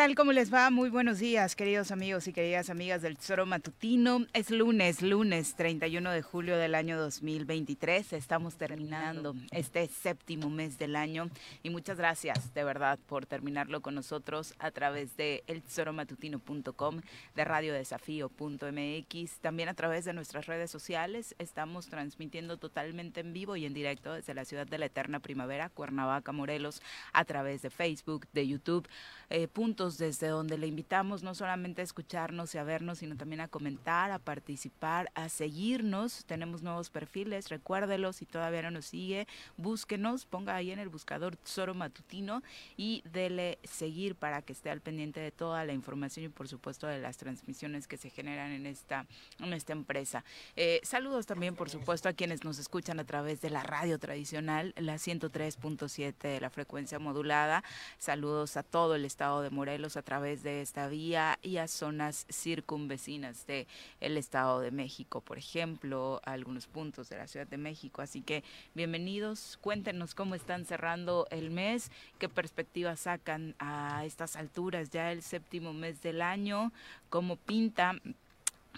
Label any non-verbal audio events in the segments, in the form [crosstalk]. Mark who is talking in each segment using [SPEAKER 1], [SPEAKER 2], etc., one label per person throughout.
[SPEAKER 1] Tal? ¿Cómo les va? Muy buenos días, queridos amigos y queridas amigas del Tesoro Matutino. Es lunes, lunes 31 de julio del año 2023. Estamos terminando este séptimo mes del año y muchas gracias de verdad por terminarlo con nosotros a través de eltesoromatutino.com, de radiodesafío.mx, también a través de nuestras redes sociales. Estamos transmitiendo totalmente en vivo y en directo desde la ciudad de la eterna primavera, Cuernavaca, Morelos, a través de Facebook, de YouTube. Eh, puntos desde donde le invitamos no solamente a escucharnos y a vernos, sino también a comentar, a participar, a seguirnos. Tenemos nuevos perfiles, recuérdelo si todavía no nos sigue, búsquenos, ponga ahí en el buscador Tesoro Matutino y dele seguir para que esté al pendiente de toda la información y por supuesto de las transmisiones que se generan en esta, en esta empresa. Eh, saludos también por supuesto a quienes nos escuchan a través de la radio tradicional, la 103.7 de la frecuencia modulada. Saludos a todo el estado de Morelos a través de esta vía y a zonas circunvecinas de el Estado de México, por ejemplo, algunos puntos de la Ciudad de México. Así que bienvenidos, cuéntenos cómo están cerrando el mes, qué perspectivas sacan a estas alturas, ya el séptimo mes del año, cómo pinta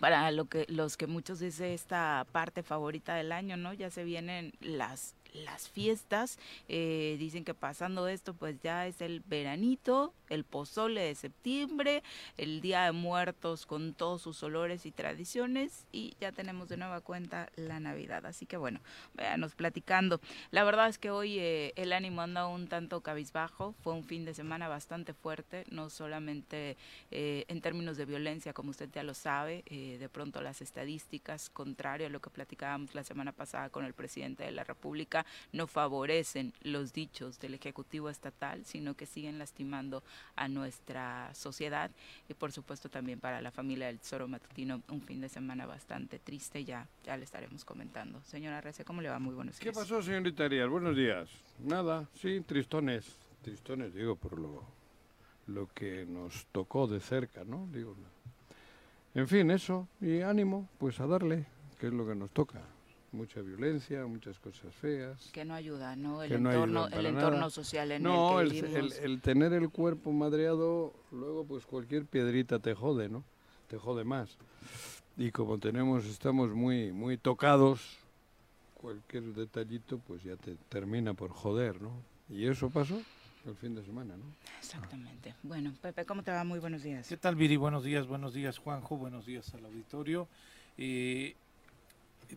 [SPEAKER 1] para lo que los que muchos dicen esta parte favorita del año, ¿no? Ya se vienen las las fiestas. Eh, dicen que pasando esto, pues ya es el veranito, el pozole de septiembre, el Día de Muertos con todos sus olores y tradiciones y ya tenemos de nueva cuenta la Navidad. Así que bueno, véanos platicando. La verdad es que hoy eh, el ánimo anda un tanto cabizbajo. Fue un fin de semana bastante fuerte, no solamente eh, en términos de violencia, como usted ya lo sabe, de pronto las estadísticas, contrario a lo que platicábamos la semana pasada con el presidente de la República, no favorecen los dichos del Ejecutivo Estatal, sino que siguen lastimando a nuestra sociedad y por supuesto también para la familia del Tesoro Matutino un fin de semana bastante triste, ya, ya le estaremos comentando. Señora Rece, ¿cómo le va? Muy buenos
[SPEAKER 2] días. ¿Qué pasó, señorita Arias? Buenos días. Nada, sí, tristones, tristones, digo, por lo, lo que nos tocó de cerca, ¿no? Digo, en fin, eso, y ánimo, pues a darle, que es lo que nos toca mucha violencia, muchas cosas feas.
[SPEAKER 1] Que no ayuda, ¿no? El, entorno, el entorno social en
[SPEAKER 2] no,
[SPEAKER 1] el que
[SPEAKER 2] el, el, el, tener el cuerpo madreado, luego pues cualquier piedrita te jode, ¿no? Te jode más. Y como tenemos, estamos muy, muy tocados, cualquier detallito pues ya te termina por joder, ¿no? Y eso pasó el fin de semana, ¿no?
[SPEAKER 1] Exactamente. Bueno, Pepe, ¿cómo te va? Muy buenos días.
[SPEAKER 3] ¿Qué tal, Viri? Buenos días, buenos días, Juanjo, buenos días al auditorio. Eh,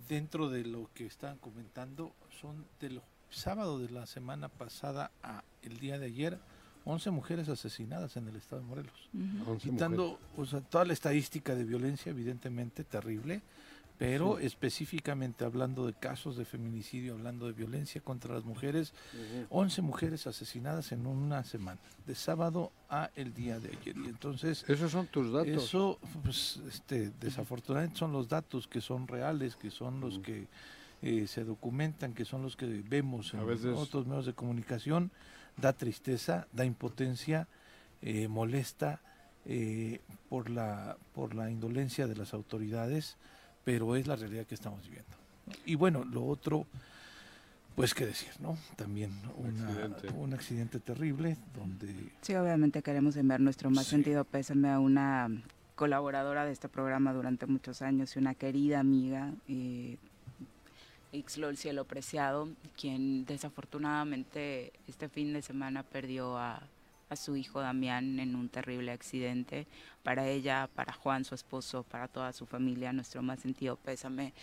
[SPEAKER 3] dentro de lo que están comentando, son de los sábado de la semana pasada a el día de ayer, 11 mujeres asesinadas en el estado de Morelos.
[SPEAKER 1] Ujú.
[SPEAKER 2] 11
[SPEAKER 3] Quitando o sea, toda la estadística de violencia, evidentemente terrible, pero específicamente hablando de casos de feminicidio, hablando de violencia contra las mujeres,
[SPEAKER 2] mujeres.
[SPEAKER 3] 11 mujeres asesinadas en una semana, de sábado a el día de ayer. Y entonces,
[SPEAKER 2] Esos son tus datos.
[SPEAKER 3] eso, pues, este, desafortunadamente son los datos que son reales, que son los que eh, se documentan, que son los que vemos en
[SPEAKER 2] veces-
[SPEAKER 3] otros medios de comunicación. Da tristeza, da impotencia, eh, molesta eh, por, la, por la indolencia de las autoridades, pero es la realidad que estamos viviendo. Y bueno, lo otro, pues qué decir, ¿no? También una-
[SPEAKER 2] Accidente.
[SPEAKER 3] un accidente terrible donde
[SPEAKER 1] Sí, obviamente queremos enviar nuestro más
[SPEAKER 3] Sí.
[SPEAKER 1] sentido pésame a una colaboradora de este programa durante muchos años y una querida amiga, eh, Ixlol Cielo Preciado, quien desafortunadamente este fin de semana perdió a, a su hijo Damián en un terrible accidente. Para ella, para Juan, su esposo, para toda su familia, nuestro más sentido pésame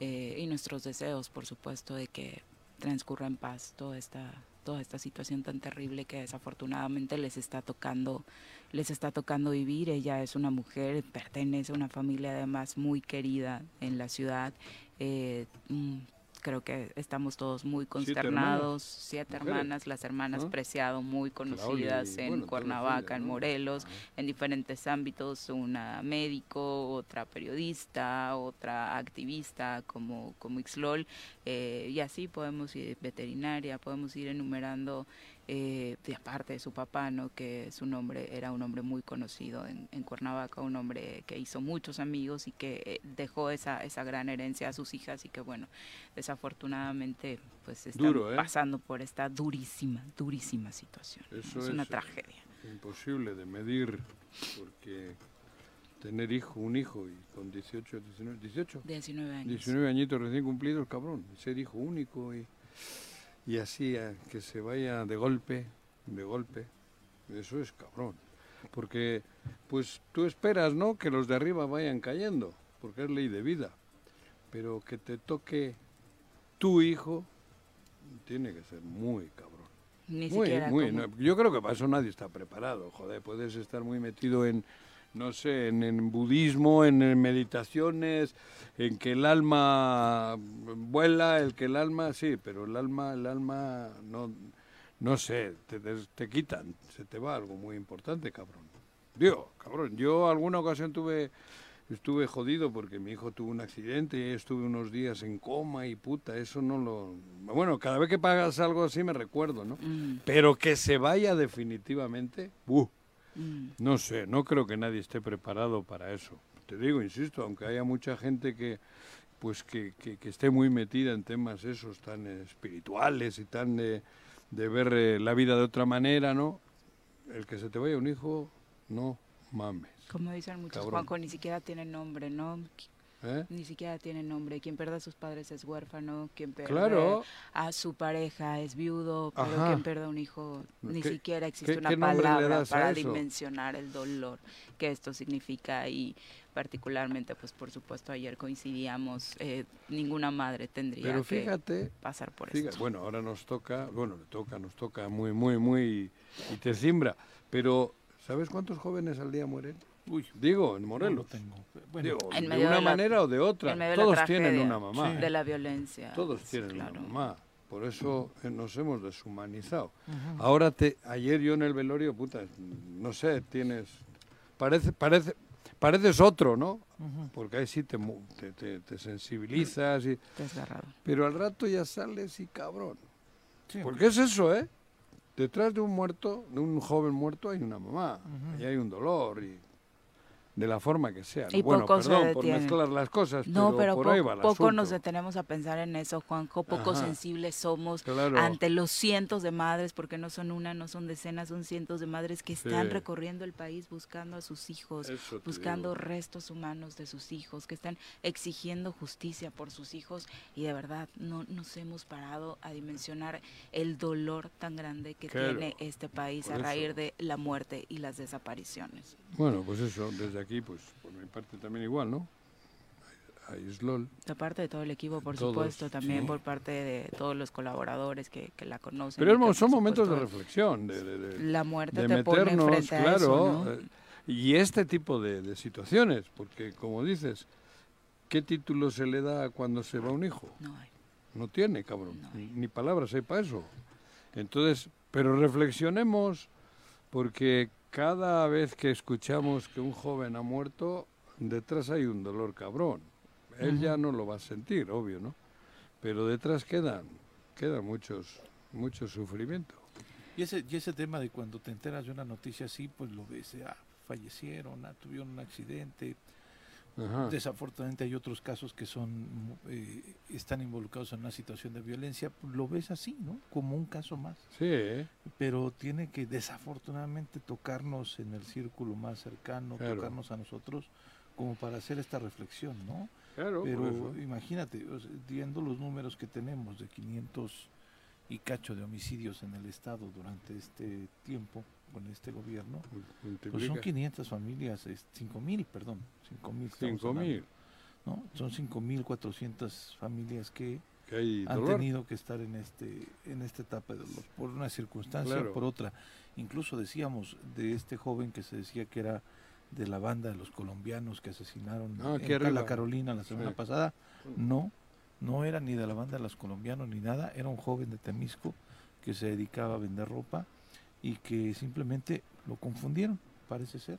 [SPEAKER 1] eh, y nuestros deseos, por supuesto, de que transcurra en paz toda esta toda esta situación tan terrible que desafortunadamente les está tocando les está tocando vivir ella es una mujer pertenece a una familia además muy querida en la ciudad eh, mm, creo que estamos todos muy
[SPEAKER 2] Siete
[SPEAKER 1] consternados siete hermanas las hermanas
[SPEAKER 2] ¿no?
[SPEAKER 1] Preciado muy
[SPEAKER 2] Claudia
[SPEAKER 1] conocidas en
[SPEAKER 2] bueno,
[SPEAKER 1] Cuernavaca en. Morelos
[SPEAKER 2] Ah.
[SPEAKER 1] en diferentes ámbitos, una médico, otra periodista, otra activista como, como Ixlol, eh, y así podemos ir, veterinaria, podemos ir enumerando, eh, de aparte de su papá, ¿no? que su nombre era un hombre muy conocido en, en Cuernavaca, un hombre que hizo muchos amigos y que eh, dejó esa, esa gran herencia a sus hijas y que bueno, desafortunadamente pues están
[SPEAKER 2] Duro, ¿eh?
[SPEAKER 1] pasando por esta durísima, durísima situación. ¿no?
[SPEAKER 2] Eso
[SPEAKER 1] es una
[SPEAKER 2] es,
[SPEAKER 1] tragedia.
[SPEAKER 2] Imposible de medir, porque tener hijo, un hijo, y con 18, 19, 18,
[SPEAKER 1] 19 años.
[SPEAKER 2] 19 añitos recién cumplidos, cabrón, ser hijo único y, y así que se vaya de golpe, de golpe, eso es cabrón. Porque, pues tú esperas, ¿no? Que los de arriba vayan cayendo, porque es ley de vida. Pero que te toque tu hijo, tiene que ser muy cabrón.
[SPEAKER 1] Ni
[SPEAKER 2] Muy,
[SPEAKER 1] siquiera
[SPEAKER 2] muy, no, yo creo que para eso nadie está preparado, joder, puedes estar muy metido en, no sé, en, en budismo, en, eh, meditaciones, en que el alma vuela, el que el alma, sí, pero el alma, el alma, no, no sé, te, te quitan, se te va algo muy importante, cabrón. Digo, cabrón, yo alguna ocasión tuve, estuve jodido porque mi hijo tuvo un accidente y estuve unos días en coma y puta, eso no lo... Bueno, cada vez que pagas algo así me recuerdo, ¿no?
[SPEAKER 1] Mm,
[SPEAKER 2] Pero que se vaya definitivamente, ¡buh!
[SPEAKER 1] Mm.
[SPEAKER 2] no sé, no creo que nadie esté preparado para eso. Te digo, insisto, aunque haya mucha gente que pues que, que- que esté muy metida en temas esos tan espirituales y tan de, de ver eh, la vida de otra manera, ¿no? El que se te vaya un hijo, no mames.
[SPEAKER 1] Como dicen muchos,
[SPEAKER 2] Cabrón.
[SPEAKER 1] Juanjo, ni siquiera tiene nombre, ¿no?
[SPEAKER 2] ¿Eh?
[SPEAKER 1] Ni siquiera tiene nombre. Quien pierde a sus padres es huérfano, quien pierde
[SPEAKER 2] Claro,
[SPEAKER 1] a su pareja es viudo, pero
[SPEAKER 2] Ajá.
[SPEAKER 1] quien pierde a un hijo, ni
[SPEAKER 2] ¿Qué-
[SPEAKER 1] siquiera existe
[SPEAKER 2] qué-
[SPEAKER 1] una
[SPEAKER 2] qué
[SPEAKER 1] palabra para dimensionar el dolor que esto significa y particularmente, pues por supuesto, ayer coincidíamos, eh, ninguna madre tendría
[SPEAKER 2] pero
[SPEAKER 1] que
[SPEAKER 2] fíjate,
[SPEAKER 1] pasar por
[SPEAKER 2] Fíjate,
[SPEAKER 1] esto.
[SPEAKER 2] bueno, ahora nos toca, bueno, le toca, nos toca muy, muy, muy, y te cimbra. Pero, ¿sabes cuántos jóvenes al día mueren?
[SPEAKER 3] Uy,
[SPEAKER 2] Digo, en
[SPEAKER 3] no
[SPEAKER 2] Morelos.
[SPEAKER 3] lo tengo. Bueno,
[SPEAKER 2] Digo,
[SPEAKER 1] En
[SPEAKER 2] de una
[SPEAKER 1] de la-
[SPEAKER 2] manera o de otra.
[SPEAKER 1] en medio de la
[SPEAKER 2] Todos tienen una mamá.
[SPEAKER 3] Sí.
[SPEAKER 1] de la violencia.
[SPEAKER 2] Todos
[SPEAKER 1] sí,
[SPEAKER 2] tienen
[SPEAKER 1] claro.
[SPEAKER 2] una mamá. Por eso eh, nos hemos deshumanizado. Ahora, te, ayer yo en el velorio, puta, no sé, tienes... Parece, parece, pareces otro, ¿no? Porque ahí sí te, te, te- te sensibilizas, y,
[SPEAKER 1] Desgarrado.
[SPEAKER 2] pero al rato ya sales y cabrón.
[SPEAKER 3] Sí,
[SPEAKER 2] Porque es eso, ¿eh? Detrás de un muerto, de un joven muerto, hay una mamá.
[SPEAKER 3] Ujú.
[SPEAKER 2] Y hay un dolor. Y de la forma que sea. ¿no?
[SPEAKER 1] Y
[SPEAKER 2] bueno,
[SPEAKER 1] poco se
[SPEAKER 2] perdón por mezclar las cosas,
[SPEAKER 1] No,
[SPEAKER 2] pero,
[SPEAKER 1] pero
[SPEAKER 2] por
[SPEAKER 1] po-
[SPEAKER 2] ahí va el
[SPEAKER 1] poco nos detenemos a pensar en eso, Juanjo. Poco
[SPEAKER 2] Ajá.
[SPEAKER 1] sensibles somos
[SPEAKER 2] Claro.
[SPEAKER 1] ante los cientos de madres, porque no son una, no son decenas, son cientos de madres que están
[SPEAKER 2] Sí.
[SPEAKER 1] recorriendo el país buscando a sus hijos,
[SPEAKER 2] Eso
[SPEAKER 1] buscando restos humanos de sus hijos, que están exigiendo justicia por sus hijos y de verdad no nos hemos parado a dimensionar el dolor tan grande que
[SPEAKER 2] Claro,
[SPEAKER 1] tiene este país
[SPEAKER 2] por
[SPEAKER 1] a raíz
[SPEAKER 2] eso.
[SPEAKER 1] de la muerte y las desapariciones.
[SPEAKER 2] Bueno, pues eso, desde aquí, pues por mi parte también igual, ¿no? a Islol.
[SPEAKER 1] De parte de todo el equipo, por
[SPEAKER 2] Todos,
[SPEAKER 1] supuesto, también
[SPEAKER 2] sí.
[SPEAKER 1] por parte de todos los colaboradores que, que la conocen.
[SPEAKER 2] Pero son momentos de reflexión, de, de- de-
[SPEAKER 1] La muerte
[SPEAKER 2] de
[SPEAKER 1] te pone
[SPEAKER 2] meternos,
[SPEAKER 1] a
[SPEAKER 2] claro,
[SPEAKER 1] eso, ¿no?
[SPEAKER 2] eh, y este tipo de, de situaciones, porque como dices, ¿qué título se le da cuando se va un hijo?
[SPEAKER 1] No hay.
[SPEAKER 2] No tiene, cabrón,
[SPEAKER 1] No
[SPEAKER 2] ni,
[SPEAKER 1] hay.
[SPEAKER 2] ni palabras hay para eso. Entonces, pero reflexionemos, porque cada vez que escuchamos que un joven ha muerto, detrás hay un dolor cabrón. Él ya no lo va a sentir, obvio, ¿no? Pero detrás quedan, quedan muchos, mucho sufrimiento.
[SPEAKER 3] Y ese, y ese tema de cuando te enteras de una noticia así, pues lo ves, ah, fallecieron, ah, tuvieron un accidente.
[SPEAKER 2] Ajá.
[SPEAKER 3] Desafortunadamente hay otros casos que son eh, están involucrados en una situación de violencia, lo ves así, ¿no? Como un caso más.
[SPEAKER 2] Sí.
[SPEAKER 3] Pero tiene que desafortunadamente tocarnos en el círculo más cercano,
[SPEAKER 2] Claro.
[SPEAKER 3] tocarnos a nosotros, como para hacer esta reflexión, ¿no?
[SPEAKER 2] claro,
[SPEAKER 3] Pero imagínate, viendo los números que tenemos de 500 y cacho de homicidios en el estado durante este tiempo, con este gobierno, pues son 500 familias, es 5.000, perdón, 5.000. estamos
[SPEAKER 2] Cinco
[SPEAKER 3] hablando,
[SPEAKER 2] mil,
[SPEAKER 3] ¿no? Son 5.400 familias que han
[SPEAKER 2] dolor.
[SPEAKER 3] tenido que estar en este en esta etapa de dolor por una circunstancia
[SPEAKER 2] Claro.
[SPEAKER 3] por otra incluso decíamos de este joven que se decía que era de la banda de los colombianos que asesinaron
[SPEAKER 2] Ah,
[SPEAKER 3] en
[SPEAKER 2] arriba.
[SPEAKER 3] Carolina la semana
[SPEAKER 2] Sí.
[SPEAKER 3] pasada no no era ni de la banda de los colombianos ni nada era un joven de Temisco que se dedicaba a vender ropa y que simplemente lo confundieron parece ser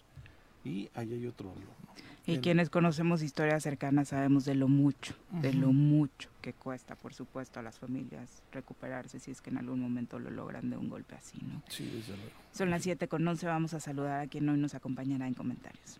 [SPEAKER 3] y ahí hay otro dolor ¿no?
[SPEAKER 1] Y
[SPEAKER 3] El-
[SPEAKER 1] quienes conocemos historias cercanas sabemos de lo mucho, de lo mucho que cuesta, por supuesto, a las familias recuperarse si es que en algún momento lo logran de un golpe así, ¿no?
[SPEAKER 3] sí desde luego
[SPEAKER 1] Son las 7 con 11, vamos a saludar a quien hoy nos acompañará en comentarios.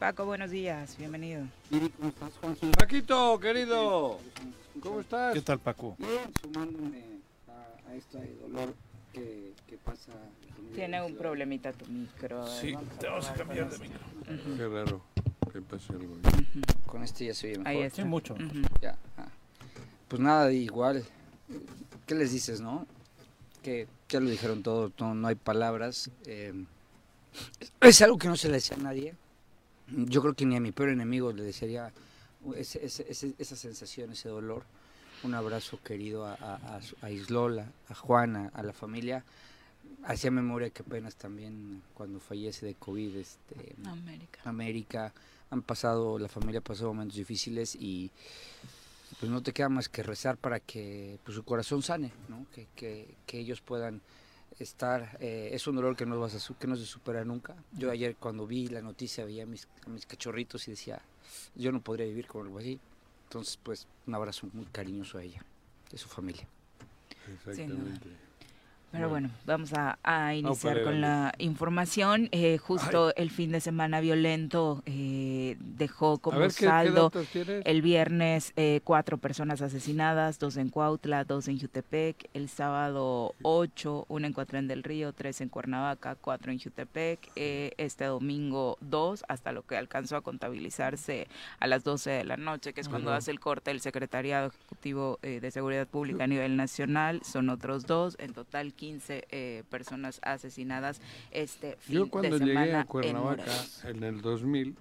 [SPEAKER 1] Paco, buenos días, bienvenido.
[SPEAKER 4] Miri, ¿cómo estás, Juanji?
[SPEAKER 2] Paquito, querido, ¿cómo estás?
[SPEAKER 3] qué tal Paco
[SPEAKER 4] Bien, sumándome a, a este dolor que, que pasa.
[SPEAKER 1] Tiene un problemita tu micro. eh,
[SPEAKER 3] sí te vamos a cambiar de micro
[SPEAKER 2] Qué raro que pase algo.
[SPEAKER 4] Con este ya se oye mejor.
[SPEAKER 1] Ahí está.
[SPEAKER 3] sí mucho.
[SPEAKER 4] Ya. ah. Pues nada, igual. ¿Qué les dices, no? Que ya lo dijeron todo, no, no hay palabras. eh, es algo que no se le decía a nadie. Yo creo que ni a mi peor enemigo le desearía ese- ese- ese- esa sensación, ese dolor. Un abrazo querido a, a, Islola, a Juana, a la familia. Hacía memoria que apenas también cuando fallece de COVID, este,
[SPEAKER 1] América.
[SPEAKER 4] América, han pasado, la familia ha pasado momentos difíciles y pues no te queda más que rezar para que pues, su corazón sane, ¿no? que, que, que ellos puedan estar, eh, es un dolor que no, vas a, que no se supera nunca. Yo ayer cuando vi la noticia veía a mis, a mis cachorritos y decía, yo no podría vivir con algo así. Entonces, pues un abrazo muy cariñoso a ella, de su familia.
[SPEAKER 2] Exactamente.
[SPEAKER 1] Pero bueno, vamos a, a iniciar con la información. Eh, justo el fin de semana violento eh, dejó como
[SPEAKER 2] ver, ¿qué, qué
[SPEAKER 1] saldo
[SPEAKER 2] datos tienes?
[SPEAKER 1] el viernes eh, cuatro personas asesinadas, dos en Cuautla, dos en Jutepec, el sábado ocho, una en Cuatrén del Río, tres en Cuernavaca, cuatro en Jutepec, eh, este domingo dos, hasta lo que alcanzó a contabilizarse a las 12 de la noche, que es cuando hace el corte el Secretariado Ejecutivo eh, de Seguridad Pública a nivel nacional, son otros dos, en total 15 eh, personas asesinadas este fin
[SPEAKER 2] Yo cuando
[SPEAKER 1] de semana
[SPEAKER 2] llegué a
[SPEAKER 1] en
[SPEAKER 2] Cuernavaca
[SPEAKER 1] Morelos.
[SPEAKER 2] en el 2000,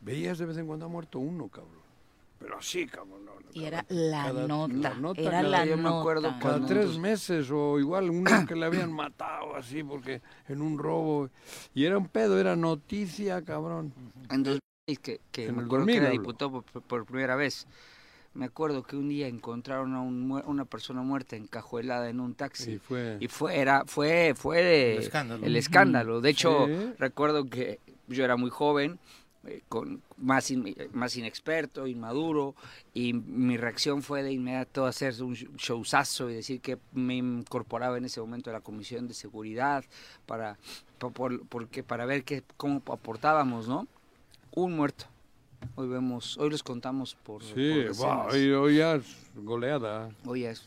[SPEAKER 2] veías de vez en cuando ha muerto uno, cabrón. Pero así, cabrón. no, no,
[SPEAKER 1] Y era la
[SPEAKER 2] Cada-
[SPEAKER 1] nota,
[SPEAKER 2] la nota
[SPEAKER 1] era
[SPEAKER 2] cada-
[SPEAKER 1] la
[SPEAKER 4] yo me
[SPEAKER 1] nota.
[SPEAKER 4] acuerdo
[SPEAKER 2] Cada
[SPEAKER 4] cuando-
[SPEAKER 2] tres meses o igual uno [coughs] que le habían matado así porque en un robo. Y era un pedo, era noticia, cabrón.
[SPEAKER 4] En 2000, que, que
[SPEAKER 2] En
[SPEAKER 4] me
[SPEAKER 2] el
[SPEAKER 4] acuerdo que
[SPEAKER 2] 2000
[SPEAKER 4] era
[SPEAKER 2] hablo.
[SPEAKER 4] diputado por, por primera vez. Me acuerdo que un día encontraron a un una persona muerta encajuelada en un taxi.
[SPEAKER 2] Y fue...
[SPEAKER 4] Y fue, era, fue, fue
[SPEAKER 3] El escándalo.
[SPEAKER 4] el escándalo. De hecho,
[SPEAKER 2] Sí.
[SPEAKER 4] recuerdo que yo era muy joven, eh, con más, in- más inexperto, inmaduro, y mi reacción fue de inmediato hacer un sh- showzazo y decir que me incorporaba en ese momento a la Comisión de Seguridad para, po- por- porque, para ver qué, cómo aportábamos, ¿no? Un muerto.
[SPEAKER 5] Hoy vemos, hoy los contamos por,
[SPEAKER 2] Sí,
[SPEAKER 5] por
[SPEAKER 2] wow, hoy, hoy ya es goleada.
[SPEAKER 5] Hoy es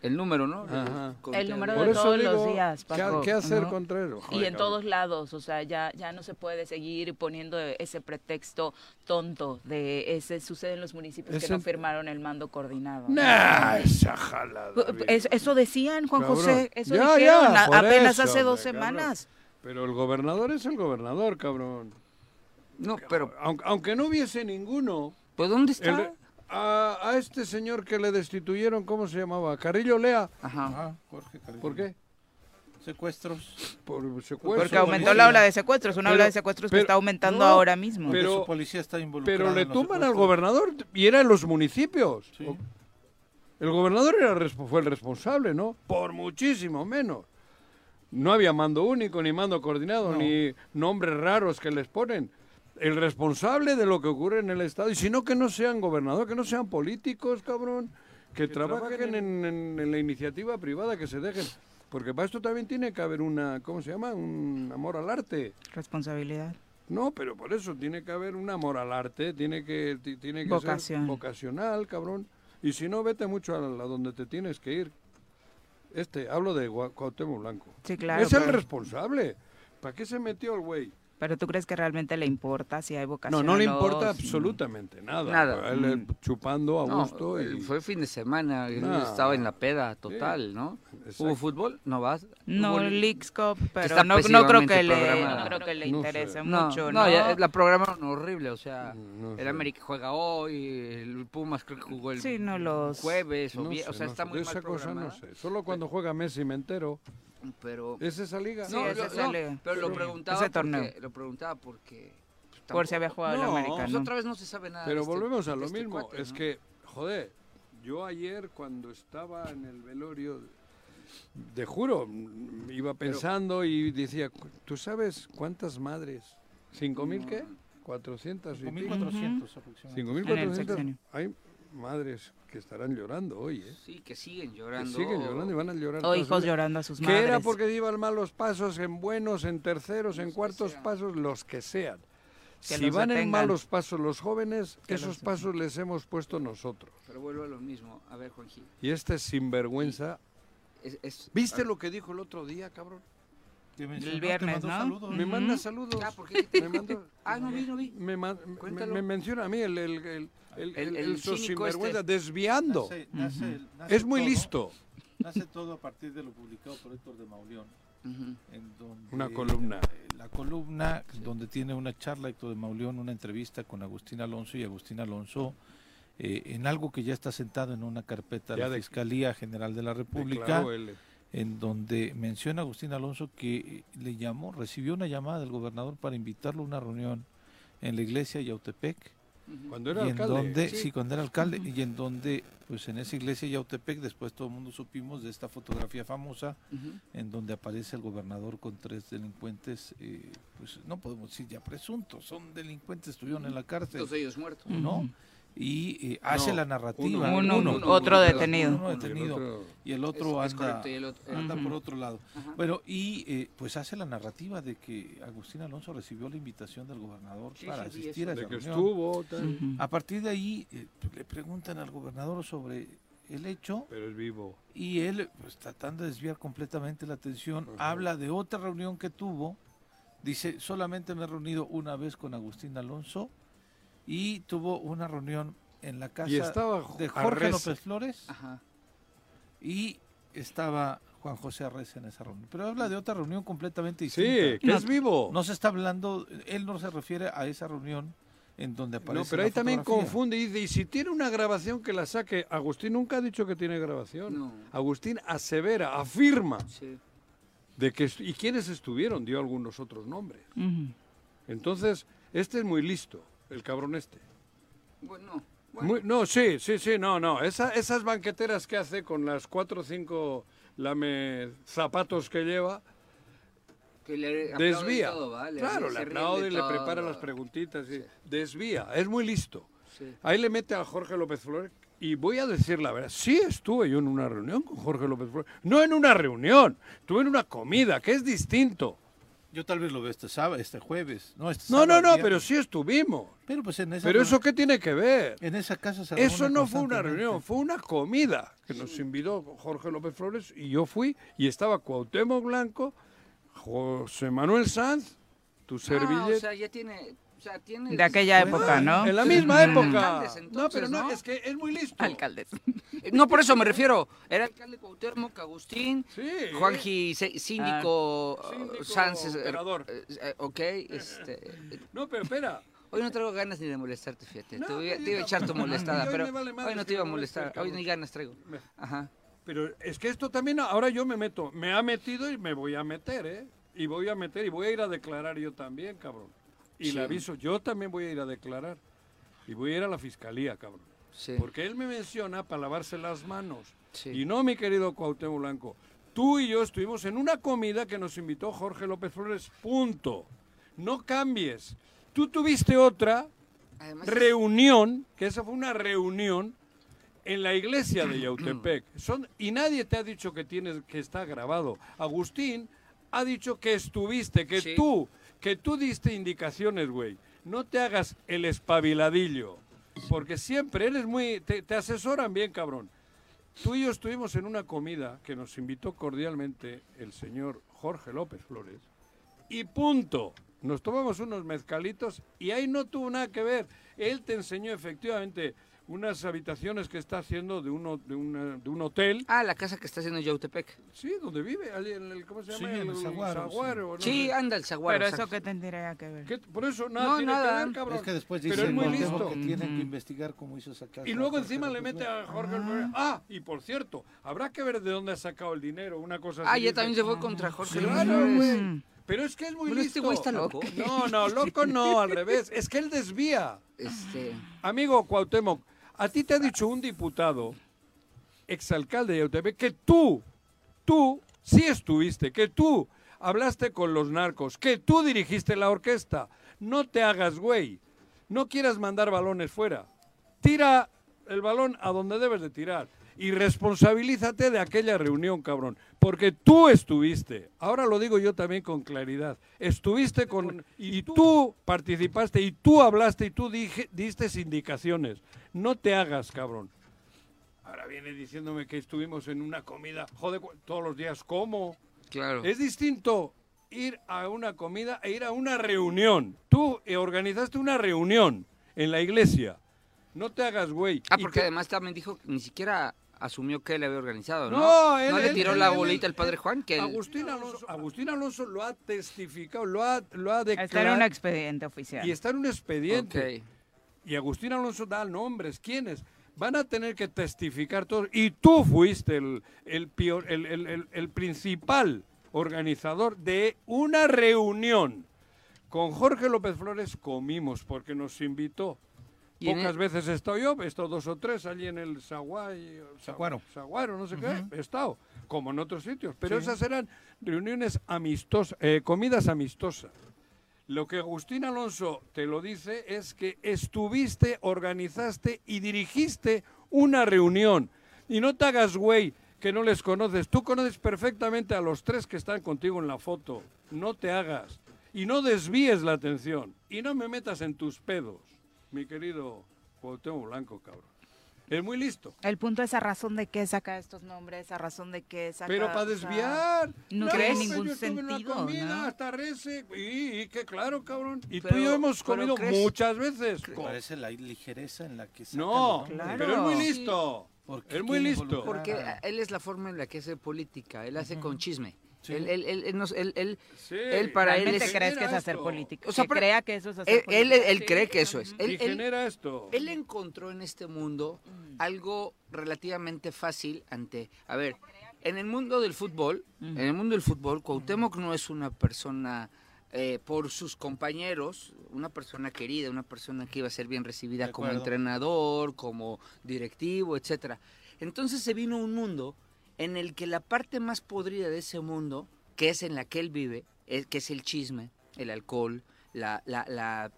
[SPEAKER 5] el número, ¿no?
[SPEAKER 2] Ajá.
[SPEAKER 1] El número de todos los
[SPEAKER 2] digo,
[SPEAKER 1] días,
[SPEAKER 2] ¿qué,
[SPEAKER 1] Paco,
[SPEAKER 2] qué hacer
[SPEAKER 1] ¿no?
[SPEAKER 2] contra eso?
[SPEAKER 1] Y en
[SPEAKER 2] cabrón.
[SPEAKER 1] todos lados, o sea, ya, ya no se puede seguir poniendo ese pretexto tonto de ese sucede en los municipios
[SPEAKER 2] Es
[SPEAKER 1] que no firmaron el mando coordinado.
[SPEAKER 2] Nah, esa jalada.
[SPEAKER 1] Es- eso decían, Juan
[SPEAKER 2] Cabrón.
[SPEAKER 1] José, eso
[SPEAKER 2] Ya,
[SPEAKER 1] dijeron
[SPEAKER 2] ya,
[SPEAKER 1] apenas
[SPEAKER 2] eso,
[SPEAKER 1] hace dos
[SPEAKER 2] hombre, cabrón.
[SPEAKER 1] semanas.
[SPEAKER 2] Pero el gobernador es el gobernador, cabrón.
[SPEAKER 5] No, pero
[SPEAKER 2] Aunque, aunque no hubiese ninguno,
[SPEAKER 5] ¿pues dónde está?
[SPEAKER 2] el- a, a este señor que le destituyeron, ¿cómo se llamaba? Carrillo Lea.
[SPEAKER 5] Ajá.
[SPEAKER 3] Ajá, Jorge Carrillo.
[SPEAKER 2] ¿Por qué?
[SPEAKER 3] Secuestros.
[SPEAKER 2] Por secuestro.
[SPEAKER 1] Porque aumentó la ola de secuestros, una
[SPEAKER 2] Pero-
[SPEAKER 1] ola de secuestros que está aumentando
[SPEAKER 2] no,
[SPEAKER 1] ahora mismo.
[SPEAKER 2] pero-
[SPEAKER 3] su policía está involucrada.
[SPEAKER 2] Pero le tumban al
[SPEAKER 3] secuestros.
[SPEAKER 2] gobernador y era en los municipios.
[SPEAKER 3] Sí.
[SPEAKER 2] El gobernador era, fue el responsable, ¿no? Por muchísimo menos. No había mando único, ni mando coordinado,
[SPEAKER 3] No.
[SPEAKER 2] ni nombres raros que les ponen. El responsable de lo que ocurre en el Estado, y si no que no sean gobernador, que no sean políticos, cabrón, que, trabajen
[SPEAKER 3] trabajen
[SPEAKER 2] en, en- en la iniciativa privada, que se dejen. Porque para esto también tiene que haber una, ¿cómo se llama? Un amor al arte.
[SPEAKER 1] Responsabilidad.
[SPEAKER 2] No, pero por eso tiene que haber un amor al arte, tiene que, ti- tiene que
[SPEAKER 1] Vocación.
[SPEAKER 2] ser vocacional, cabrón. Y si no, vete mucho a, la- a donde te tienes que ir. Este, hablo de Cuauhtémoc Blanco.
[SPEAKER 1] Sí, claro.
[SPEAKER 2] es el responsable. ¿Para qué se metió el güey?
[SPEAKER 1] Pero tú crees que realmente le importa si hay vocación
[SPEAKER 2] No, no le importa absolutamente nada.
[SPEAKER 5] Nada.
[SPEAKER 2] Él, eh,
[SPEAKER 5] Mm.
[SPEAKER 2] chupando a
[SPEAKER 5] No,
[SPEAKER 2] gusto.
[SPEAKER 5] el-
[SPEAKER 2] y...
[SPEAKER 5] fue fin de semana, estaba en la peda total, ¿no?
[SPEAKER 2] Exacto.
[SPEAKER 5] ¿Hubo fútbol? ¿No vas?
[SPEAKER 1] No,
[SPEAKER 5] ¿Hubo-
[SPEAKER 1] Leagues Cup, pero no, no creo que le, no creo que le
[SPEAKER 2] No
[SPEAKER 1] interese
[SPEAKER 2] sé.
[SPEAKER 1] Mucho,
[SPEAKER 5] no,
[SPEAKER 1] ¿no?
[SPEAKER 5] ya la programaron horrible, o sea, el
[SPEAKER 2] sé.
[SPEAKER 5] América juega hoy, el Pumas creo que jugó el
[SPEAKER 1] Sí, no, los-
[SPEAKER 5] jueves, o,
[SPEAKER 2] No
[SPEAKER 5] vie-
[SPEAKER 2] sé,
[SPEAKER 5] o sea,
[SPEAKER 2] no
[SPEAKER 5] está muy mal
[SPEAKER 2] esa cosa no sé. Solo cuando juega Messi me entero.
[SPEAKER 5] Pero
[SPEAKER 2] ¿Es esa liga?
[SPEAKER 1] Sí,
[SPEAKER 5] no,
[SPEAKER 1] esa
[SPEAKER 5] no,
[SPEAKER 1] liga.
[SPEAKER 5] Pero lo preguntaba
[SPEAKER 1] Ese torneo.
[SPEAKER 5] lo preguntaba porque pues,
[SPEAKER 1] por si había jugado
[SPEAKER 2] no,
[SPEAKER 1] el
[SPEAKER 5] americano.
[SPEAKER 1] Pues,
[SPEAKER 5] otra vez no se sabe nada.
[SPEAKER 2] Pero
[SPEAKER 5] este
[SPEAKER 2] volvemos a lo
[SPEAKER 5] este
[SPEAKER 2] mismo, es que joder, yo ayer cuando estaba en el velorio de juro iba pensando y decía, ¿tú sabes cuántas madres? ¿Cinco mil qué? 400 y
[SPEAKER 3] 5.400 aproximadamente.
[SPEAKER 2] 5.400 madres que estarán llorando hoy, ¿eh?
[SPEAKER 5] Sí, que siguen
[SPEAKER 2] Que
[SPEAKER 5] llorando.
[SPEAKER 2] siguen llorando y van a llorar.
[SPEAKER 1] O hijos
[SPEAKER 2] vida.
[SPEAKER 1] llorando a sus
[SPEAKER 2] Que
[SPEAKER 1] madres.
[SPEAKER 2] era porque iban malos pasos, en buenos, en terceros, en
[SPEAKER 5] Los que
[SPEAKER 2] cuartos
[SPEAKER 5] sean.
[SPEAKER 2] pasos, los que sean.
[SPEAKER 1] Que
[SPEAKER 2] si van en malos pasos los jóvenes,
[SPEAKER 1] Que
[SPEAKER 2] esos
[SPEAKER 1] los
[SPEAKER 2] pasos les hemos puesto nosotros.
[SPEAKER 5] Pero vuelvo a lo mismo. A ver, Juanji.
[SPEAKER 2] Y este sinvergüenza.
[SPEAKER 5] Es, es-
[SPEAKER 2] ¿Viste
[SPEAKER 5] a-
[SPEAKER 2] lo que dijo el otro día, cabrón?
[SPEAKER 1] El viernes, ¿no?
[SPEAKER 3] saludos.
[SPEAKER 2] Me manda saludos.
[SPEAKER 5] Ah, ¿por qué? ¿Qué te
[SPEAKER 2] me manda-
[SPEAKER 5] Ah, no vi, no vi.
[SPEAKER 2] me, man- me- menciona a mí el, el, el, el,
[SPEAKER 5] El-
[SPEAKER 2] sinvergüenza,
[SPEAKER 5] este.
[SPEAKER 2] desviando.
[SPEAKER 3] Nace- nace- nace
[SPEAKER 2] Es muy
[SPEAKER 3] todo-
[SPEAKER 2] listo.
[SPEAKER 3] Nace todo a partir de lo publicado por Héctor de Mauleón.
[SPEAKER 5] Ujú.
[SPEAKER 3] en donde
[SPEAKER 2] Una columna.
[SPEAKER 3] La columna donde tiene una charla Héctor de Mauleón, una entrevista con Agustín Alonso y Agustín Alonso eh, en algo que ya está sentado en una carpeta de la
[SPEAKER 2] de-
[SPEAKER 3] Fiscalía General de la República, en donde menciona Agustín Alonso que le llamó, recibió una llamada del gobernador para invitarlo a una reunión en la iglesia de Yautepec
[SPEAKER 2] Cuando era
[SPEAKER 3] y en
[SPEAKER 2] alcalde.
[SPEAKER 3] donde,
[SPEAKER 5] Sí.
[SPEAKER 3] sí. cuando era alcalde, y en donde, pues en esa iglesia de Yautepec, después todo el mundo supimos de esta fotografía famosa, en donde aparece el gobernador con tres delincuentes, eh, pues no podemos decir ya presuntos, son delincuentes, estuvieron en la cárcel,
[SPEAKER 5] Todos ellos muertos.
[SPEAKER 3] ¿no? Y eh, hace
[SPEAKER 2] No,
[SPEAKER 3] la narrativa.
[SPEAKER 1] Uno,
[SPEAKER 5] Uno,
[SPEAKER 1] otro
[SPEAKER 5] uno,
[SPEAKER 1] detenido.
[SPEAKER 3] uno
[SPEAKER 2] Y el
[SPEAKER 3] detenido.
[SPEAKER 2] otro-
[SPEAKER 3] Y el otro
[SPEAKER 5] Es-
[SPEAKER 3] anda,
[SPEAKER 5] el otro-
[SPEAKER 3] por otro lado.
[SPEAKER 5] Ajá.
[SPEAKER 3] Bueno, y eh, pues hace la narrativa de que Agustín Alonso recibió la invitación del gobernador
[SPEAKER 5] Sí,
[SPEAKER 3] para
[SPEAKER 5] sí,
[SPEAKER 3] asistir a esa
[SPEAKER 2] de que
[SPEAKER 3] reunión.
[SPEAKER 2] estuvo. tal.
[SPEAKER 1] Ujú.
[SPEAKER 3] A partir de ahí eh, le preguntan al gobernador sobre el hecho
[SPEAKER 2] Pero es vivo.
[SPEAKER 3] y él, pues tratando de desviar completamente la atención,
[SPEAKER 2] Ajá.
[SPEAKER 3] habla de otra reunión que tuvo. Dice, solamente me he reunido una vez con Agustín Alonso y tuvo una reunión en la casa
[SPEAKER 2] Y estaba
[SPEAKER 3] de Jorge
[SPEAKER 2] Arreza.
[SPEAKER 3] López Flores
[SPEAKER 5] Ajá.
[SPEAKER 3] y estaba Juan José Arreza en esa reunión. Pero habla de otra reunión completamente
[SPEAKER 2] Sí,
[SPEAKER 3] distinta.
[SPEAKER 2] que
[SPEAKER 1] No.
[SPEAKER 2] es vivo.
[SPEAKER 3] No se está hablando, él no se refiere a esa reunión en donde aparece
[SPEAKER 2] No, pero
[SPEAKER 3] la
[SPEAKER 2] ahí también confunde y dice, y si tiene una grabación que la saque, Agustín nunca ha dicho que tiene grabación.
[SPEAKER 5] No.
[SPEAKER 2] Agustín asevera, afirma
[SPEAKER 5] Sí.
[SPEAKER 2] de que y quiénes estuvieron, dio algunos otros nombres. Entonces, este es muy listo, el cabrón este.
[SPEAKER 5] Bueno, bueno.
[SPEAKER 2] Muy- no, sí, sí, sí, no, no. Esa- esas banqueteras que hace con las cuatro o cinco lame zapatos que lleva,
[SPEAKER 5] que le aplauden
[SPEAKER 2] desvía. claro, le aplaude y le prepara las preguntitas. y Desvía, es muy listo.
[SPEAKER 5] Sí.
[SPEAKER 2] Ahí le mete a Jorge López Flores y voy a decir la verdad. Sí estuve yo en una reunión con Jorge López Flores. No en una reunión, estuve en una comida, que es distinto.
[SPEAKER 3] Yo tal vez lo veo este sábado, este jueves. No, este
[SPEAKER 2] No, no,
[SPEAKER 3] sábado,
[SPEAKER 2] no,
[SPEAKER 3] ya.
[SPEAKER 2] pero sí estuvimos.
[SPEAKER 3] Pero pues en esa,
[SPEAKER 2] Pero eso qué tiene que ver?
[SPEAKER 3] en esa casa se
[SPEAKER 2] Eso no fue una reunión, fue una comida que nos invitó Jorge López Flores y yo fui y estaba Cuauhtémoc Blanco, José Manuel Sanz, tu
[SPEAKER 4] Ah,
[SPEAKER 2] servilleta.
[SPEAKER 4] o sea, ya tiene... O sea, tiene
[SPEAKER 1] De aquella época, ¿no?
[SPEAKER 2] En la misma época.
[SPEAKER 4] Alcaldes,
[SPEAKER 2] no, pero no,
[SPEAKER 4] ¿no?
[SPEAKER 2] es que es muy listo.
[SPEAKER 1] Alcaldes.
[SPEAKER 4] Eh, No, por eso me refiero. Era alcalde Cuauhtémoc, Agustín,
[SPEAKER 2] Sí.
[SPEAKER 4] Juanji, síndico,
[SPEAKER 2] Ah, Síndico,
[SPEAKER 4] Sánchez. eh,
[SPEAKER 2] operador.
[SPEAKER 4] eh, eh, ok, este... [laughs]
[SPEAKER 2] No, pero espera.
[SPEAKER 4] Hoy no traigo ganas ni de molestarte, fíjate.
[SPEAKER 2] No,
[SPEAKER 4] te, voy a, te iba a echar tu molestada,
[SPEAKER 2] hoy
[SPEAKER 4] pero hoy no te iba a molestar. Hoy ni ganas traigo. Ajá.
[SPEAKER 2] Pero es que esto también, ahora yo me meto, me ha metido y me voy a meter, ¿eh? Y voy a meter y voy a ir a declarar yo también, cabrón. Y
[SPEAKER 4] Sí.
[SPEAKER 2] le aviso, yo también voy a ir a declarar. Y voy a ir a la fiscalía, cabrón.
[SPEAKER 4] Sí.
[SPEAKER 2] Porque él me menciona para lavarse las manos.
[SPEAKER 4] Sí.
[SPEAKER 2] Y no, mi querido Cuauhtémoc Blanco. Tú y yo estuvimos en una comida que nos invitó Jorge López Flores, punto. No cambies. Tú tuviste otra
[SPEAKER 4] Además,
[SPEAKER 2] reunión, que esa fue una reunión en la iglesia de Yautepec. [clears throat] Son, y nadie te ha dicho que tienes que está grabado. Agustín ha dicho que estuviste, que
[SPEAKER 4] Sí.
[SPEAKER 2] tú, que tú diste indicaciones, güey. No te hagas el espabiladillo, porque siempre eres muy, te, asesoran bien, cabrón. Tú y yo estuvimos en una comida que nos invitó cordialmente el señor Jorge López Flores y punto. Nos tomamos unos mezcalitos y ahí no tuvo nada que ver. Él te enseñó efectivamente unas habitaciones que está haciendo de, uno, de, una- de un hotel.
[SPEAKER 4] Ah, la casa que está haciendo Yautepec.
[SPEAKER 2] Sí, donde vive, allí en el, ¿cómo se
[SPEAKER 3] Sí,
[SPEAKER 2] llama?
[SPEAKER 3] en el Saguaro,
[SPEAKER 2] Saguaro, no
[SPEAKER 4] Sí,
[SPEAKER 2] sé.
[SPEAKER 4] anda el saguaro.
[SPEAKER 1] Pero eso que tendría que ver.
[SPEAKER 2] ¿Qué? Por eso nada
[SPEAKER 4] No,
[SPEAKER 2] tiene
[SPEAKER 4] nada.
[SPEAKER 2] que ver, cabrón.
[SPEAKER 3] Es que después
[SPEAKER 2] Pero
[SPEAKER 3] dice
[SPEAKER 2] es muy
[SPEAKER 3] Cuauhtémoc
[SPEAKER 2] listo.
[SPEAKER 3] que tienen que investigar cómo hizo esa casa.
[SPEAKER 2] Y luego encima le mete a Jorge Flores. Ah, y por cierto, habrá que ver de dónde ha sacado el dinero, una cosa
[SPEAKER 4] Ah,
[SPEAKER 2] así.
[SPEAKER 4] ya
[SPEAKER 2] dice.
[SPEAKER 4] también se fue contra Jorge
[SPEAKER 2] Claro, güey. Pero es que es muy
[SPEAKER 4] Bueno,
[SPEAKER 2] listo.
[SPEAKER 4] este güey está loco.
[SPEAKER 2] No, no, loco no, al revés. Es que él desvía.
[SPEAKER 4] Este,
[SPEAKER 2] Amigo Cuauhtémoc, a ti te ha dicho un diputado, exalcalde de Yautepec, que tú, tú sí estuviste, que tú hablaste con los narcos, que tú dirigiste la orquesta. No te hagas güey. No quieras mandar balones fuera. Tira el balón a donde debes de tirar. Y responsabilízate de aquella reunión, cabrón. Porque tú estuviste. Ahora lo digo yo también con claridad. Estuviste con... Y tú participaste y tú hablaste y tú dije, diste indicaciones. No te hagas, cabrón. Ahora viene diciéndome que estuvimos en una comida. Joder, todos los días, ¿cómo?
[SPEAKER 4] claro.
[SPEAKER 2] Es distinto ir a una comida e ir a una reunión. Tú eh, organizaste una reunión en la iglesia. No te hagas güey.
[SPEAKER 4] Ah, porque
[SPEAKER 2] te-
[SPEAKER 4] además también dijo que ni siquiera asumió que él había organizado, ¿no?
[SPEAKER 2] No, él-
[SPEAKER 4] le
[SPEAKER 2] él-
[SPEAKER 4] tiró
[SPEAKER 2] él-
[SPEAKER 4] la
[SPEAKER 2] él-
[SPEAKER 4] bolita al padre Juan, que él-
[SPEAKER 2] Agustín Alonso, Agustín Alonso lo ha testificado, lo ha, lo ha declarado.
[SPEAKER 1] Está en un expediente oficial.
[SPEAKER 2] y está en un expediente. Y Agustín Alonso da nombres. ¿Quiénes? Van a tener que testificar todos. Y tú fuiste el, el, pio- el- el- el- el principal organizador de una reunión. Con Jorge López Flores comimos porque nos invitó. Pocas
[SPEAKER 4] el-
[SPEAKER 2] veces he estado yo, he estado dos o tres allí en el Saguay,
[SPEAKER 3] Saguaro.
[SPEAKER 2] Saguaro, no sé qué, he estado, como en otros sitios. Pero
[SPEAKER 3] Sí.
[SPEAKER 2] esas eran reuniones amistosas, eh, comidas amistosas. Lo que Agustín Alonso te lo dice es que estuviste, organizaste y dirigiste una reunión. Y no te hagas güey que no les conoces. Tú conoces perfectamente a los tres que están contigo en la foto. No te hagas. Y no desvíes la atención. Y no me metas en tus pedos, mi querido Cuauhtémoc Blanco, cabrón. Es muy listo.
[SPEAKER 1] El punto es a razón de qué saca estos nombres, a razón de qué saca...
[SPEAKER 2] Pero para
[SPEAKER 1] o sea,
[SPEAKER 2] desviar.
[SPEAKER 1] no tiene
[SPEAKER 2] pues
[SPEAKER 1] ningún
[SPEAKER 2] yo estuve en una
[SPEAKER 1] sentido,
[SPEAKER 2] comida
[SPEAKER 1] ¿no?
[SPEAKER 2] hasta rece. Y, y que claro, cabrón. Y tú y yo hemos comido
[SPEAKER 4] crees-
[SPEAKER 2] muchas veces.
[SPEAKER 3] Parece la ligereza en la que saca
[SPEAKER 2] No.
[SPEAKER 1] Claro.
[SPEAKER 2] pero es muy listo.
[SPEAKER 3] ¿Por qué
[SPEAKER 2] Es muy listo.
[SPEAKER 3] involucrar
[SPEAKER 4] Porque
[SPEAKER 3] a-
[SPEAKER 4] él es la forma en la que hace política, él hace con chisme.
[SPEAKER 3] Sí.
[SPEAKER 4] Él, él, él, él él- él-
[SPEAKER 2] Sí.
[SPEAKER 4] él para él
[SPEAKER 1] ¿Realmente
[SPEAKER 4] es...
[SPEAKER 1] crees que es hacer
[SPEAKER 2] esto.
[SPEAKER 1] política?
[SPEAKER 4] O sea,
[SPEAKER 1] que
[SPEAKER 4] pero-
[SPEAKER 1] crea que eso es hacer
[SPEAKER 4] él, él,
[SPEAKER 1] política.
[SPEAKER 4] él
[SPEAKER 1] Sí.
[SPEAKER 4] cree que eso es. Él,
[SPEAKER 2] y genera esto.
[SPEAKER 4] él encontró en este mundo algo relativamente fácil ante... A ver, en el mundo del fútbol, en el mundo del fútbol, Cuauhtémoc no es una persona... eh, por sus compañeros, una persona querida, una persona que iba a ser bien recibida como entrenador, como directivo, etcétera. Entonces se vino un mundo en el que la parte más podrida de ese mundo, que es en la que él vive, es, que es el chisme, el alcohol, la, la, la,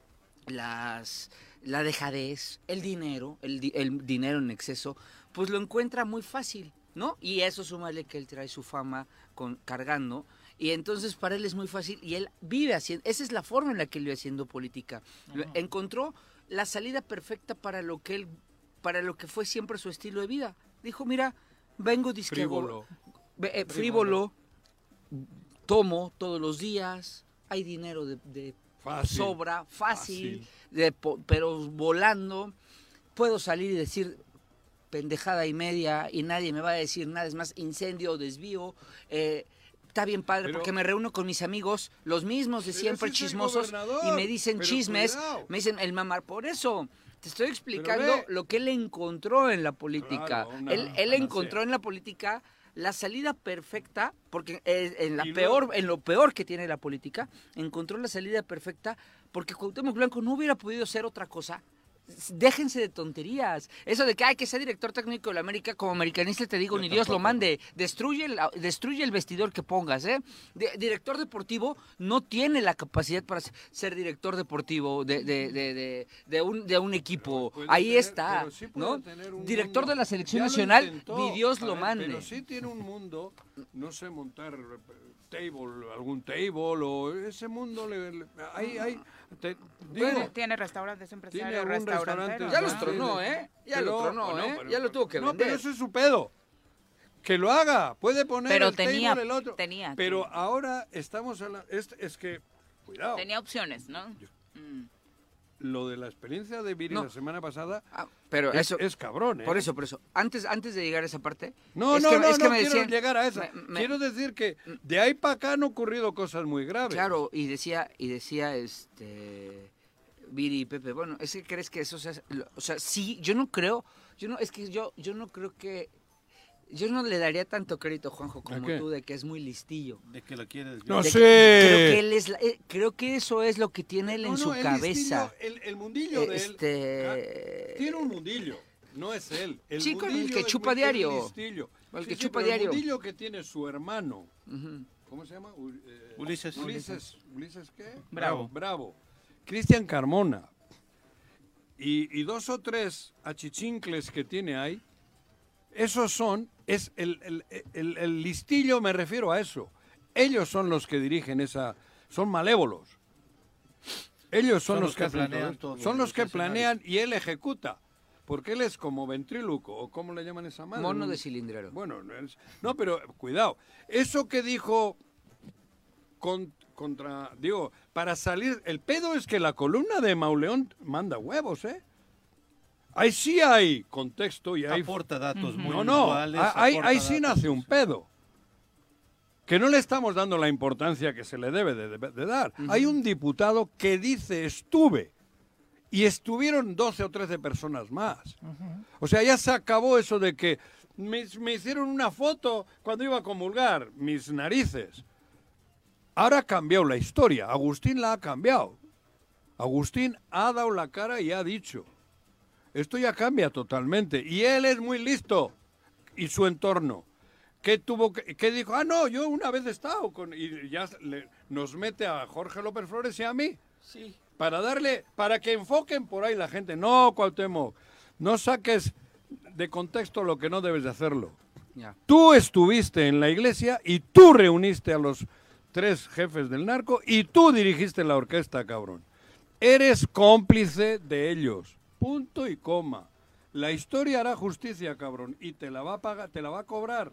[SPEAKER 4] las, la dejadez, el dinero, el, di- el dinero en exceso, pues lo encuentra muy fácil, ¿no? Y eso súmale que él trae su fama con, cargando Y entonces para él es muy fácil y él vive haciendo, esa es la forma en la que él vive haciendo política. Encontró la salida perfecta para lo que él, para lo que fue siempre su estilo de vida. Dijo, mira, vengo disque
[SPEAKER 2] Frívolo.
[SPEAKER 4] Eh, frívolo, tomo todos los días, hay dinero de, de
[SPEAKER 2] Fácil.
[SPEAKER 4] sobra, fácil,
[SPEAKER 2] Fácil.
[SPEAKER 4] de po- pero volando. Puedo salir y decir pendejada y media y nadie me va a decir nada, es más, incendio, desvío. eh, está bien padre
[SPEAKER 2] Pero-
[SPEAKER 4] porque me reúno con mis amigos, los mismos de siempre chismosos, y me dicen chismes,
[SPEAKER 2] cuidado.
[SPEAKER 4] me dicen el mamar. Por eso te estoy explicando
[SPEAKER 2] ve.
[SPEAKER 4] lo que él encontró en la política.
[SPEAKER 2] Claro, una
[SPEAKER 4] él él encontró en la política la salida perfecta, porque eh, en, la peor, en lo peor que tiene la política, encontró la salida perfecta porque Cuauhtémoc Blanco no hubiera podido ser otra cosa. Déjense de tonterías. Eso de que hay que ser director técnico de la América, como americanista te digo,
[SPEAKER 2] Yo
[SPEAKER 4] ni Dios lo mande. Destruye el, destruye el vestidor que pongas, ¿eh? De- director deportivo no tiene la capacidad para ser- director deportivo de, de, de, de, de un, de un equipo. Ahí
[SPEAKER 2] tener-
[SPEAKER 4] está,
[SPEAKER 2] pero sí
[SPEAKER 4] ¿no?
[SPEAKER 2] tener un
[SPEAKER 4] Director
[SPEAKER 2] mundo.
[SPEAKER 4] de la selección
[SPEAKER 2] Ya
[SPEAKER 4] nacional,
[SPEAKER 2] intentó,
[SPEAKER 4] ni Dios lo mande.
[SPEAKER 2] Pero sí tiene un mundo, no sé, montar table, algún table, o ese mundo, le, le- hay, hay, te- digo,
[SPEAKER 1] Tiene, tiene restaurantes empresarios,
[SPEAKER 2] algún
[SPEAKER 1] restauranteros.
[SPEAKER 2] restaurante,
[SPEAKER 4] Ya
[SPEAKER 1] ¿no?
[SPEAKER 4] los tronó, ¿eh? Ya lo tronó,
[SPEAKER 2] no,
[SPEAKER 4] ¿eh?
[SPEAKER 2] pero-
[SPEAKER 4] Ya lo tuvo que
[SPEAKER 2] no,
[SPEAKER 4] vender.
[SPEAKER 2] pero eso es su pedo. Que lo haga, puede poner
[SPEAKER 1] Pero
[SPEAKER 2] el
[SPEAKER 1] tenía-
[SPEAKER 2] table el otro.
[SPEAKER 1] tenía
[SPEAKER 2] pero ahora estamos en la, es, es que, cuidado,
[SPEAKER 1] Tenía opciones, ¿no? Mm.
[SPEAKER 2] Lo de la experiencia de Viri
[SPEAKER 4] No.
[SPEAKER 2] la semana pasada
[SPEAKER 4] Ah, pero
[SPEAKER 2] es,
[SPEAKER 4] eso,
[SPEAKER 2] es cabrón, ¿eh?
[SPEAKER 4] por eso, por eso. Antes, antes de llegar a esa parte.
[SPEAKER 2] No,
[SPEAKER 4] es
[SPEAKER 2] no,
[SPEAKER 4] que,
[SPEAKER 2] no,
[SPEAKER 4] es que
[SPEAKER 2] no
[SPEAKER 4] me
[SPEAKER 2] quiero
[SPEAKER 4] decían-
[SPEAKER 2] llegar a esa.
[SPEAKER 4] me- me-
[SPEAKER 2] Quiero decir que de ahí para acá han ocurrido cosas muy graves.
[SPEAKER 4] Claro, y decía, y decía este Viri y Pepe, bueno, es que crees que eso sea, lo- o sea, sí, yo no creo, yo no, es que yo, yo no creo que, yo no le daría tanto crédito, Juanjo, como tú, de que es muy listillo.
[SPEAKER 3] De que la quieres.
[SPEAKER 2] No sé.
[SPEAKER 4] que- Creo que él es, la- eh, creo que eso es lo que tiene él
[SPEAKER 2] No,
[SPEAKER 4] en
[SPEAKER 2] no,
[SPEAKER 4] su
[SPEAKER 2] el
[SPEAKER 4] cabeza.
[SPEAKER 2] listillo, el, el mundillo de él.
[SPEAKER 4] Este,
[SPEAKER 2] ah, Tiene un mundillo. No es él. El
[SPEAKER 4] Sí, con el
[SPEAKER 2] mundillo
[SPEAKER 4] que chupa diario.
[SPEAKER 2] El listillo.
[SPEAKER 4] El que
[SPEAKER 2] Sí,
[SPEAKER 4] chupa diario.
[SPEAKER 2] El mundillo que tiene su hermano. ¿Cómo se llama? U- eh,
[SPEAKER 3] Ulises.
[SPEAKER 2] Ulises. ¿Ulises qué?
[SPEAKER 1] Bravo.
[SPEAKER 2] Bravo. Cristian Carmona. Y, y dos o tres achichincles que tiene ahí, esos son, es el, el- el- el listillo, me refiero a eso. Ellos son los que dirigen esa, son malévolos. Ellos son, los, que,
[SPEAKER 3] planean
[SPEAKER 2] todo Son los que planean y él ejecuta. Porque él es como ventríloco, o cómo le llaman esa madre.
[SPEAKER 4] Mono de cilindrero.
[SPEAKER 2] bueno, no, es- no, pero cuidado. Eso que dijo con- contra, digo, para salir, el pedo es que la columna de Mauleón manda huevos, ¿eh? Ahí sí hay contexto y hay...
[SPEAKER 3] Aporta datos muy
[SPEAKER 2] No, no, ahí, ahí sí
[SPEAKER 3] datos.
[SPEAKER 2] nace un pedo. Que no le estamos dando la importancia que se le debe de, de- de dar. Hay un diputado que dice estuve y estuvieron 12 o 13 personas más. O sea, ya se acabó eso de que me, me hicieron una foto cuando iba a comulgar, mis narices. Ahora ha cambiado la historia, Agustín la ha cambiado. Agustín ha dado la cara y ha dicho, esto ya cambia totalmente. Y él es muy listo. Y su entorno. ¿Qué tuvo que, qué dijo? Ah, no, yo una vez he estado con... Y ya le- nos mete a Jorge López Flores y a mí.
[SPEAKER 4] Sí.
[SPEAKER 2] Para darle, para que enfoquen por ahí la gente. No, Cuauhtémoc, no saques de contexto lo que no debes de hacerlo.
[SPEAKER 4] Ya.
[SPEAKER 2] Tú estuviste en la iglesia y tú reuniste a los tres jefes del narco y tú dirigiste la orquesta, cabrón. Eres cómplice de ellos. Punto y coma. La historia hará justicia, cabrón, y te la va a pagar, te la va a cobrar.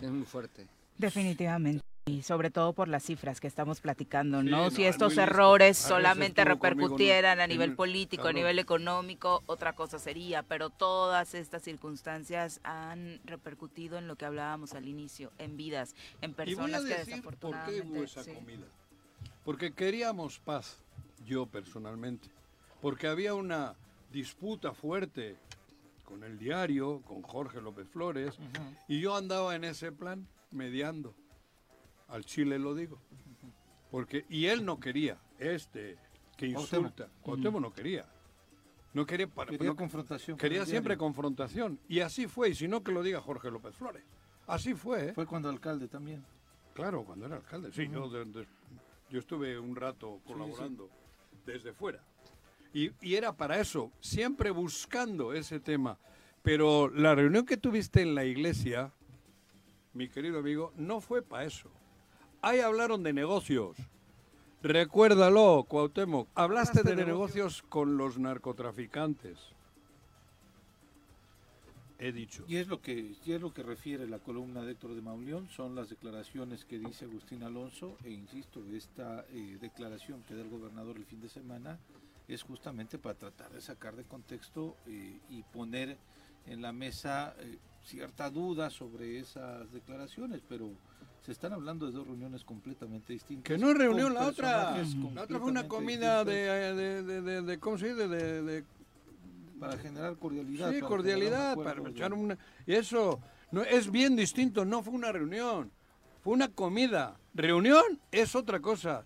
[SPEAKER 4] Es muy fuerte.
[SPEAKER 1] Definitivamente. Y sobre todo por las cifras que estamos platicando,
[SPEAKER 2] Sí,
[SPEAKER 1] ¿no?
[SPEAKER 2] no,
[SPEAKER 1] si
[SPEAKER 2] es
[SPEAKER 1] estos
[SPEAKER 2] listo.
[SPEAKER 1] errores solamente
[SPEAKER 2] conmigo,
[SPEAKER 1] repercutieran a nivel político, a nivel económico, otra cosa sería, pero todas estas circunstancias han repercutido en lo que hablábamos al inicio, en vidas, en
[SPEAKER 2] Y voy a
[SPEAKER 1] personas que
[SPEAKER 2] decir por qué
[SPEAKER 1] desafortunadamente...
[SPEAKER 2] hubo esa
[SPEAKER 1] sí.
[SPEAKER 2] comida. Porque queríamos paz, yo personalmente. Porque había una disputa fuerte con el diario, con Jorge López Flores, y yo andaba en ese plan mediando. Al Chile lo digo. Porque, y él no quería, este, que insulta. Cuauhtémoc no quería. No quería, para,
[SPEAKER 3] Quería
[SPEAKER 2] no-
[SPEAKER 3] confrontación. con
[SPEAKER 2] quería siempre confrontación. Y así fue, y si no que lo diga Jorge López Flores. Así fue, ¿eh?
[SPEAKER 3] Fue cuando alcalde también.
[SPEAKER 2] Claro, cuando era alcalde, sí, yo, de- de- yo estuve un rato colaborando desde fuera. Y, y era para eso, siempre buscando ese tema. Pero la reunión que tuviste en la iglesia, mi querido amigo, no fue para eso. Ahí hablaron de negocios. Recuérdalo, Cuauhtémoc. Hablaste de negocios con los narcotraficantes. He dicho.
[SPEAKER 3] Y es lo que y es lo que refiere la columna de Héctor de Mauleón, son las declaraciones que dice Agustín Alonso, e insisto, esta eh, declaración que da el gobernador el fin de semana es justamente para tratar de sacar de contexto eh, y poner en la mesa eh, cierta duda sobre esas declaraciones, pero se están hablando de dos reuniones completamente distintas.
[SPEAKER 2] Que no es reunión la otra.
[SPEAKER 3] personajes
[SPEAKER 2] La otra fue una comida de, de, de, ¿cómo se dice? De,
[SPEAKER 3] para generar cordialidad.
[SPEAKER 2] sí,
[SPEAKER 3] para
[SPEAKER 2] cordialidad.
[SPEAKER 3] un
[SPEAKER 2] Para echar una, eso no es bien distinto. No fue una reunión. Fue una comida. Reunión es otra cosa.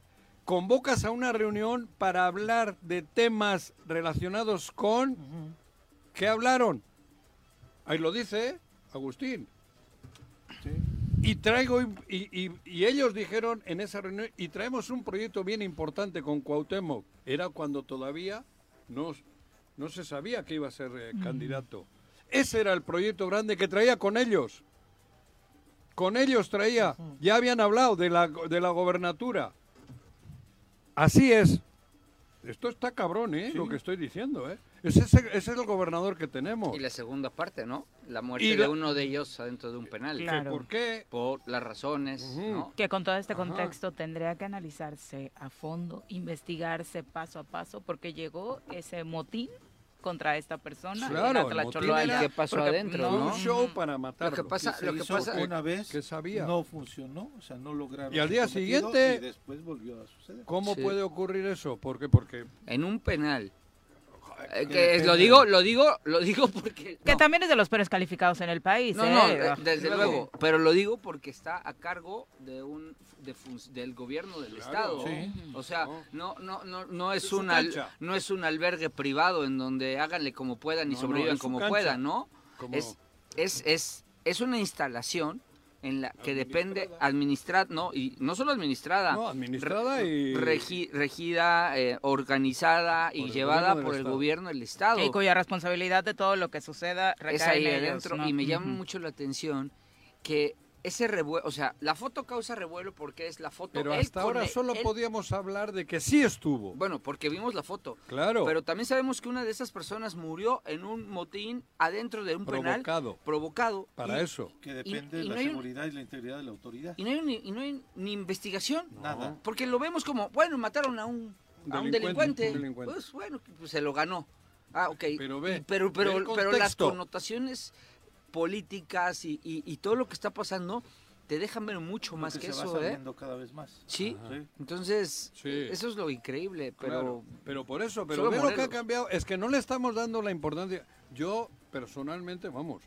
[SPEAKER 2] Convocas a una reunión para hablar de temas relacionados con... ¿Qué hablaron? Ahí lo dice. Agustín.
[SPEAKER 3] Sí.
[SPEAKER 2] Y traigo y, y- y ellos dijeron en esa reunión y traemos un proyecto bien importante con Cuauhtémoc. Era cuando todavía no, no se sabía que iba a ser eh, candidato. Ese era el proyecto grande que traía con ellos. Con ellos traía. Ya habían hablado de la, de la gobernatura. Así es. Esto está cabrón, ¿eh? Lo que estoy diciendo, ¿eh? Ese es, el- ese es el gobernador que tenemos.
[SPEAKER 4] Y la segunda parte, ¿no? La muerte
[SPEAKER 2] la-
[SPEAKER 4] de uno de ellos adentro de un penal.
[SPEAKER 2] ¿Que
[SPEAKER 1] Claro.
[SPEAKER 2] ¿Por qué?
[SPEAKER 4] Por las razones. ¿no?
[SPEAKER 1] Que con todo este
[SPEAKER 2] Ajá.
[SPEAKER 1] contexto tendría que analizarse a fondo, investigarse paso a paso, porque llegó ese motín contra esta persona.
[SPEAKER 2] Claro,
[SPEAKER 1] Atlacholoaya.
[SPEAKER 2] motín era-
[SPEAKER 4] ¿Qué pasó
[SPEAKER 1] Porque
[SPEAKER 4] adentro,
[SPEAKER 2] Fue
[SPEAKER 4] no?
[SPEAKER 2] un show para matarlo.
[SPEAKER 4] Lo que pasa,
[SPEAKER 3] se
[SPEAKER 4] lo que
[SPEAKER 3] hizo
[SPEAKER 4] pasa,
[SPEAKER 3] una vez
[SPEAKER 2] que sabía.
[SPEAKER 3] no funcionó, o sea, no lograron.
[SPEAKER 2] Y al día siguiente-
[SPEAKER 3] y después volvió a suceder.
[SPEAKER 2] ¿Cómo
[SPEAKER 4] Sí.
[SPEAKER 2] puede ocurrir eso? ¿Por qué? Porque
[SPEAKER 4] en un penal.
[SPEAKER 3] Que
[SPEAKER 4] lo digo, lo digo, lo digo porque
[SPEAKER 1] Que
[SPEAKER 4] no.
[SPEAKER 1] también es de los peores calificados en el país.
[SPEAKER 4] No,
[SPEAKER 1] ¿eh?
[SPEAKER 4] no, eh, desde luego, pero lo digo porque está a cargo de un de fun- del gobierno del
[SPEAKER 2] Claro.
[SPEAKER 4] estado.
[SPEAKER 3] Sí.
[SPEAKER 4] O sea, no no no no es
[SPEAKER 2] Es su
[SPEAKER 4] un al-
[SPEAKER 2] cancha.
[SPEAKER 4] no es un albergue privado en donde háganle como puedan y
[SPEAKER 2] No, no,
[SPEAKER 4] sobrevivan como
[SPEAKER 2] cancha.
[SPEAKER 4] puedan, ¿no?
[SPEAKER 2] como
[SPEAKER 4] Es es es es una instalación en la que depende
[SPEAKER 2] Administrada.
[SPEAKER 4] no, y no solo administrada,
[SPEAKER 2] no, administrada y
[SPEAKER 4] regi- regida, eh, organizada y
[SPEAKER 2] Por
[SPEAKER 4] llevada por el
[SPEAKER 2] Estado.
[SPEAKER 4] gobierno del Estado.
[SPEAKER 1] Y cuya responsabilidad de todo lo que suceda recae
[SPEAKER 4] es ahí
[SPEAKER 1] en ellos,
[SPEAKER 4] adentro.
[SPEAKER 1] ¿no?
[SPEAKER 4] Y me llama mucho la atención que ese revuelo, o sea, la foto causa revuelo porque es la foto.
[SPEAKER 2] pero
[SPEAKER 4] él
[SPEAKER 2] hasta ahora
[SPEAKER 4] él-
[SPEAKER 2] solo
[SPEAKER 4] él-
[SPEAKER 2] podíamos hablar de que sí estuvo.
[SPEAKER 4] Bueno, porque vimos la foto.
[SPEAKER 2] claro,
[SPEAKER 4] Pero también sabemos que una de esas personas murió en un motín adentro de un penal
[SPEAKER 2] provocado
[SPEAKER 4] provocado.
[SPEAKER 2] para
[SPEAKER 4] y,
[SPEAKER 2] eso.
[SPEAKER 3] Que depende
[SPEAKER 4] y
[SPEAKER 3] de
[SPEAKER 4] no
[SPEAKER 3] la
[SPEAKER 4] un-
[SPEAKER 3] seguridad y la integridad de la autoridad.
[SPEAKER 4] Y no hay ni, y no hay ni investigación.
[SPEAKER 3] Nada.
[SPEAKER 4] Porque lo vemos como, bueno, mataron a un, a un
[SPEAKER 2] Delincuente,
[SPEAKER 4] delincuente.
[SPEAKER 2] un delincuente.
[SPEAKER 4] Pues bueno, pues se lo ganó. Ah, ok.
[SPEAKER 2] Pero ve,
[SPEAKER 4] Y- pero, pero,
[SPEAKER 2] ve el
[SPEAKER 4] pero las connotaciones políticas y, y- y todo lo que está pasando te dejan ver mucho más que,
[SPEAKER 3] se va
[SPEAKER 4] eso, ¿eh?
[SPEAKER 3] sabiendo cada vez más.
[SPEAKER 4] Sí.
[SPEAKER 3] Sí.
[SPEAKER 4] Entonces,
[SPEAKER 2] Sí.
[SPEAKER 4] eso es lo increíble, pero...
[SPEAKER 2] Claro, pero por eso, pero ve lo que ha cambiado, es que no le estamos dando la importancia. Yo personalmente, vamos,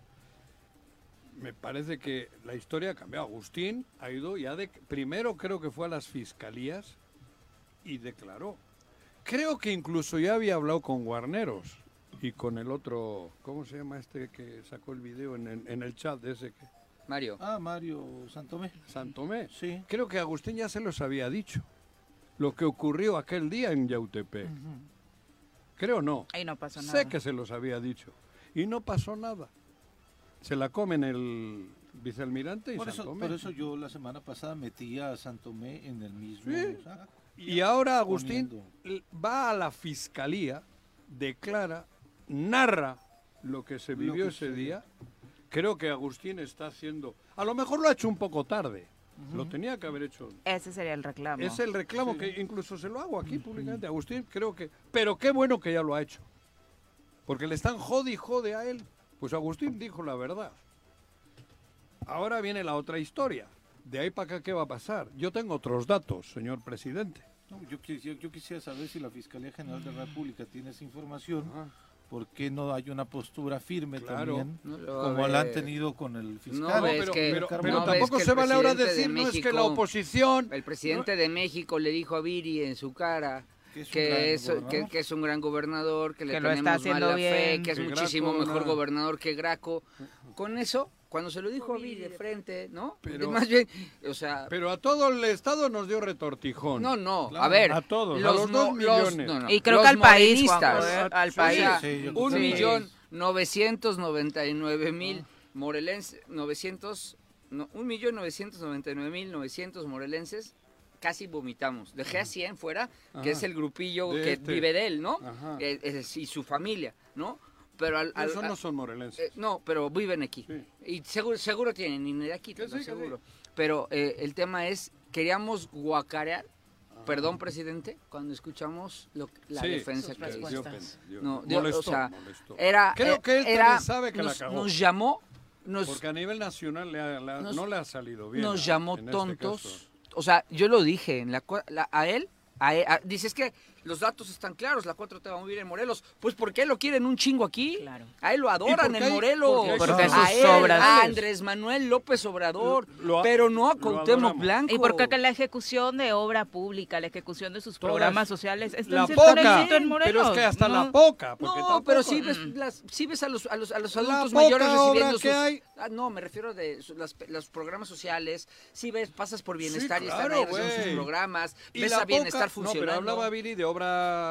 [SPEAKER 2] me parece que la historia ha cambiado. Agustín ha ido ya de primero creo que fue a las fiscalías y declaró. Creo que incluso ya había hablado con Guarneros y con el otro, ¿cómo se llama este que sacó el video en, en- en el chat de ese que
[SPEAKER 4] Mario,
[SPEAKER 3] Ah, Mario Santomé.
[SPEAKER 2] Santomé?
[SPEAKER 3] Sí.
[SPEAKER 2] Creo que Agustín ya se los había dicho. Lo que ocurrió aquel día en Yautepec. Creo no.
[SPEAKER 1] Ahí no pasó nada.
[SPEAKER 2] Sé que se los había dicho. Y no pasó nada. Se la comen el vicealmirante y
[SPEAKER 3] Por eso,
[SPEAKER 2] Santomé.
[SPEAKER 3] por eso yo la semana pasada metí a Santomé en el mismo
[SPEAKER 2] Sí.
[SPEAKER 3] saco.
[SPEAKER 2] Y ahora Agustín
[SPEAKER 3] Poniendo.
[SPEAKER 2] va a la fiscalía, declara, narra lo que se vivió
[SPEAKER 3] que
[SPEAKER 2] ese día. Creo que Agustín está haciendo... A lo mejor lo ha hecho un poco tarde. Lo tenía que haber hecho
[SPEAKER 1] Ese sería el reclamo.
[SPEAKER 2] Es el reclamo que incluso se lo hago aquí públicamente. Agustín, creo que. Pero qué bueno que ya lo ha hecho. Porque le están jode y jode a él. Pues Agustín dijo la verdad. Ahora viene la otra historia. De ahí para acá, ¿qué va a pasar? Yo tengo otros datos, señor presidente.
[SPEAKER 3] No, yo, quis- yo- yo quisiera saber si la Fiscalía General de la República tiene esa información. ¿Por qué no hay una postura firme
[SPEAKER 2] Claro.
[SPEAKER 3] también?
[SPEAKER 4] No
[SPEAKER 3] como la han tenido con el fiscal.
[SPEAKER 4] No
[SPEAKER 2] pero,
[SPEAKER 4] que-
[SPEAKER 2] pero-
[SPEAKER 3] no
[SPEAKER 2] pero
[SPEAKER 4] ves
[SPEAKER 2] tampoco se vale ahora
[SPEAKER 4] presidente de
[SPEAKER 2] decir, no es que la
[SPEAKER 4] México-
[SPEAKER 2] oposición...
[SPEAKER 4] el presidente de México le dijo a Viri en su cara
[SPEAKER 3] Que es un
[SPEAKER 4] que
[SPEAKER 3] gran
[SPEAKER 4] es, que,
[SPEAKER 3] gobernador.
[SPEAKER 4] que es un gran gobernador, que le
[SPEAKER 1] Que lo está
[SPEAKER 4] tenemos
[SPEAKER 1] haciendo
[SPEAKER 4] mala fe,
[SPEAKER 1] bien.
[SPEAKER 4] que es
[SPEAKER 2] Que
[SPEAKER 4] muchísimo
[SPEAKER 2] Graco,
[SPEAKER 4] mejor
[SPEAKER 2] no.
[SPEAKER 4] gobernador que Graco. Con eso, cuando se lo dijo a Viri de frente, ¿no?
[SPEAKER 2] Pero-
[SPEAKER 4] Más bien, o sea,
[SPEAKER 2] Pero a todo el Estado nos dio retortijón.
[SPEAKER 4] no, no,
[SPEAKER 3] Claro,
[SPEAKER 4] a ver,
[SPEAKER 2] a todos, a los dos
[SPEAKER 4] los-
[SPEAKER 2] millones.
[SPEAKER 4] no, no,
[SPEAKER 1] Y creo
[SPEAKER 4] los
[SPEAKER 1] que al país, Juanjo, ¿eh? Al país.
[SPEAKER 4] un millón novecientos noventa y nueve mil morelenses, 900 no, 1.999.900 morelenses casi vomitamos. Dejé a 100 fuera, que
[SPEAKER 2] Ajá.
[SPEAKER 4] es el grupillo
[SPEAKER 2] De
[SPEAKER 4] que
[SPEAKER 2] este.
[SPEAKER 4] vive de él, ¿no?
[SPEAKER 2] Ajá.
[SPEAKER 4] Eh, es- y su familia, ¿no? Pero al, al-
[SPEAKER 2] Esos no son morelenses.
[SPEAKER 4] eh, no, pero viven aquí.
[SPEAKER 2] Sí.
[SPEAKER 4] Y seguro, seguro tienen, ni de aquí, lo
[SPEAKER 2] sí,
[SPEAKER 4] seguro. Pero eh, el tema es, queríamos guacarear, perdón, presidente, cuando escuchamos lo, la
[SPEAKER 2] Sí,
[SPEAKER 4] defensa que hizo.
[SPEAKER 2] dio
[SPEAKER 4] No, dio-
[SPEAKER 2] molestó,
[SPEAKER 4] o sea,
[SPEAKER 2] molestó.
[SPEAKER 4] Era,
[SPEAKER 2] Creo
[SPEAKER 4] eh,
[SPEAKER 2] que él
[SPEAKER 4] era-
[SPEAKER 2] sabe que la
[SPEAKER 4] nos,
[SPEAKER 2] cagó.
[SPEAKER 4] nos llamó, nos,
[SPEAKER 2] Porque a nivel nacional le ha- le ha-
[SPEAKER 4] Nos-
[SPEAKER 2] no le ha salido bien.
[SPEAKER 4] nos
[SPEAKER 2] ¿no?
[SPEAKER 4] llamó
[SPEAKER 2] este
[SPEAKER 4] tontos.
[SPEAKER 2] caso.
[SPEAKER 4] o sea, yo lo dije, en la, la- a él, a él- a- dice, es que los datos están claros, la 4 te va a mover en Morelos. Pues ¿por qué lo quieren un chingo aquí?
[SPEAKER 1] Claro.
[SPEAKER 4] A él lo adoran en Morelos.
[SPEAKER 2] porque
[SPEAKER 4] a él, a Andrés Manuel López Obrador,
[SPEAKER 2] Lo-
[SPEAKER 4] pero no a Cuauhtémoc. Blanco.
[SPEAKER 1] Y porque que la ejecución de obra pública, la ejecución de sus
[SPEAKER 2] Todas.
[SPEAKER 1] programas sociales está
[SPEAKER 2] La poca,
[SPEAKER 1] éxito en Morelos.
[SPEAKER 2] pero es que hasta
[SPEAKER 1] ¿no?
[SPEAKER 2] la poca. Porque
[SPEAKER 4] No,
[SPEAKER 2] tampoco-
[SPEAKER 4] pero sí ves, las, sí ves a los, a los, a los
[SPEAKER 2] La
[SPEAKER 4] adultos
[SPEAKER 2] poca
[SPEAKER 4] mayores
[SPEAKER 2] obra
[SPEAKER 4] recibiendo
[SPEAKER 2] que
[SPEAKER 4] sus...
[SPEAKER 2] hay.
[SPEAKER 4] Ah, no, me refiero de su- las- los programas sociales. Sí ves, pasas por
[SPEAKER 2] Sí,
[SPEAKER 4] bienestar y están
[SPEAKER 2] claro,
[SPEAKER 4] ahí recibiendo sus programas.
[SPEAKER 2] Y
[SPEAKER 4] Ves a bienestar
[SPEAKER 2] poca-
[SPEAKER 4] funcionando.
[SPEAKER 2] No, pero hablaba Viri de obra,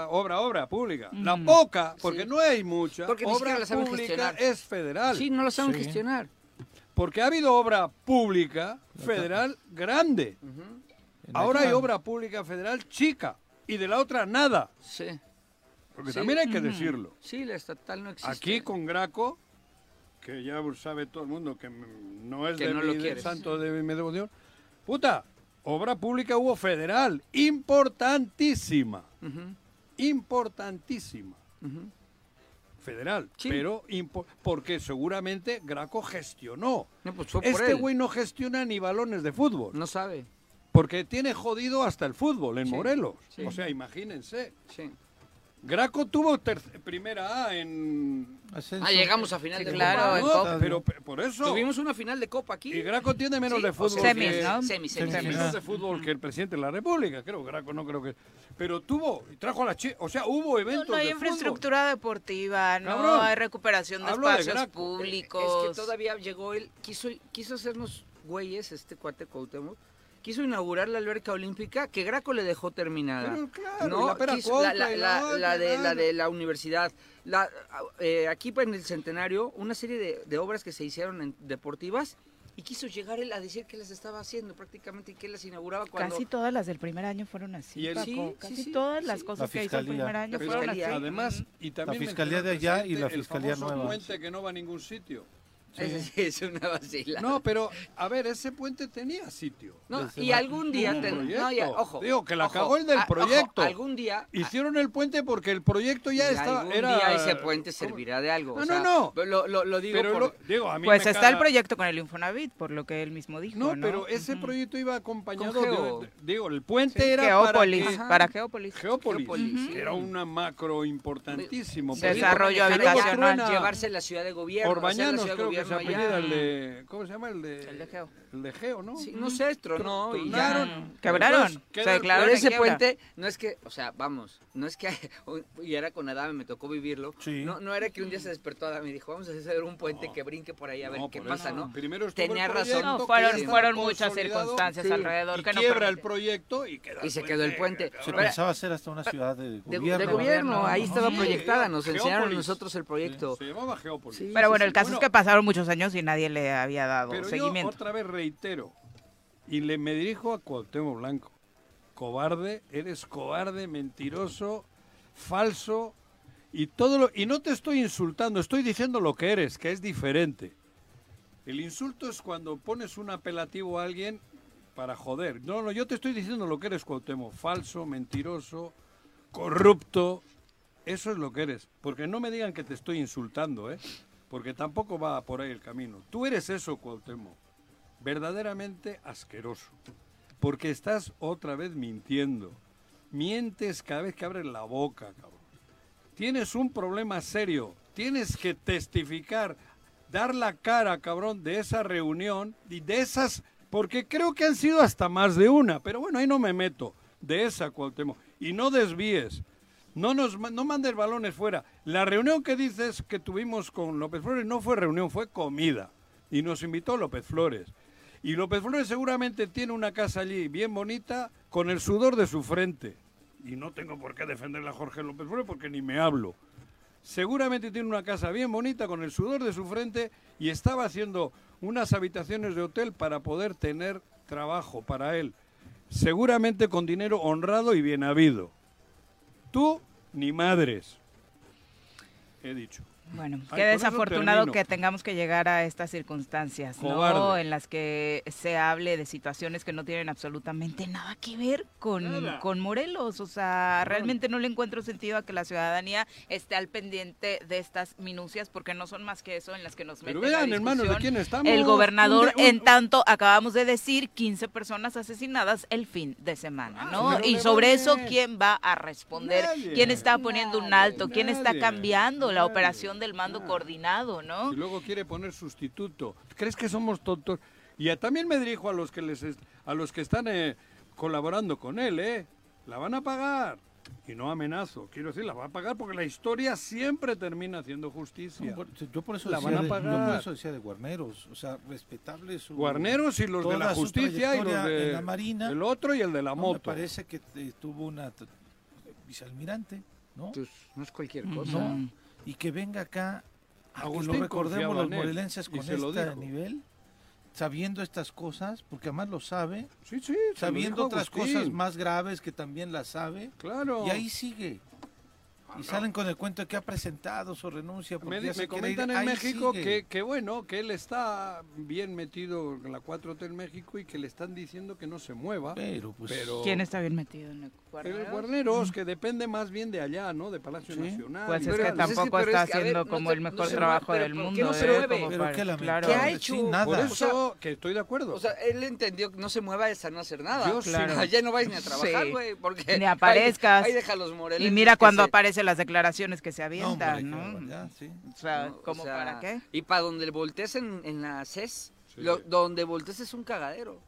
[SPEAKER 2] obra, obra pública. La poca, porque
[SPEAKER 4] Sí.
[SPEAKER 2] no hay mucha,
[SPEAKER 4] Porque
[SPEAKER 2] obra
[SPEAKER 4] la saben
[SPEAKER 2] pública
[SPEAKER 4] gestionar.
[SPEAKER 2] es federal.
[SPEAKER 4] Sí, no lo saben
[SPEAKER 3] Sí.
[SPEAKER 4] gestionar.
[SPEAKER 2] Porque ha habido obra pública federal grande. Ahora hay obra pública federal chica. Y de la otra nada.
[SPEAKER 4] Sí,
[SPEAKER 2] Porque
[SPEAKER 4] Sí.
[SPEAKER 2] también hay que decirlo.
[SPEAKER 4] sí, la estatal no existe.
[SPEAKER 2] Aquí con Graco, que ya sabe todo el mundo que no es
[SPEAKER 4] Que
[SPEAKER 2] de
[SPEAKER 4] no
[SPEAKER 2] mi
[SPEAKER 4] lo
[SPEAKER 2] santo de mi devoción. Puta, obra pública hubo federal, importantísima, Importantísima. Federal,
[SPEAKER 4] Sí.
[SPEAKER 2] pero porque seguramente Graco gestionó.
[SPEAKER 4] No, pues
[SPEAKER 2] Este güey no gestiona ni balones de fútbol,
[SPEAKER 4] No sabe.
[SPEAKER 2] porque tiene jodido hasta el fútbol en
[SPEAKER 4] Sí,
[SPEAKER 2] Morelos.
[SPEAKER 4] sí.
[SPEAKER 2] O sea, imagínense. Graco tuvo ter- primera A en...
[SPEAKER 3] Ascenso.
[SPEAKER 4] Ah, llegamos a final
[SPEAKER 1] Sí,
[SPEAKER 4] de
[SPEAKER 1] claro,
[SPEAKER 4] Copa.
[SPEAKER 2] No,
[SPEAKER 1] Copa.
[SPEAKER 2] pero pe- por eso...
[SPEAKER 4] Tuvimos una final de Copa aquí.
[SPEAKER 2] Y Graco tiene menos
[SPEAKER 4] Sí,
[SPEAKER 2] de fútbol
[SPEAKER 1] Semis,
[SPEAKER 2] que...
[SPEAKER 1] ¿no?
[SPEAKER 4] Semis, semis,
[SPEAKER 3] Semis.
[SPEAKER 4] semis.
[SPEAKER 2] menos de fútbol que el presidente de la República, creo. Graco no creo que... Pero tuvo, y trajo a la chi... O sea, hubo
[SPEAKER 1] No,
[SPEAKER 2] eventos
[SPEAKER 1] no hay
[SPEAKER 2] de
[SPEAKER 1] infraestructura deportiva, no
[SPEAKER 2] Cabrón.
[SPEAKER 1] hay recuperación de espacios públicos.
[SPEAKER 4] Es que todavía llegó él, quiso, quiso hacernos güeyes, este cuate Cuauhtémoc, quiso inaugurar la alberca olímpica que Graco le dejó terminada.
[SPEAKER 2] Pero claro,
[SPEAKER 4] ¿no?
[SPEAKER 2] la pera
[SPEAKER 4] Quiso- la,
[SPEAKER 2] otra,
[SPEAKER 4] de, la de la universidad. La, eh, aquí en el centenario, una serie de, de obras que se hicieron en deportivas y quiso llegar él a decir que las estaba haciendo prácticamente y que las inauguraba cuando...
[SPEAKER 1] Casi todas las del primer año fueron así.
[SPEAKER 2] Y el-
[SPEAKER 1] Paco.
[SPEAKER 4] Sí,
[SPEAKER 1] Casi
[SPEAKER 4] sí,
[SPEAKER 1] todas las cosas
[SPEAKER 3] La
[SPEAKER 1] que hizo el
[SPEAKER 3] fiscalía.
[SPEAKER 1] primer año
[SPEAKER 4] La
[SPEAKER 1] fueron
[SPEAKER 4] fiscalía.
[SPEAKER 1] así.
[SPEAKER 2] Además, y también
[SPEAKER 3] La Fiscalía de allá y la Fiscalía nueva.
[SPEAKER 2] puente que no va a ningún sitio.
[SPEAKER 4] Ese sí es una vacila.
[SPEAKER 2] No, pero, a ver, ese puente tenía sitio.
[SPEAKER 4] No, y
[SPEAKER 3] la-
[SPEAKER 4] algún día... Ten- no, ya, ojo.
[SPEAKER 2] Digo, que la
[SPEAKER 4] ojo,
[SPEAKER 2] cagó el del
[SPEAKER 4] ah, ojo,
[SPEAKER 2] proyecto.
[SPEAKER 4] algún día...
[SPEAKER 2] Hicieron el puente porque el proyecto ya estaba...
[SPEAKER 4] algún
[SPEAKER 2] era,
[SPEAKER 4] día ese puente
[SPEAKER 2] ¿cómo?
[SPEAKER 4] servirá de algo. o
[SPEAKER 2] No,
[SPEAKER 4] sea,
[SPEAKER 2] no, no.
[SPEAKER 4] Lo, lo, lo digo
[SPEAKER 2] Pero,
[SPEAKER 4] por-
[SPEAKER 2] lo- digo, a mí
[SPEAKER 1] Pues
[SPEAKER 2] me
[SPEAKER 1] está el proyecto con el Infonavit, por lo que él mismo dijo.
[SPEAKER 2] No,
[SPEAKER 1] No,
[SPEAKER 2] pero ese
[SPEAKER 1] Ujú.
[SPEAKER 2] proyecto iba acompañado de, digo, el puente
[SPEAKER 1] Sí,
[SPEAKER 2] era
[SPEAKER 1] Geópolis,
[SPEAKER 2] para que-
[SPEAKER 1] para Geópolis.
[SPEAKER 2] Geópolis, era una macro importantísimo.
[SPEAKER 1] Desarrollo habitacional.
[SPEAKER 4] Llevarse la ciudad de gobierno.
[SPEAKER 2] Que se
[SPEAKER 4] gobierno
[SPEAKER 2] apellida el de... ¿Cómo se llama? El de...
[SPEAKER 1] El de Geo.
[SPEAKER 2] El de Geo, ¿no?
[SPEAKER 4] Sí, no sé, tronó y ya.
[SPEAKER 1] Quebraron.
[SPEAKER 2] Entonces, queda
[SPEAKER 1] Se
[SPEAKER 2] el
[SPEAKER 1] declararon
[SPEAKER 4] Pero
[SPEAKER 1] en
[SPEAKER 4] ese puente, no es que, o sea, vamos, no es que, [laughs] y era con Adame, me tocó vivirlo,
[SPEAKER 3] Sí.
[SPEAKER 4] no, no era que un día se despertó Adame y dijo, vamos a hacer un puente que brinque por ahí a ver
[SPEAKER 2] No,
[SPEAKER 4] qué pasa,
[SPEAKER 2] eso.
[SPEAKER 4] ¿no?
[SPEAKER 2] Primero
[SPEAKER 4] Tenía razón.
[SPEAKER 1] No, fueron, fueron muchas circunstancias
[SPEAKER 4] Sí.
[SPEAKER 1] alrededor
[SPEAKER 2] y
[SPEAKER 1] que no
[SPEAKER 2] quiebra el proyecto y queda
[SPEAKER 4] Y se quedó el puente.
[SPEAKER 3] Se pensaba hacer hasta una ciudad de
[SPEAKER 4] De,
[SPEAKER 3] gobierno.
[SPEAKER 4] de gobierno, ahí estaba proyectada, nos enseñaron nosotros el proyecto.
[SPEAKER 2] Se llamaba Geópolis.
[SPEAKER 1] Pero bueno, el caso es que pasaron muchos años y nadie le había dado
[SPEAKER 2] Pero
[SPEAKER 1] seguimiento.
[SPEAKER 2] yo otra vez reitero, y le me dirijo a Cuauhtémoc Blanco. Cobarde, eres cobarde, mentiroso, falso, y todo lo, y no te estoy insultando, estoy diciendo lo que eres, que es diferente. El insulto es cuando pones un apelativo a alguien para joder. No, no, yo te estoy diciendo lo que eres, Cuauhtémoc. Falso, mentiroso, corrupto. Eso es lo que eres. Porque no me digan que te estoy insultando, ¿eh? Porque tampoco va por ahí el camino. Tú eres eso, Cuauhtémoc. Verdaderamente asqueroso. Porque estás otra vez mintiendo. Mientes cada vez que abres la boca, cabrón. Tienes un problema serio. Tienes que testificar, dar la cara, cabrón, de esa reunión y de esas, porque creo que han sido hasta más de una, pero bueno, ahí no me meto, de esa Cuauhtémoc. Y no desvíes, no nos no mandes balones fuera. La reunión que dices que tuvimos con López Flores no fue reunión, fue comida. Y nos invitó López Flores. Y López Flores seguramente tiene una casa allí bien bonita con el sudor de su frente. Y no tengo por qué defenderle a Jorge López Flores porque ni me hablo. seguramente tiene una casa bien bonita con el sudor de su frente y estaba haciendo unas habitaciones de hotel para poder tener trabajo para él. Seguramente con dinero honrado y bien habido. Tú ni madres. He dicho.
[SPEAKER 1] Bueno,
[SPEAKER 2] Ay,
[SPEAKER 1] qué desafortunado que tengamos que llegar a estas circunstancias, ¿no? En las que se hable de situaciones que no tienen absolutamente nada que ver con, con Morelos. O sea, realmente no le encuentro sentido a que la ciudadanía esté al pendiente de estas minucias, porque no son más que eso en las que nos
[SPEAKER 2] Pero
[SPEAKER 1] meten a
[SPEAKER 2] vean, hermanos, ¿de quién estamos?
[SPEAKER 1] El gobernador,
[SPEAKER 2] Un de- un-
[SPEAKER 1] en tanto, acabamos de decir 15 personas asesinadas el fin de semana,
[SPEAKER 2] Ah,
[SPEAKER 1] ¿no?
[SPEAKER 2] pero
[SPEAKER 1] Y sobre eso, ¿quién va a responder?
[SPEAKER 2] Nadie.
[SPEAKER 1] ¿Quién está poniendo un alto? ¿Quién está cambiando la
[SPEAKER 2] Nadie.
[SPEAKER 1] Del mando
[SPEAKER 2] Nada.
[SPEAKER 1] coordinado, no?
[SPEAKER 2] Y luego quiere poner sustituto. ¿Crees que somos tontos? Y a- también me dirijo a los que les est- a los que están eh, colaborando con él, ¿eh? La van a pagar. Y no amenazo. Quiero decir, la va a pagar porque la historia siempre termina haciendo justicia.
[SPEAKER 3] No, por- yo por eso
[SPEAKER 2] La
[SPEAKER 3] decía
[SPEAKER 2] van a
[SPEAKER 3] de- yo
[SPEAKER 2] pagar.
[SPEAKER 3] por eso decía de Guarneros, o sea, respetable su
[SPEAKER 2] Guarneros y los de la justicia y los de
[SPEAKER 3] la Marina.
[SPEAKER 2] el otro y el de la
[SPEAKER 3] No, me
[SPEAKER 2] moto.
[SPEAKER 3] parece que eh, tuvo una vicealmirante, ¿no?
[SPEAKER 5] Pues, no es cualquier cosa.
[SPEAKER 3] No, y que venga acá a que lo recordemos los morelenses con este nivel, sabiendo estas cosas, porque además lo sabe,
[SPEAKER 2] Sí, sí, se lo
[SPEAKER 3] sabiendo otras cosas más graves que también las sabe,
[SPEAKER 2] Claro.
[SPEAKER 3] y ahí sigue. Y salen con el cuento de que ha presentado su renuncia. porque
[SPEAKER 2] Me,
[SPEAKER 3] ya
[SPEAKER 2] me
[SPEAKER 3] se quiere ir.
[SPEAKER 2] comentan en
[SPEAKER 3] Ahí
[SPEAKER 2] México que, que bueno, que él está bien metido en la 4T en México y que le están diciendo que no se mueva.
[SPEAKER 3] Pero, pues,
[SPEAKER 2] pero
[SPEAKER 1] ¿Quién está bien metido en el
[SPEAKER 2] el
[SPEAKER 1] Guarneros?
[SPEAKER 2] Guarneros, que depende más bien de allá, ¿no? De Palacio
[SPEAKER 3] Sí.
[SPEAKER 2] Nacional.
[SPEAKER 1] Pues es que tampoco está
[SPEAKER 4] es que, a ver,
[SPEAKER 1] haciendo
[SPEAKER 4] no
[SPEAKER 1] como
[SPEAKER 4] se-
[SPEAKER 1] el
[SPEAKER 4] no
[SPEAKER 1] mejor
[SPEAKER 4] se
[SPEAKER 1] trabajo
[SPEAKER 4] mueve,
[SPEAKER 1] del
[SPEAKER 4] pero ¿por
[SPEAKER 1] mundo.
[SPEAKER 4] qué no se
[SPEAKER 1] ¿eh?
[SPEAKER 4] mueve?
[SPEAKER 1] Como
[SPEAKER 3] Pero
[SPEAKER 1] para-
[SPEAKER 3] qué
[SPEAKER 1] claro.
[SPEAKER 4] ¿Qué ha hecho?
[SPEAKER 3] Sí, nada.
[SPEAKER 2] Por
[SPEAKER 4] O sea,
[SPEAKER 2] eso que estoy de acuerdo.
[SPEAKER 4] O sea, él entendió que no se mueva es a no hacer nada.
[SPEAKER 2] Yo.
[SPEAKER 1] Claro. [laughs]
[SPEAKER 4] Allá no vais ni a trabajar, güey, porque...
[SPEAKER 1] Ni [laughs] aparezcas.
[SPEAKER 4] Ahí, deja los morelenses
[SPEAKER 1] Y mira cuando
[SPEAKER 4] se-
[SPEAKER 1] aparecen las declaraciones que se
[SPEAKER 3] No,
[SPEAKER 1] avientan,
[SPEAKER 3] hombre,
[SPEAKER 1] ¿no?
[SPEAKER 3] barbaridad, sí.
[SPEAKER 1] O sea,
[SPEAKER 4] ¿no? O
[SPEAKER 1] ¿cómo
[SPEAKER 4] sea,
[SPEAKER 1] para qué?
[SPEAKER 4] Y para donde voltees en, en la CES,
[SPEAKER 2] Sí.
[SPEAKER 4] lo- donde voltees es un cagadero,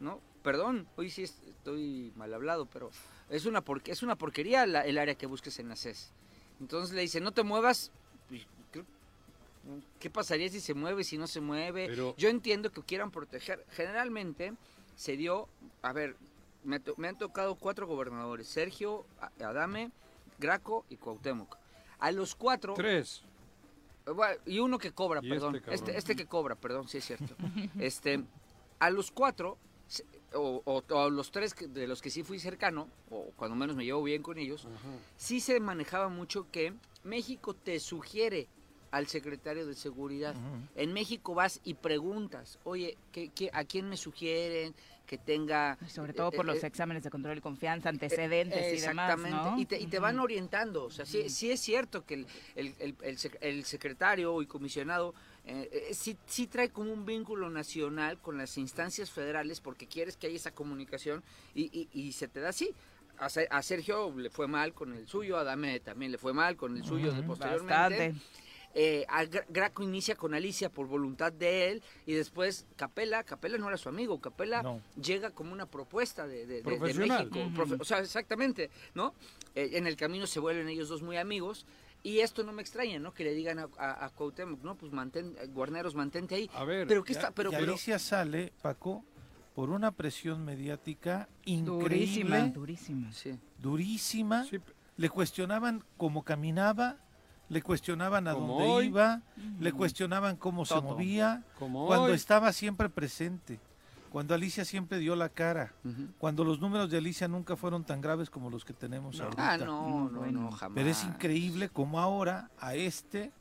[SPEAKER 4] ¿no? Perdón, hoy sí es- estoy mal hablado, pero es una, porque es una porquería la- el área que busques en la CES. Entonces le dice, no te muevas, ¿qué pasaría si se mueve, si no se mueve?
[SPEAKER 2] Pero-
[SPEAKER 4] Yo entiendo que quieran proteger. Generalmente se dio, a ver, me, to- me han tocado cuatro gobernadores, Sergio, Adame, Graco y Cuauhtémoc. A los cuatro...
[SPEAKER 2] Tres.
[SPEAKER 4] Bueno, Y uno que cobra,
[SPEAKER 2] Y
[SPEAKER 4] perdón.
[SPEAKER 2] este
[SPEAKER 4] Este, este, que cobra, perdón, sí es cierto. [laughs] este, a los cuatro, o, o- o a los tres que- de los que sí fui cercano, o cuando menos me llevo bien con ellos, sí se manejaba mucho que México te sugiere al secretario de seguridad. En México vas y preguntas, oye, ¿qué, qué- a quién me sugieren que tenga...
[SPEAKER 1] Sobre todo por
[SPEAKER 4] eh,
[SPEAKER 1] los
[SPEAKER 4] eh,
[SPEAKER 1] exámenes de control y confianza, antecedentes y demás,
[SPEAKER 4] Exactamente,
[SPEAKER 1] ¿no?
[SPEAKER 4] y, te, y te van orientando. O sea, sí, sí es cierto que el, el- el- el sec- el secretario y comisionado eh, eh, sí, sí trae como un vínculo nacional con las instancias federales porque quieres que haya esa comunicación y, y- y se te da así. A Sergio le fue mal con el suyo, a Dame también le fue mal con el suyo de posteriormente.
[SPEAKER 1] Bastante.
[SPEAKER 4] Eh, Graco inicia con Alicia por voluntad de él y después Capela, Capela no era su amigo, Capela
[SPEAKER 3] No.
[SPEAKER 4] llega como una propuesta de, de- de- de
[SPEAKER 2] Profesional.
[SPEAKER 4] México, o sea, exactamente, ¿no? Eh, en el camino se vuelven ellos dos muy amigos y esto no me extraña, ¿no? Que le digan a, a, a Cuauhtémoc, no, pues mantén, eh, Guarneros, mantente ahí.
[SPEAKER 2] A ver,
[SPEAKER 4] pero qué
[SPEAKER 3] Y
[SPEAKER 4] está, pero,
[SPEAKER 3] y
[SPEAKER 4] pero
[SPEAKER 3] Alicia sale, Paco, por una presión mediática
[SPEAKER 1] Durísima,
[SPEAKER 3] increíble,
[SPEAKER 1] durísima.
[SPEAKER 4] sí.
[SPEAKER 3] durísima.
[SPEAKER 2] sí,
[SPEAKER 3] Le cuestionaban cómo caminaba, le cuestionaban a
[SPEAKER 2] Como
[SPEAKER 3] dónde
[SPEAKER 2] hoy.
[SPEAKER 3] iba, le cuestionaban cómo se movía,
[SPEAKER 2] como
[SPEAKER 3] cuando
[SPEAKER 2] hoy,
[SPEAKER 3] estaba siempre presente, cuando Alicia siempre dio la cara, cuando los números de Alicia nunca fueron tan graves como los que tenemos ahorita.
[SPEAKER 4] Ah, no, no, no, jamás.
[SPEAKER 3] Pero es increíble cómo ahora a este,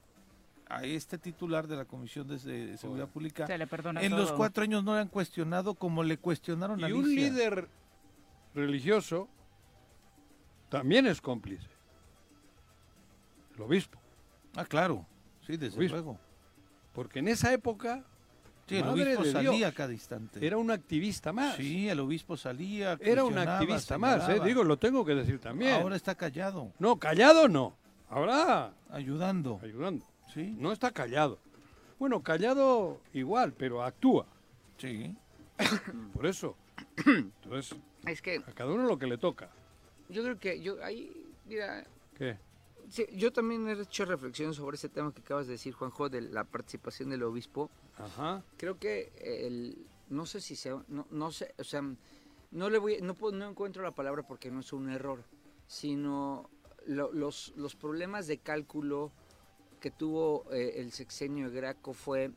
[SPEAKER 3] a este titular de la Comisión de, Seguridad Pública,
[SPEAKER 1] Se le perdona
[SPEAKER 3] en los cuatro años no le han cuestionado como le cuestionaron a
[SPEAKER 2] y
[SPEAKER 3] Alicia.
[SPEAKER 2] un líder religioso también es cómplice. El obispo.
[SPEAKER 3] Ah, claro, sí, desde
[SPEAKER 2] Obispo.
[SPEAKER 3] luego.
[SPEAKER 2] Porque en esa época
[SPEAKER 3] Sí, el
[SPEAKER 2] Madre
[SPEAKER 3] obispo
[SPEAKER 2] de
[SPEAKER 3] salía
[SPEAKER 2] Dios.
[SPEAKER 3] cada instante.
[SPEAKER 2] era un activista más.
[SPEAKER 3] Sí, el obispo salía.
[SPEAKER 2] Era un activista más, ¿eh? digo, lo tengo que decir también.
[SPEAKER 3] Ahora está callado,
[SPEAKER 2] No, callado no. Ahora
[SPEAKER 3] ayudando.
[SPEAKER 2] ayudando.
[SPEAKER 3] Sí,
[SPEAKER 2] No está callado. Bueno, callado igual, pero actúa.
[SPEAKER 3] sí. [coughs]
[SPEAKER 2] Por eso. Entonces,
[SPEAKER 4] Es que
[SPEAKER 2] a cada uno lo que le toca.
[SPEAKER 4] yo creo que yo ahí, mira,
[SPEAKER 2] ¿Qué?
[SPEAKER 4] Sí, yo también he hecho reflexiones sobre ese tema que acabas de decir, Juanjo, de la participación del obispo.
[SPEAKER 2] Ajá.
[SPEAKER 4] creo que el no sé si sea no, no sé o sea no le voy no no encuentro la palabra porque no es un error sino lo- los, los problemas de cálculo que tuvo eh, el sexenio de Graco fue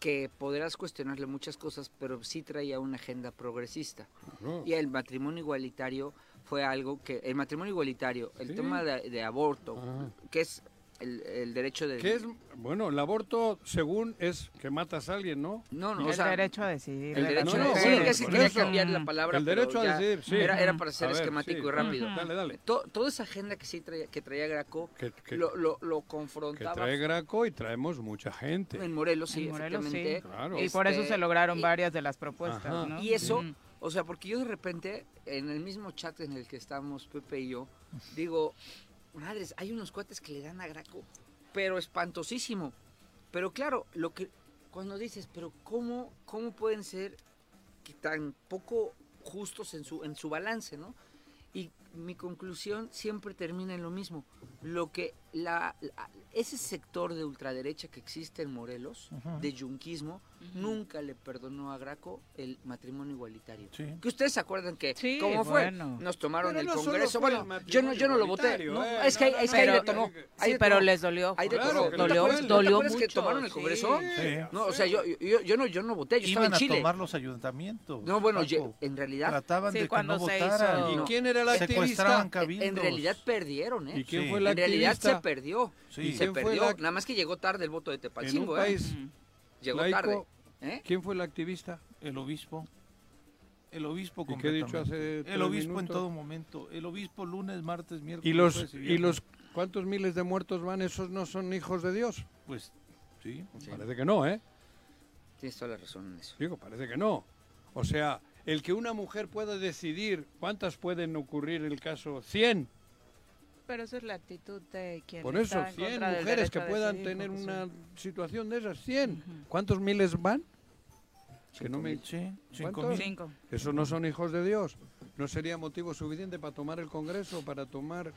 [SPEAKER 4] que podrás cuestionarle muchas cosas, pero sí traía una agenda progresista.
[SPEAKER 2] No.
[SPEAKER 4] Y el matrimonio igualitario fue algo que, el matrimonio igualitario, el
[SPEAKER 2] Sí.
[SPEAKER 4] tema de, de aborto,
[SPEAKER 2] Ajá.
[SPEAKER 4] que es el, el derecho de...
[SPEAKER 2] ¿Qué es? Bueno, el aborto, según es que matas a alguien, ¿no?
[SPEAKER 4] No, no,
[SPEAKER 1] el
[SPEAKER 4] o sea,
[SPEAKER 1] derecho a decidir.
[SPEAKER 4] el
[SPEAKER 1] de
[SPEAKER 4] derecho
[SPEAKER 1] las
[SPEAKER 2] no, no,
[SPEAKER 4] a
[SPEAKER 1] mujeres.
[SPEAKER 4] sí, que quería
[SPEAKER 2] eso.
[SPEAKER 4] cambiar la palabra,
[SPEAKER 2] El derecho a decidir, sí.
[SPEAKER 4] Era, era para ser
[SPEAKER 2] ver,
[SPEAKER 4] esquemático
[SPEAKER 2] sí.
[SPEAKER 4] y rápido.
[SPEAKER 2] Dale, dale.
[SPEAKER 4] To- toda esa agenda que sí traía, que traía Graco
[SPEAKER 2] Que, que-
[SPEAKER 4] lo, lo, lo
[SPEAKER 2] que
[SPEAKER 4] confrontaba
[SPEAKER 2] trae Graco y traemos mucha gente.
[SPEAKER 4] en Morelos, sí,
[SPEAKER 1] En Morelos, sí.
[SPEAKER 2] Claro.
[SPEAKER 1] Y por eso
[SPEAKER 4] Este,
[SPEAKER 1] se lograron
[SPEAKER 4] y-
[SPEAKER 1] varias de las propuestas,
[SPEAKER 2] Ajá.
[SPEAKER 1] ¿no?
[SPEAKER 4] Y eso. O sea, porque yo de repente, en el mismo chat en el que estamos Pepe y yo, digo, madres, hay unos cuates que le dan a Graco, pero espantosísimo. Pero claro, lo que cuando dices, pero ¿cómo, cómo pueden ser que tan poco justos en su, en su balance, ¿no? Y mi conclusión siempre termina en lo mismo. Lo que la, la- ese sector de ultraderecha que existe en Morelos,
[SPEAKER 3] Ujú.
[SPEAKER 4] de yunquismo, nunca le perdonó a Graco el matrimonio igualitario.
[SPEAKER 3] Sí.
[SPEAKER 4] Que ustedes se acuerdan que
[SPEAKER 1] Sí,
[SPEAKER 4] cómo fue,
[SPEAKER 1] bueno.
[SPEAKER 4] nos tomaron
[SPEAKER 2] Pero
[SPEAKER 4] el
[SPEAKER 2] no
[SPEAKER 4] Congreso.
[SPEAKER 2] fue el
[SPEAKER 4] Bueno, yo no, yo no lo voté. No,
[SPEAKER 2] igualitario,
[SPEAKER 4] es que,
[SPEAKER 2] eh,
[SPEAKER 4] es que
[SPEAKER 1] no,
[SPEAKER 4] ahí
[SPEAKER 1] no,
[SPEAKER 4] le
[SPEAKER 1] no,
[SPEAKER 4] tomó.
[SPEAKER 2] no, no,
[SPEAKER 4] ahí
[SPEAKER 1] Sí,
[SPEAKER 4] le
[SPEAKER 1] pero
[SPEAKER 4] tomó.
[SPEAKER 1] les dolió.
[SPEAKER 4] Ahí te
[SPEAKER 2] Claro,
[SPEAKER 4] ¿No
[SPEAKER 2] no
[SPEAKER 4] acuerdas? ¿no te
[SPEAKER 1] Dolió
[SPEAKER 4] acuerdas que
[SPEAKER 1] mucho,
[SPEAKER 4] tomaron el. Congreso?
[SPEAKER 3] Sí.
[SPEAKER 4] No, o sea, yo, yo, yo no, yo no voté, yo
[SPEAKER 3] Iban
[SPEAKER 4] estaba
[SPEAKER 3] a
[SPEAKER 4] en Chile.
[SPEAKER 3] tomar los ayuntamientos.
[SPEAKER 4] No, bueno, yo- en realidad,
[SPEAKER 3] Trataban de que
[SPEAKER 1] cuando
[SPEAKER 3] no votaran.
[SPEAKER 2] ¿Y
[SPEAKER 1] No.
[SPEAKER 2] quién era el activista?
[SPEAKER 3] Secuestraban
[SPEAKER 4] en realidad perdieron, ¿eh?
[SPEAKER 2] ¿Y quién fue el
[SPEAKER 4] En realidad
[SPEAKER 2] activista?
[SPEAKER 4] Perdió.
[SPEAKER 3] Sí.
[SPEAKER 4] Se
[SPEAKER 2] ¿Quién fue
[SPEAKER 4] perdió.
[SPEAKER 2] la-
[SPEAKER 4] Nada más que llegó tarde el voto de
[SPEAKER 2] En un
[SPEAKER 4] Tepalcingo, ¿eh?
[SPEAKER 2] país.
[SPEAKER 4] Llegó
[SPEAKER 2] laico,
[SPEAKER 4] tarde. ¿eh?
[SPEAKER 2] ¿Quién fue el activista?
[SPEAKER 3] El obispo. El obispo
[SPEAKER 2] ¿Y qué he dicho hace
[SPEAKER 3] El obispo en todo momento. El obispo lunes, martes, miércoles.
[SPEAKER 2] ¿Y los, y los cuántos miles de muertos van? ¿Esos no son hijos de Dios?
[SPEAKER 3] Pues sí.
[SPEAKER 4] Sí.
[SPEAKER 2] Parece que no, ¿eh?
[SPEAKER 4] Tienes toda la razón en eso.
[SPEAKER 2] Digo, parece que no. O sea, el que una mujer pueda decidir cuántas pueden ocurrir el caso, 100.
[SPEAKER 1] Pero esa es la actitud de quien
[SPEAKER 2] Por eso,
[SPEAKER 1] está en
[SPEAKER 2] 100
[SPEAKER 1] contra del
[SPEAKER 2] mujeres que puedan
[SPEAKER 1] decidir,
[SPEAKER 2] tener una
[SPEAKER 1] sí.
[SPEAKER 2] situación de esas, 100.
[SPEAKER 1] Ujú.
[SPEAKER 2] ¿Cuántos miles van? Que no me...
[SPEAKER 3] Sí, cinco mil.
[SPEAKER 1] Cinco.
[SPEAKER 2] Esos no son hijos de Dios. ¿No sería motivo suficiente para tomar el Congreso, para tomar...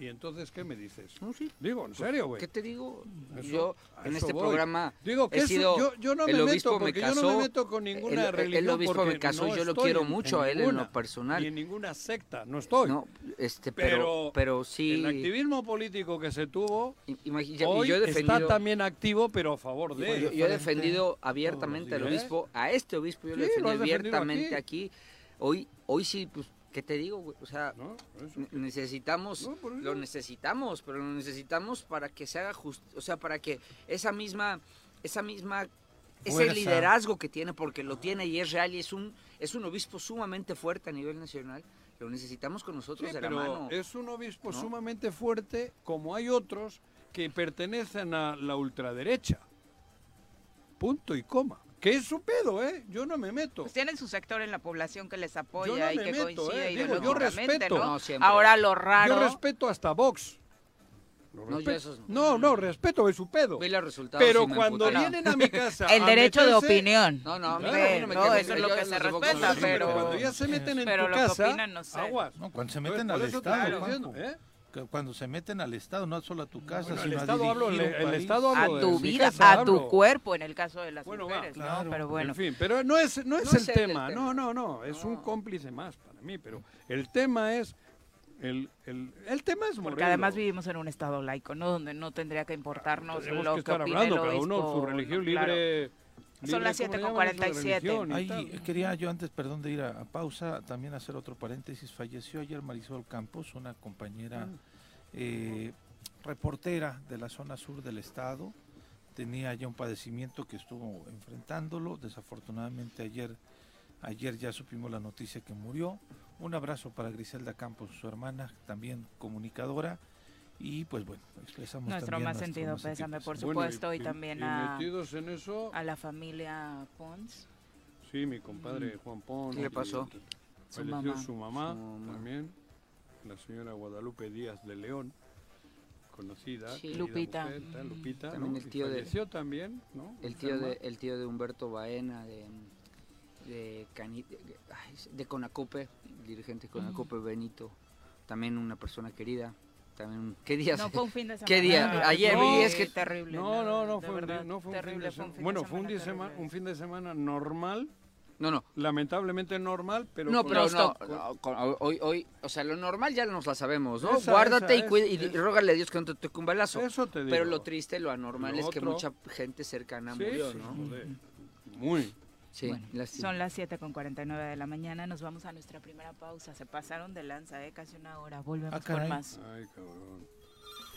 [SPEAKER 2] ¿Y entonces qué me dices?
[SPEAKER 4] No, sí.
[SPEAKER 2] Digo, en serio, güey.
[SPEAKER 4] ¿Qué te digo?
[SPEAKER 2] Eso-
[SPEAKER 4] yo en este
[SPEAKER 2] voy.
[SPEAKER 4] programa
[SPEAKER 2] Digo que
[SPEAKER 4] he sido
[SPEAKER 2] yo, yo no
[SPEAKER 4] el
[SPEAKER 2] me
[SPEAKER 4] obispo
[SPEAKER 2] meto
[SPEAKER 4] me
[SPEAKER 2] porque yo
[SPEAKER 4] casó,
[SPEAKER 2] no me meto con ninguna
[SPEAKER 4] el- el
[SPEAKER 2] religión
[SPEAKER 4] obispo
[SPEAKER 2] porque
[SPEAKER 4] me casó,
[SPEAKER 2] no
[SPEAKER 4] yo lo quiero mucho a él en lo personal.
[SPEAKER 2] Ni en ninguna secta, no estoy.
[SPEAKER 4] No, este, pero,
[SPEAKER 2] Pero
[SPEAKER 4] pero sí.
[SPEAKER 2] El activismo político que se tuvo
[SPEAKER 4] i- imagi- y
[SPEAKER 2] hoy
[SPEAKER 4] yo he defendido,
[SPEAKER 2] está también activo, pero a favor
[SPEAKER 4] yo,
[SPEAKER 2] de
[SPEAKER 4] yo- yo he defendido abiertamente al obispo, a este obispo yo lo
[SPEAKER 2] Sí, lo
[SPEAKER 4] defendí abiertamente aquí. Hoy, hoy sí, pues, ¿qué te digo? güey? O sea,
[SPEAKER 2] ¿No? Eso.
[SPEAKER 4] ne- necesitamos,
[SPEAKER 2] No,
[SPEAKER 4] lo necesitamos, pero lo necesitamos para que se haga justo, o sea, para que esa misma, esa misma, ese
[SPEAKER 3] Fuerza.
[SPEAKER 4] liderazgo que tiene, porque lo tiene y es real y es un, es un obispo sumamente fuerte a nivel nacional, lo necesitamos con nosotros
[SPEAKER 2] Sí,
[SPEAKER 4] de la mano.
[SPEAKER 2] es un obispo
[SPEAKER 4] ¿no?
[SPEAKER 2] sumamente fuerte, como hay otros que pertenecen a la ultraderecha. Punto y coma. Que es su pedo, ¿eh? Yo no me meto.
[SPEAKER 1] Pues tienen su sector en la población que les apoya
[SPEAKER 2] Yo no
[SPEAKER 1] y
[SPEAKER 2] me
[SPEAKER 1] que
[SPEAKER 2] meto,
[SPEAKER 1] coincide
[SPEAKER 2] eh, digo, yo respeto.
[SPEAKER 1] ¿no?
[SPEAKER 4] No.
[SPEAKER 1] Ahora lo raro...
[SPEAKER 2] Yo respeto hasta Vox. Lo
[SPEAKER 4] No, esos
[SPEAKER 2] no, no, respeto es su pedo.
[SPEAKER 4] Vi los resultados
[SPEAKER 2] Pero cuando vienen a mi casa. [laughs]
[SPEAKER 1] El
[SPEAKER 2] a
[SPEAKER 1] derecho de opinión.
[SPEAKER 4] No, no,
[SPEAKER 2] Claro,
[SPEAKER 4] no me
[SPEAKER 1] no, eso es lo que se respeta, pero-
[SPEAKER 2] cuando ya se meten en
[SPEAKER 1] pero
[SPEAKER 2] tu
[SPEAKER 1] lo que
[SPEAKER 2] casa,
[SPEAKER 1] opinan, no sé.
[SPEAKER 2] aguas.
[SPEAKER 3] No, cuando se meten al Estado, Cuando se meten al Estado, no solo a tu casa,
[SPEAKER 2] Bueno, el
[SPEAKER 3] sino
[SPEAKER 2] Estado
[SPEAKER 3] a
[SPEAKER 2] hablo, el-
[SPEAKER 3] un
[SPEAKER 2] el. Estado
[SPEAKER 1] a
[SPEAKER 2] hablo de
[SPEAKER 1] tu vida, a tu
[SPEAKER 2] hablo.
[SPEAKER 1] cuerpo, en el caso de las
[SPEAKER 2] Bueno, va,
[SPEAKER 1] mujeres, ¿no?
[SPEAKER 3] claro.
[SPEAKER 1] Pero bueno.
[SPEAKER 2] En fin, pero no es, no es
[SPEAKER 4] No
[SPEAKER 2] el
[SPEAKER 4] es el
[SPEAKER 2] tema, no,
[SPEAKER 4] tema.
[SPEAKER 2] no, no, es un
[SPEAKER 4] No.
[SPEAKER 2] cómplice más para mí, pero el tema es, el, el, el tema es
[SPEAKER 1] Porque además vivimos en un estado laico, ¿no? Donde no tendría que importarnos
[SPEAKER 2] Tenemos
[SPEAKER 1] lo
[SPEAKER 2] que
[SPEAKER 1] que,
[SPEAKER 2] estar
[SPEAKER 1] opine
[SPEAKER 2] hablando,
[SPEAKER 1] el
[SPEAKER 2] cada uno
[SPEAKER 1] obispo,
[SPEAKER 2] su religión
[SPEAKER 1] ¿no? Claro.
[SPEAKER 2] libre.
[SPEAKER 1] Son
[SPEAKER 2] libre,
[SPEAKER 1] las
[SPEAKER 2] ¿cómo le
[SPEAKER 1] 7:47.
[SPEAKER 2] llaman? Su religión y
[SPEAKER 3] Ahí
[SPEAKER 2] tal.
[SPEAKER 3] quería yo antes, perdón, de ir a, a pausa, también hacer otro paréntesis. Falleció ayer Marisol Campos, una compañera eh, reportera de la zona sur del estado. Tenía ya un padecimiento que estuvo enfrentándolo. Desafortunadamente ayer, ayer ya supimos la noticia que murió. Un abrazo para Griselda Campos, su hermana, también comunicadora. Y pues bueno, expresamos
[SPEAKER 1] Nuestro
[SPEAKER 3] también
[SPEAKER 1] más
[SPEAKER 3] nuestro
[SPEAKER 1] sentido
[SPEAKER 3] más sentido
[SPEAKER 1] pésame, por.
[SPEAKER 2] Bueno,
[SPEAKER 1] supuesto, y, también
[SPEAKER 2] y
[SPEAKER 1] a,
[SPEAKER 2] metidos en eso,
[SPEAKER 1] a la familia Pons.
[SPEAKER 2] sí, mi compadre Juan Pons.
[SPEAKER 4] ¿Qué le pasó?
[SPEAKER 1] Su
[SPEAKER 2] Falleció
[SPEAKER 1] mamá.
[SPEAKER 2] su mamá,
[SPEAKER 4] Su mamá.
[SPEAKER 2] también, la señora Guadalupe Díaz de León, conocida.
[SPEAKER 4] Sí.
[SPEAKER 1] Lupita.
[SPEAKER 2] mujer, tal, Lupita,
[SPEAKER 4] También
[SPEAKER 2] ¿no?
[SPEAKER 4] el tío de-
[SPEAKER 2] también, ¿no?
[SPEAKER 4] El tío de, el tío de Humberto Baena de de, Cani- de, de Conacope, el dirigente de Conacope Benito, también una persona querida, también ¿qué día?
[SPEAKER 1] No, fue un fin de semana. [laughs]
[SPEAKER 4] ¿Qué día? Ayer
[SPEAKER 2] vi,
[SPEAKER 1] Sí,
[SPEAKER 2] es
[SPEAKER 4] que-
[SPEAKER 1] terrible.
[SPEAKER 2] No, no, no, fue, un,
[SPEAKER 1] verdad,
[SPEAKER 2] no fue un fin
[SPEAKER 1] terrible,
[SPEAKER 2] de
[SPEAKER 1] fue un
[SPEAKER 2] semana.
[SPEAKER 1] fin de
[SPEAKER 2] Bueno, fue un,
[SPEAKER 1] semana
[SPEAKER 2] día sema-
[SPEAKER 1] terrible.
[SPEAKER 2] un fin de semana normal,
[SPEAKER 4] No, no.
[SPEAKER 2] Lamentablemente normal, pero
[SPEAKER 4] No,
[SPEAKER 2] con-
[SPEAKER 4] pero no,
[SPEAKER 2] con-
[SPEAKER 4] no, con- hoy, hoy, o sea, lo normal ya nos la sabemos, ¿no?
[SPEAKER 2] Esa,
[SPEAKER 4] Guárdate
[SPEAKER 2] esa,
[SPEAKER 4] y, cuida, y,
[SPEAKER 2] es-
[SPEAKER 4] y rógale a Dios que no te toque un balazo.
[SPEAKER 2] Eso te
[SPEAKER 4] Pero
[SPEAKER 2] digo.
[SPEAKER 4] lo triste, lo anormal
[SPEAKER 2] Lo
[SPEAKER 4] es que
[SPEAKER 2] otro-
[SPEAKER 4] mucha gente cercana
[SPEAKER 2] Sí,
[SPEAKER 4] murió,
[SPEAKER 2] sí,
[SPEAKER 4] ¿no?
[SPEAKER 2] joder. Muy.
[SPEAKER 4] Sí,
[SPEAKER 1] Bueno,
[SPEAKER 4] lástima.
[SPEAKER 1] son las 7 con 49 de la mañana. Nos vamos a nuestra primera pausa. Se pasaron de lanza, ¿eh? Casi una hora. Volvemos
[SPEAKER 3] Ah,
[SPEAKER 1] con más.
[SPEAKER 2] Ay, cabrón.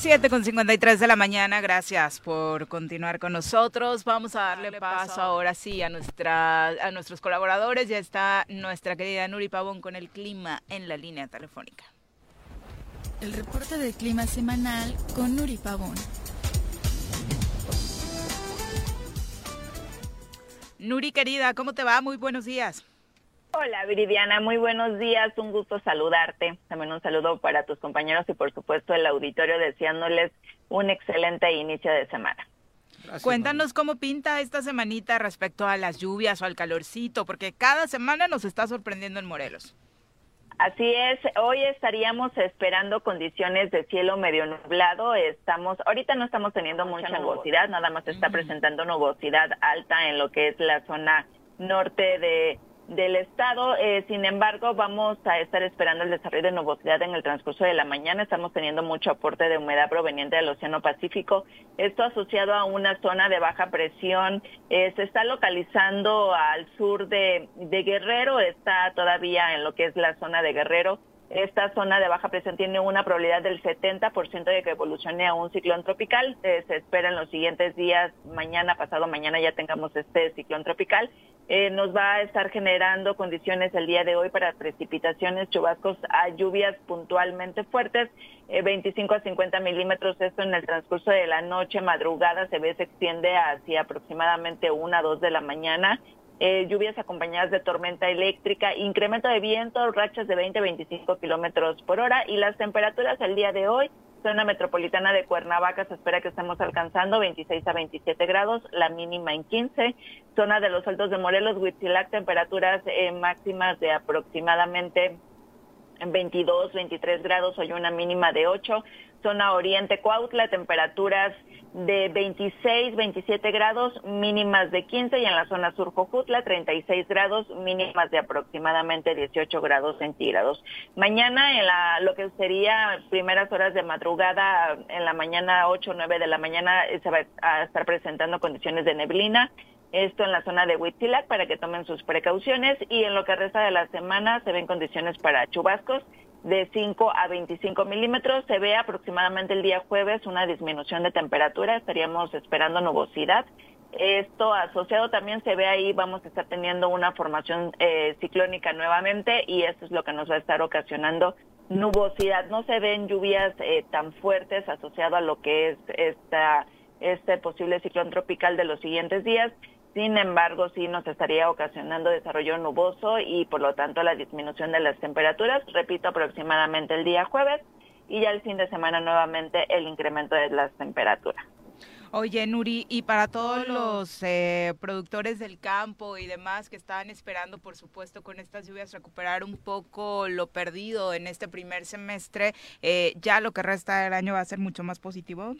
[SPEAKER 1] Siete con 53 de la mañana, gracias por continuar con nosotros. Vamos a darle paso ahora sí a nuestra a nuestros colaboradores. Ya está nuestra querida Nuri Pavón con el clima en la línea telefónica.
[SPEAKER 6] El reporte del clima semanal con Nuri Pavón.
[SPEAKER 1] Nuri querida, ¿cómo te va? Muy buenos días.
[SPEAKER 7] Hola Viridiana, muy buenos días, un gusto saludarte. También un saludo para tus compañeros y por supuesto el auditorio deseándoles un excelente inicio de semana.
[SPEAKER 1] Cuéntanos cómo pinta esta semanita respecto a las lluvias o al calorcito, porque cada semana nos está sorprendiendo en Morelos.
[SPEAKER 7] Así es, hoy estaríamos esperando condiciones de cielo medio nublado. Estamos, ahorita no estamos teniendo mucha nubosidad, nada más está presentando nubosidad alta en lo que es la zona norte de del estado. Eh, sin embargo, vamos a estar esperando el desarrollo de nubosidad en el transcurso de la mañana. Estamos teniendo mucho aporte de humedad proveniente del Océano Pacífico. Esto asociado a una zona de baja presión. Eh, se está localizando al sur de, de Guerrero, está todavía en lo que es la zona de Guerrero. Esta zona de baja presión tiene una probabilidad del 70% de que evolucione a un ciclón tropical. Eh, se espera en los siguientes días, mañana, pasado mañana ya tengamos este ciclón tropical. Eh, nos va a estar generando condiciones el día de hoy para precipitaciones, chubascos a lluvias puntualmente fuertes, eh, 25 a 50 milímetros. Esto en el transcurso de la noche, madrugada, se ve, se extiende hacia aproximadamente 1 a 2 de la mañana. Eh, lluvias acompañadas de tormenta eléctrica, incremento de viento, rachas de 20 a 25 kilómetros por hora y las temperaturas el día de hoy zona metropolitana de Cuernavaca se espera que estemos alcanzando 26 a 27 grados, la mínima en 15. Zona de los Altos de Morelos, Huitzilac, temperaturas eh, máximas de aproximadamente 22, 23 grados, hoy una mínima de 8. Zona Oriente Cuautla, temperaturas de 26, 27 grados, mínimas de 15 y en la zona sur Jojutla 36 grados, mínimas de aproximadamente 18 grados centígrados. Mañana en la, lo que sería primeras horas de madrugada, en la mañana 8 o 9 de la mañana eh, se va a estar presentando condiciones de neblina, esto en la zona de Huitzilac para que tomen sus precauciones. Y en lo que resta de la semana se ven condiciones para chubascos de 5 a 25 milímetros. Se ve aproximadamente el día jueves una disminución de temperatura, estaríamos esperando nubosidad. Esto asociado también se ve ahí, vamos a estar teniendo una formación eh, ciclónica nuevamente y esto es lo que nos va a estar ocasionando nubosidad. No se ven lluvias eh, tan fuertes asociado a lo que es esta, este posible ciclón tropical de los siguientes días. Sin embargo, sí nos estaría ocasionando desarrollo nuboso y por lo tanto la disminución de las temperaturas, repito, aproximadamente el día jueves y ya el fin de semana nuevamente el incremento de las temperaturas.
[SPEAKER 1] Oye, Nuri, y para todos los eh, productores del campo y demás que estaban esperando, por supuesto, con estas lluvias recuperar un poco lo perdido en este primer semestre, eh, ¿ya lo que resta del año va a ser mucho más positivo?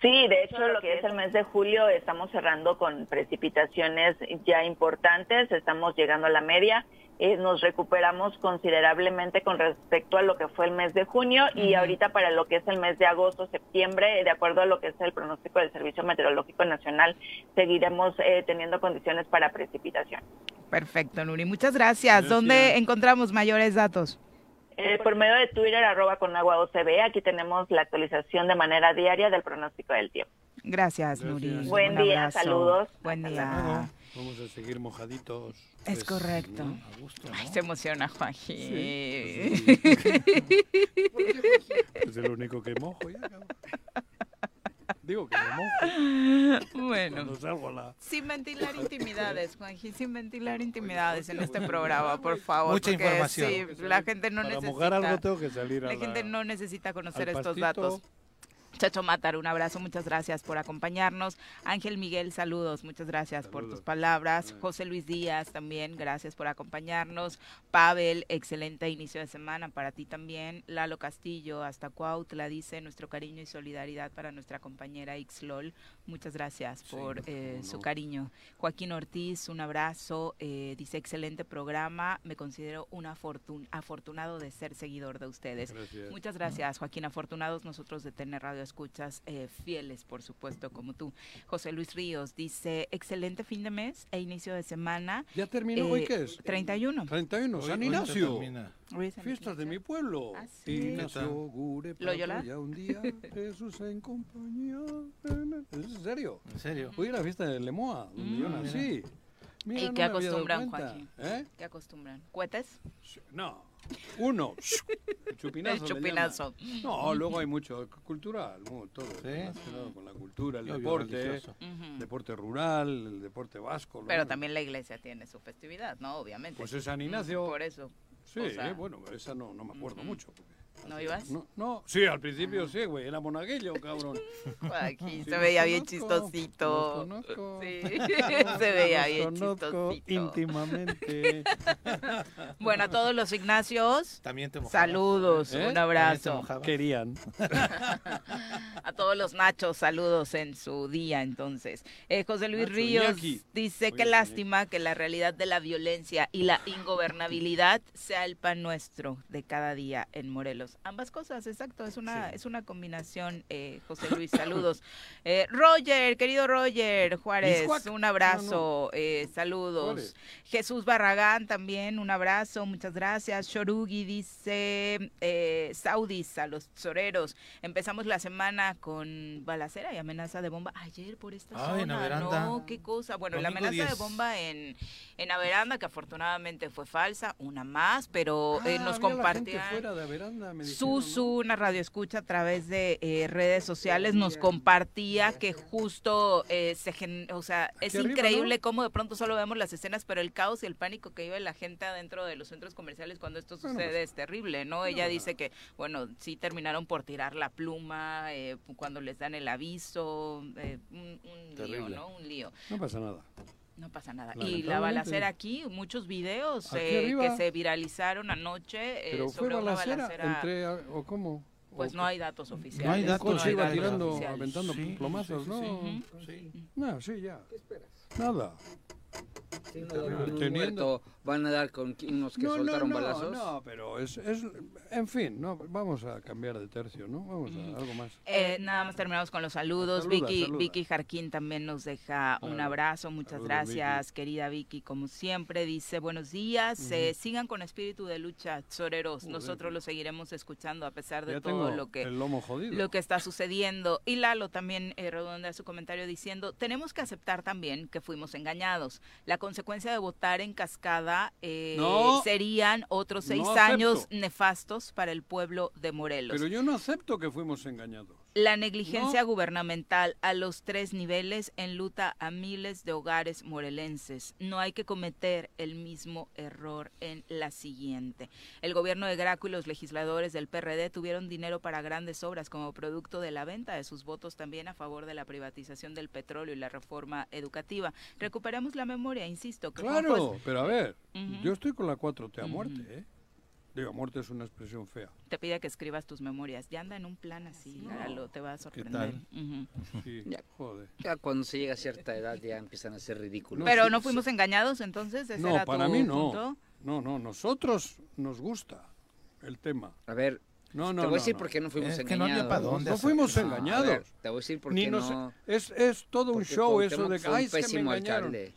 [SPEAKER 7] Sí, de hecho lo que es el mes de julio estamos cerrando con precipitaciones ya importantes, estamos llegando a la media, eh, nos recuperamos considerablemente con respecto a lo que fue el mes de junio y ahorita para lo que es el mes de agosto, septiembre, de acuerdo a lo que es el pronóstico del Servicio Meteorológico Nacional, seguiremos eh, teniendo condiciones para precipitación.
[SPEAKER 1] Perfecto, Nuri, muchas gracias. ¿Dónde encontramos mayores datos?
[SPEAKER 7] Eh, por medio de Twitter, arroba con agua OCB, aquí tenemos la actualización de manera diaria del pronóstico del tiempo.
[SPEAKER 1] Gracias, Nuri.
[SPEAKER 7] Buen
[SPEAKER 1] Un
[SPEAKER 7] día,
[SPEAKER 1] abrazo.
[SPEAKER 7] saludos.
[SPEAKER 1] Buen
[SPEAKER 7] Hasta
[SPEAKER 1] día.
[SPEAKER 7] luego.
[SPEAKER 2] Vamos a seguir mojaditos.
[SPEAKER 1] Es
[SPEAKER 2] pues,
[SPEAKER 1] correcto.
[SPEAKER 2] ¿no?
[SPEAKER 3] A gusto,
[SPEAKER 1] Ay, se emociona Juanji.
[SPEAKER 2] Sí, [laughs] Es el único que mojo ya. Digo que me mojo.
[SPEAKER 1] Bueno.
[SPEAKER 2] Salgo la...
[SPEAKER 1] Sin ventilar intimidades, Juanji, sin ventilar intimidades en este programa, por favor.
[SPEAKER 3] Mucha
[SPEAKER 1] porque
[SPEAKER 3] información.
[SPEAKER 1] Sí, la gente no
[SPEAKER 2] Para
[SPEAKER 1] necesita.
[SPEAKER 2] mojar algo tengo que salir a
[SPEAKER 1] La
[SPEAKER 2] la...
[SPEAKER 1] gente no necesita conocer estos datos. Chacho Matar, un abrazo, muchas gracias por acompañarnos. Ángel Miguel, saludos, muchas gracias por tus palabras. José Luis Díaz también, gracias por acompañarnos. Pavel, excelente inicio de semana para ti también. Lalo Castillo, hasta Cuautla, dice nuestro cariño y solidaridad para nuestra compañera Xlol. Muchas gracias por eh, su cariño. Joaquín Ortiz, un abrazo. eh, dice excelente programa. Me considero un afortun- afortunado de ser seguidor de ustedes.
[SPEAKER 2] Gracias.
[SPEAKER 1] Muchas gracias, Joaquín. Afortunados nosotros de tener radio escuchas eh, fieles, por supuesto, como tú. José Luis Ríos dice, excelente fin de mes e inicio de semana.
[SPEAKER 2] ¿Ya terminó? ¿Hoy
[SPEAKER 1] Eh,
[SPEAKER 2] qué es?
[SPEAKER 1] 31.
[SPEAKER 2] 31,
[SPEAKER 3] Hoy-
[SPEAKER 2] San
[SPEAKER 3] hoy
[SPEAKER 2] Ignacio.
[SPEAKER 1] Hoy San
[SPEAKER 2] Fiestas de mi pueblo.
[SPEAKER 1] Ah, sí.
[SPEAKER 2] Ignacio. Gure, ya un día, [laughs] Jesús en compañía. ¿Es en serio?
[SPEAKER 3] ¿En serio?
[SPEAKER 2] Hoy era la fiesta de Lemoa, donde yo
[SPEAKER 1] Mm.
[SPEAKER 2] nací. Mira,
[SPEAKER 1] ¿Y
[SPEAKER 2] no
[SPEAKER 1] qué acostumbran. Joaquín?
[SPEAKER 2] ¿Eh?
[SPEAKER 1] ¿Qué acostumbran? ¿Cohetes?
[SPEAKER 2] No, uno. El chupinazo.
[SPEAKER 1] El chupinazo.
[SPEAKER 2] No, luego hay mucho cultural, todo.
[SPEAKER 3] Sí.
[SPEAKER 2] relacionado con la cultura, el
[SPEAKER 3] Obvio,
[SPEAKER 2] deporte,
[SPEAKER 3] religioso.
[SPEAKER 1] Ujú.
[SPEAKER 2] deporte rural, el deporte vasco. ¿no?
[SPEAKER 1] Pero también la iglesia tiene su festividad, ¿no? Obviamente.
[SPEAKER 2] Pues es San Ignacio.
[SPEAKER 1] Por eso.
[SPEAKER 2] Sí,
[SPEAKER 1] o sea,
[SPEAKER 2] bueno, esa no, no me acuerdo mucho. porque-
[SPEAKER 1] ¿No ibas?
[SPEAKER 2] No, no, sí, al principio sí, güey, era monaguillo, cabrón.
[SPEAKER 1] Aquí
[SPEAKER 2] Sí, [laughs]
[SPEAKER 1] se veía bien
[SPEAKER 2] conozco,
[SPEAKER 1] chistosito.
[SPEAKER 2] conozco.
[SPEAKER 1] Sí, se veía bien
[SPEAKER 2] conozco
[SPEAKER 1] chistosito.
[SPEAKER 2] íntimamente. [laughs]
[SPEAKER 1] Bueno, a todos los Ignacios,
[SPEAKER 3] También te mojabas.
[SPEAKER 1] saludos,
[SPEAKER 2] ¿Eh?
[SPEAKER 1] un abrazo.
[SPEAKER 2] Querían. [laughs]
[SPEAKER 1] A todos los Nachos, saludos en su día, entonces. Eh, José Luis
[SPEAKER 2] Nacho,
[SPEAKER 1] Ríos
[SPEAKER 2] Iñaki.
[SPEAKER 1] dice
[SPEAKER 2] Oye,
[SPEAKER 1] que lástima que la realidad de la violencia y la ingobernabilidad sea el pan nuestro de cada día en Morelos. Ambas cosas, exacto, es una, es una combinación, eh, José [coughs] Luis, saludos. Eh, Roger, querido Roger Juárez, un abrazo, eh, saludos. Jesús Barragán también, un abrazo, muchas gracias. Shorugi dice, eh, Saudis a los toreros. Empezamos la semana con balacera y amenaza de bomba ayer por esta
[SPEAKER 3] Ay,
[SPEAKER 1] zona. No, qué cosa. Bueno, la amenaza
[SPEAKER 3] 10.
[SPEAKER 1] de bomba en, en Averanda, que afortunadamente fue falsa, una más, pero eh,
[SPEAKER 2] Ah,
[SPEAKER 1] nos compartían.
[SPEAKER 2] Me dijeron,
[SPEAKER 1] Susu,
[SPEAKER 2] ¿no?
[SPEAKER 1] una radio escucha a través de eh, redes sociales, nos compartía que justo eh, se gen- o sea, es
[SPEAKER 2] arriba,
[SPEAKER 1] increíble
[SPEAKER 2] ¿no?
[SPEAKER 1] cómo de pronto solo vemos las escenas, pero el caos y el pánico que vive la gente adentro de los centros comerciales cuando esto
[SPEAKER 2] Bueno,
[SPEAKER 1] sucede
[SPEAKER 2] pues,
[SPEAKER 1] es terrible, ¿no? Ella dice que, bueno, sí terminaron por tirar la pluma eh, cuando les dan el aviso, eh, un, un lío. ¿no? Un lío.
[SPEAKER 2] No pasa nada.
[SPEAKER 1] No pasa nada. Y la balacera aquí, muchos videos
[SPEAKER 2] Aquí
[SPEAKER 1] eh, que se viralizaron anoche eh,
[SPEAKER 2] Pero fue
[SPEAKER 1] sobre una
[SPEAKER 2] balacera,
[SPEAKER 1] balacera.
[SPEAKER 2] entre, a- ¿o cómo?
[SPEAKER 1] Pues
[SPEAKER 2] ¿O
[SPEAKER 1] no
[SPEAKER 2] qué?
[SPEAKER 1] hay datos oficiales.
[SPEAKER 3] No hay datos,
[SPEAKER 2] coche
[SPEAKER 3] hay
[SPEAKER 2] iba
[SPEAKER 3] datos
[SPEAKER 2] tirando,
[SPEAKER 1] oficiales.
[SPEAKER 2] aventando
[SPEAKER 3] Sí,
[SPEAKER 2] plomazos,
[SPEAKER 3] sí,
[SPEAKER 2] ¿no?
[SPEAKER 3] sí,
[SPEAKER 1] Sí.
[SPEAKER 2] No, sí, ya. Nada.
[SPEAKER 5] Sí, no, un
[SPEAKER 2] Teniendo-
[SPEAKER 5] muerto, van a dar con unos que
[SPEAKER 2] no,
[SPEAKER 5] soltaron
[SPEAKER 2] no, no,
[SPEAKER 5] balazos.
[SPEAKER 2] no, pero es, es, en fin, no, vamos a cambiar de tercio, ¿no? Vamos a algo más.
[SPEAKER 1] Eh, nada más terminamos con los saludos.
[SPEAKER 2] Saluda,
[SPEAKER 1] Vicky,
[SPEAKER 2] saluda.
[SPEAKER 1] Vicky Jarquín también nos deja un abrazo. Muchas
[SPEAKER 2] Saludos,
[SPEAKER 1] gracias, querida Vicky. Como siempre, dice buenos días. eh, sigan con espíritu de lucha, soreros. Nosotros los seguiremos escuchando a pesar de
[SPEAKER 2] Ya
[SPEAKER 1] todo lo que
[SPEAKER 2] el lomo jodido.
[SPEAKER 1] lo que está sucediendo. Y Lalo también eh, redondea su comentario diciendo, tenemos que aceptar también que fuimos engañados. La consecuencia de votar en cascada eh,
[SPEAKER 2] No.
[SPEAKER 1] serían otros seis años nefastos para el pueblo de Morelos.
[SPEAKER 2] Pero yo no acepto que fuimos engañados.
[SPEAKER 1] La negligencia gubernamental a los tres niveles enluta a miles de hogares morelenses. No hay que cometer el mismo error en la siguiente. El gobierno de Graco y los legisladores del PRD tuvieron dinero para grandes obras como producto de la venta de sus votos también a favor de la privatización del petróleo y la reforma educativa. Recuperemos la memoria, insisto. Que
[SPEAKER 2] Claro, pero a ver, yo estoy con la 4T a muerte, ¿eh? Digo, muerte es una expresión fea.
[SPEAKER 1] te pide que escribas tus memorias. Ya anda en un plan así, Lalo, te va a sorprender. Ujú.
[SPEAKER 2] Sí,
[SPEAKER 5] Ya.
[SPEAKER 2] joder.
[SPEAKER 5] Ya cuando se llega a cierta edad ya empiezan a ser ridículos.
[SPEAKER 1] Pero
[SPEAKER 2] sí,
[SPEAKER 1] no fuimos engañados entonces, ese
[SPEAKER 2] No,
[SPEAKER 1] era
[SPEAKER 2] para
[SPEAKER 1] tu
[SPEAKER 2] mí no.
[SPEAKER 1] punto?
[SPEAKER 2] No, no, nosotros nos gusta el tema.
[SPEAKER 5] A ver,
[SPEAKER 2] No, no,
[SPEAKER 5] te voy a
[SPEAKER 2] no,
[SPEAKER 5] decir
[SPEAKER 2] no.
[SPEAKER 5] por qué no fuimos
[SPEAKER 3] Es que no
[SPEAKER 5] engañados.
[SPEAKER 3] había pa' dónde
[SPEAKER 2] No fuimos
[SPEAKER 5] No,
[SPEAKER 2] engañados.
[SPEAKER 5] ver, te voy a decir por qué no.
[SPEAKER 2] es, es todo un show eso de que, ay, es que me
[SPEAKER 5] pésimo
[SPEAKER 2] engañaron.
[SPEAKER 5] alcalde.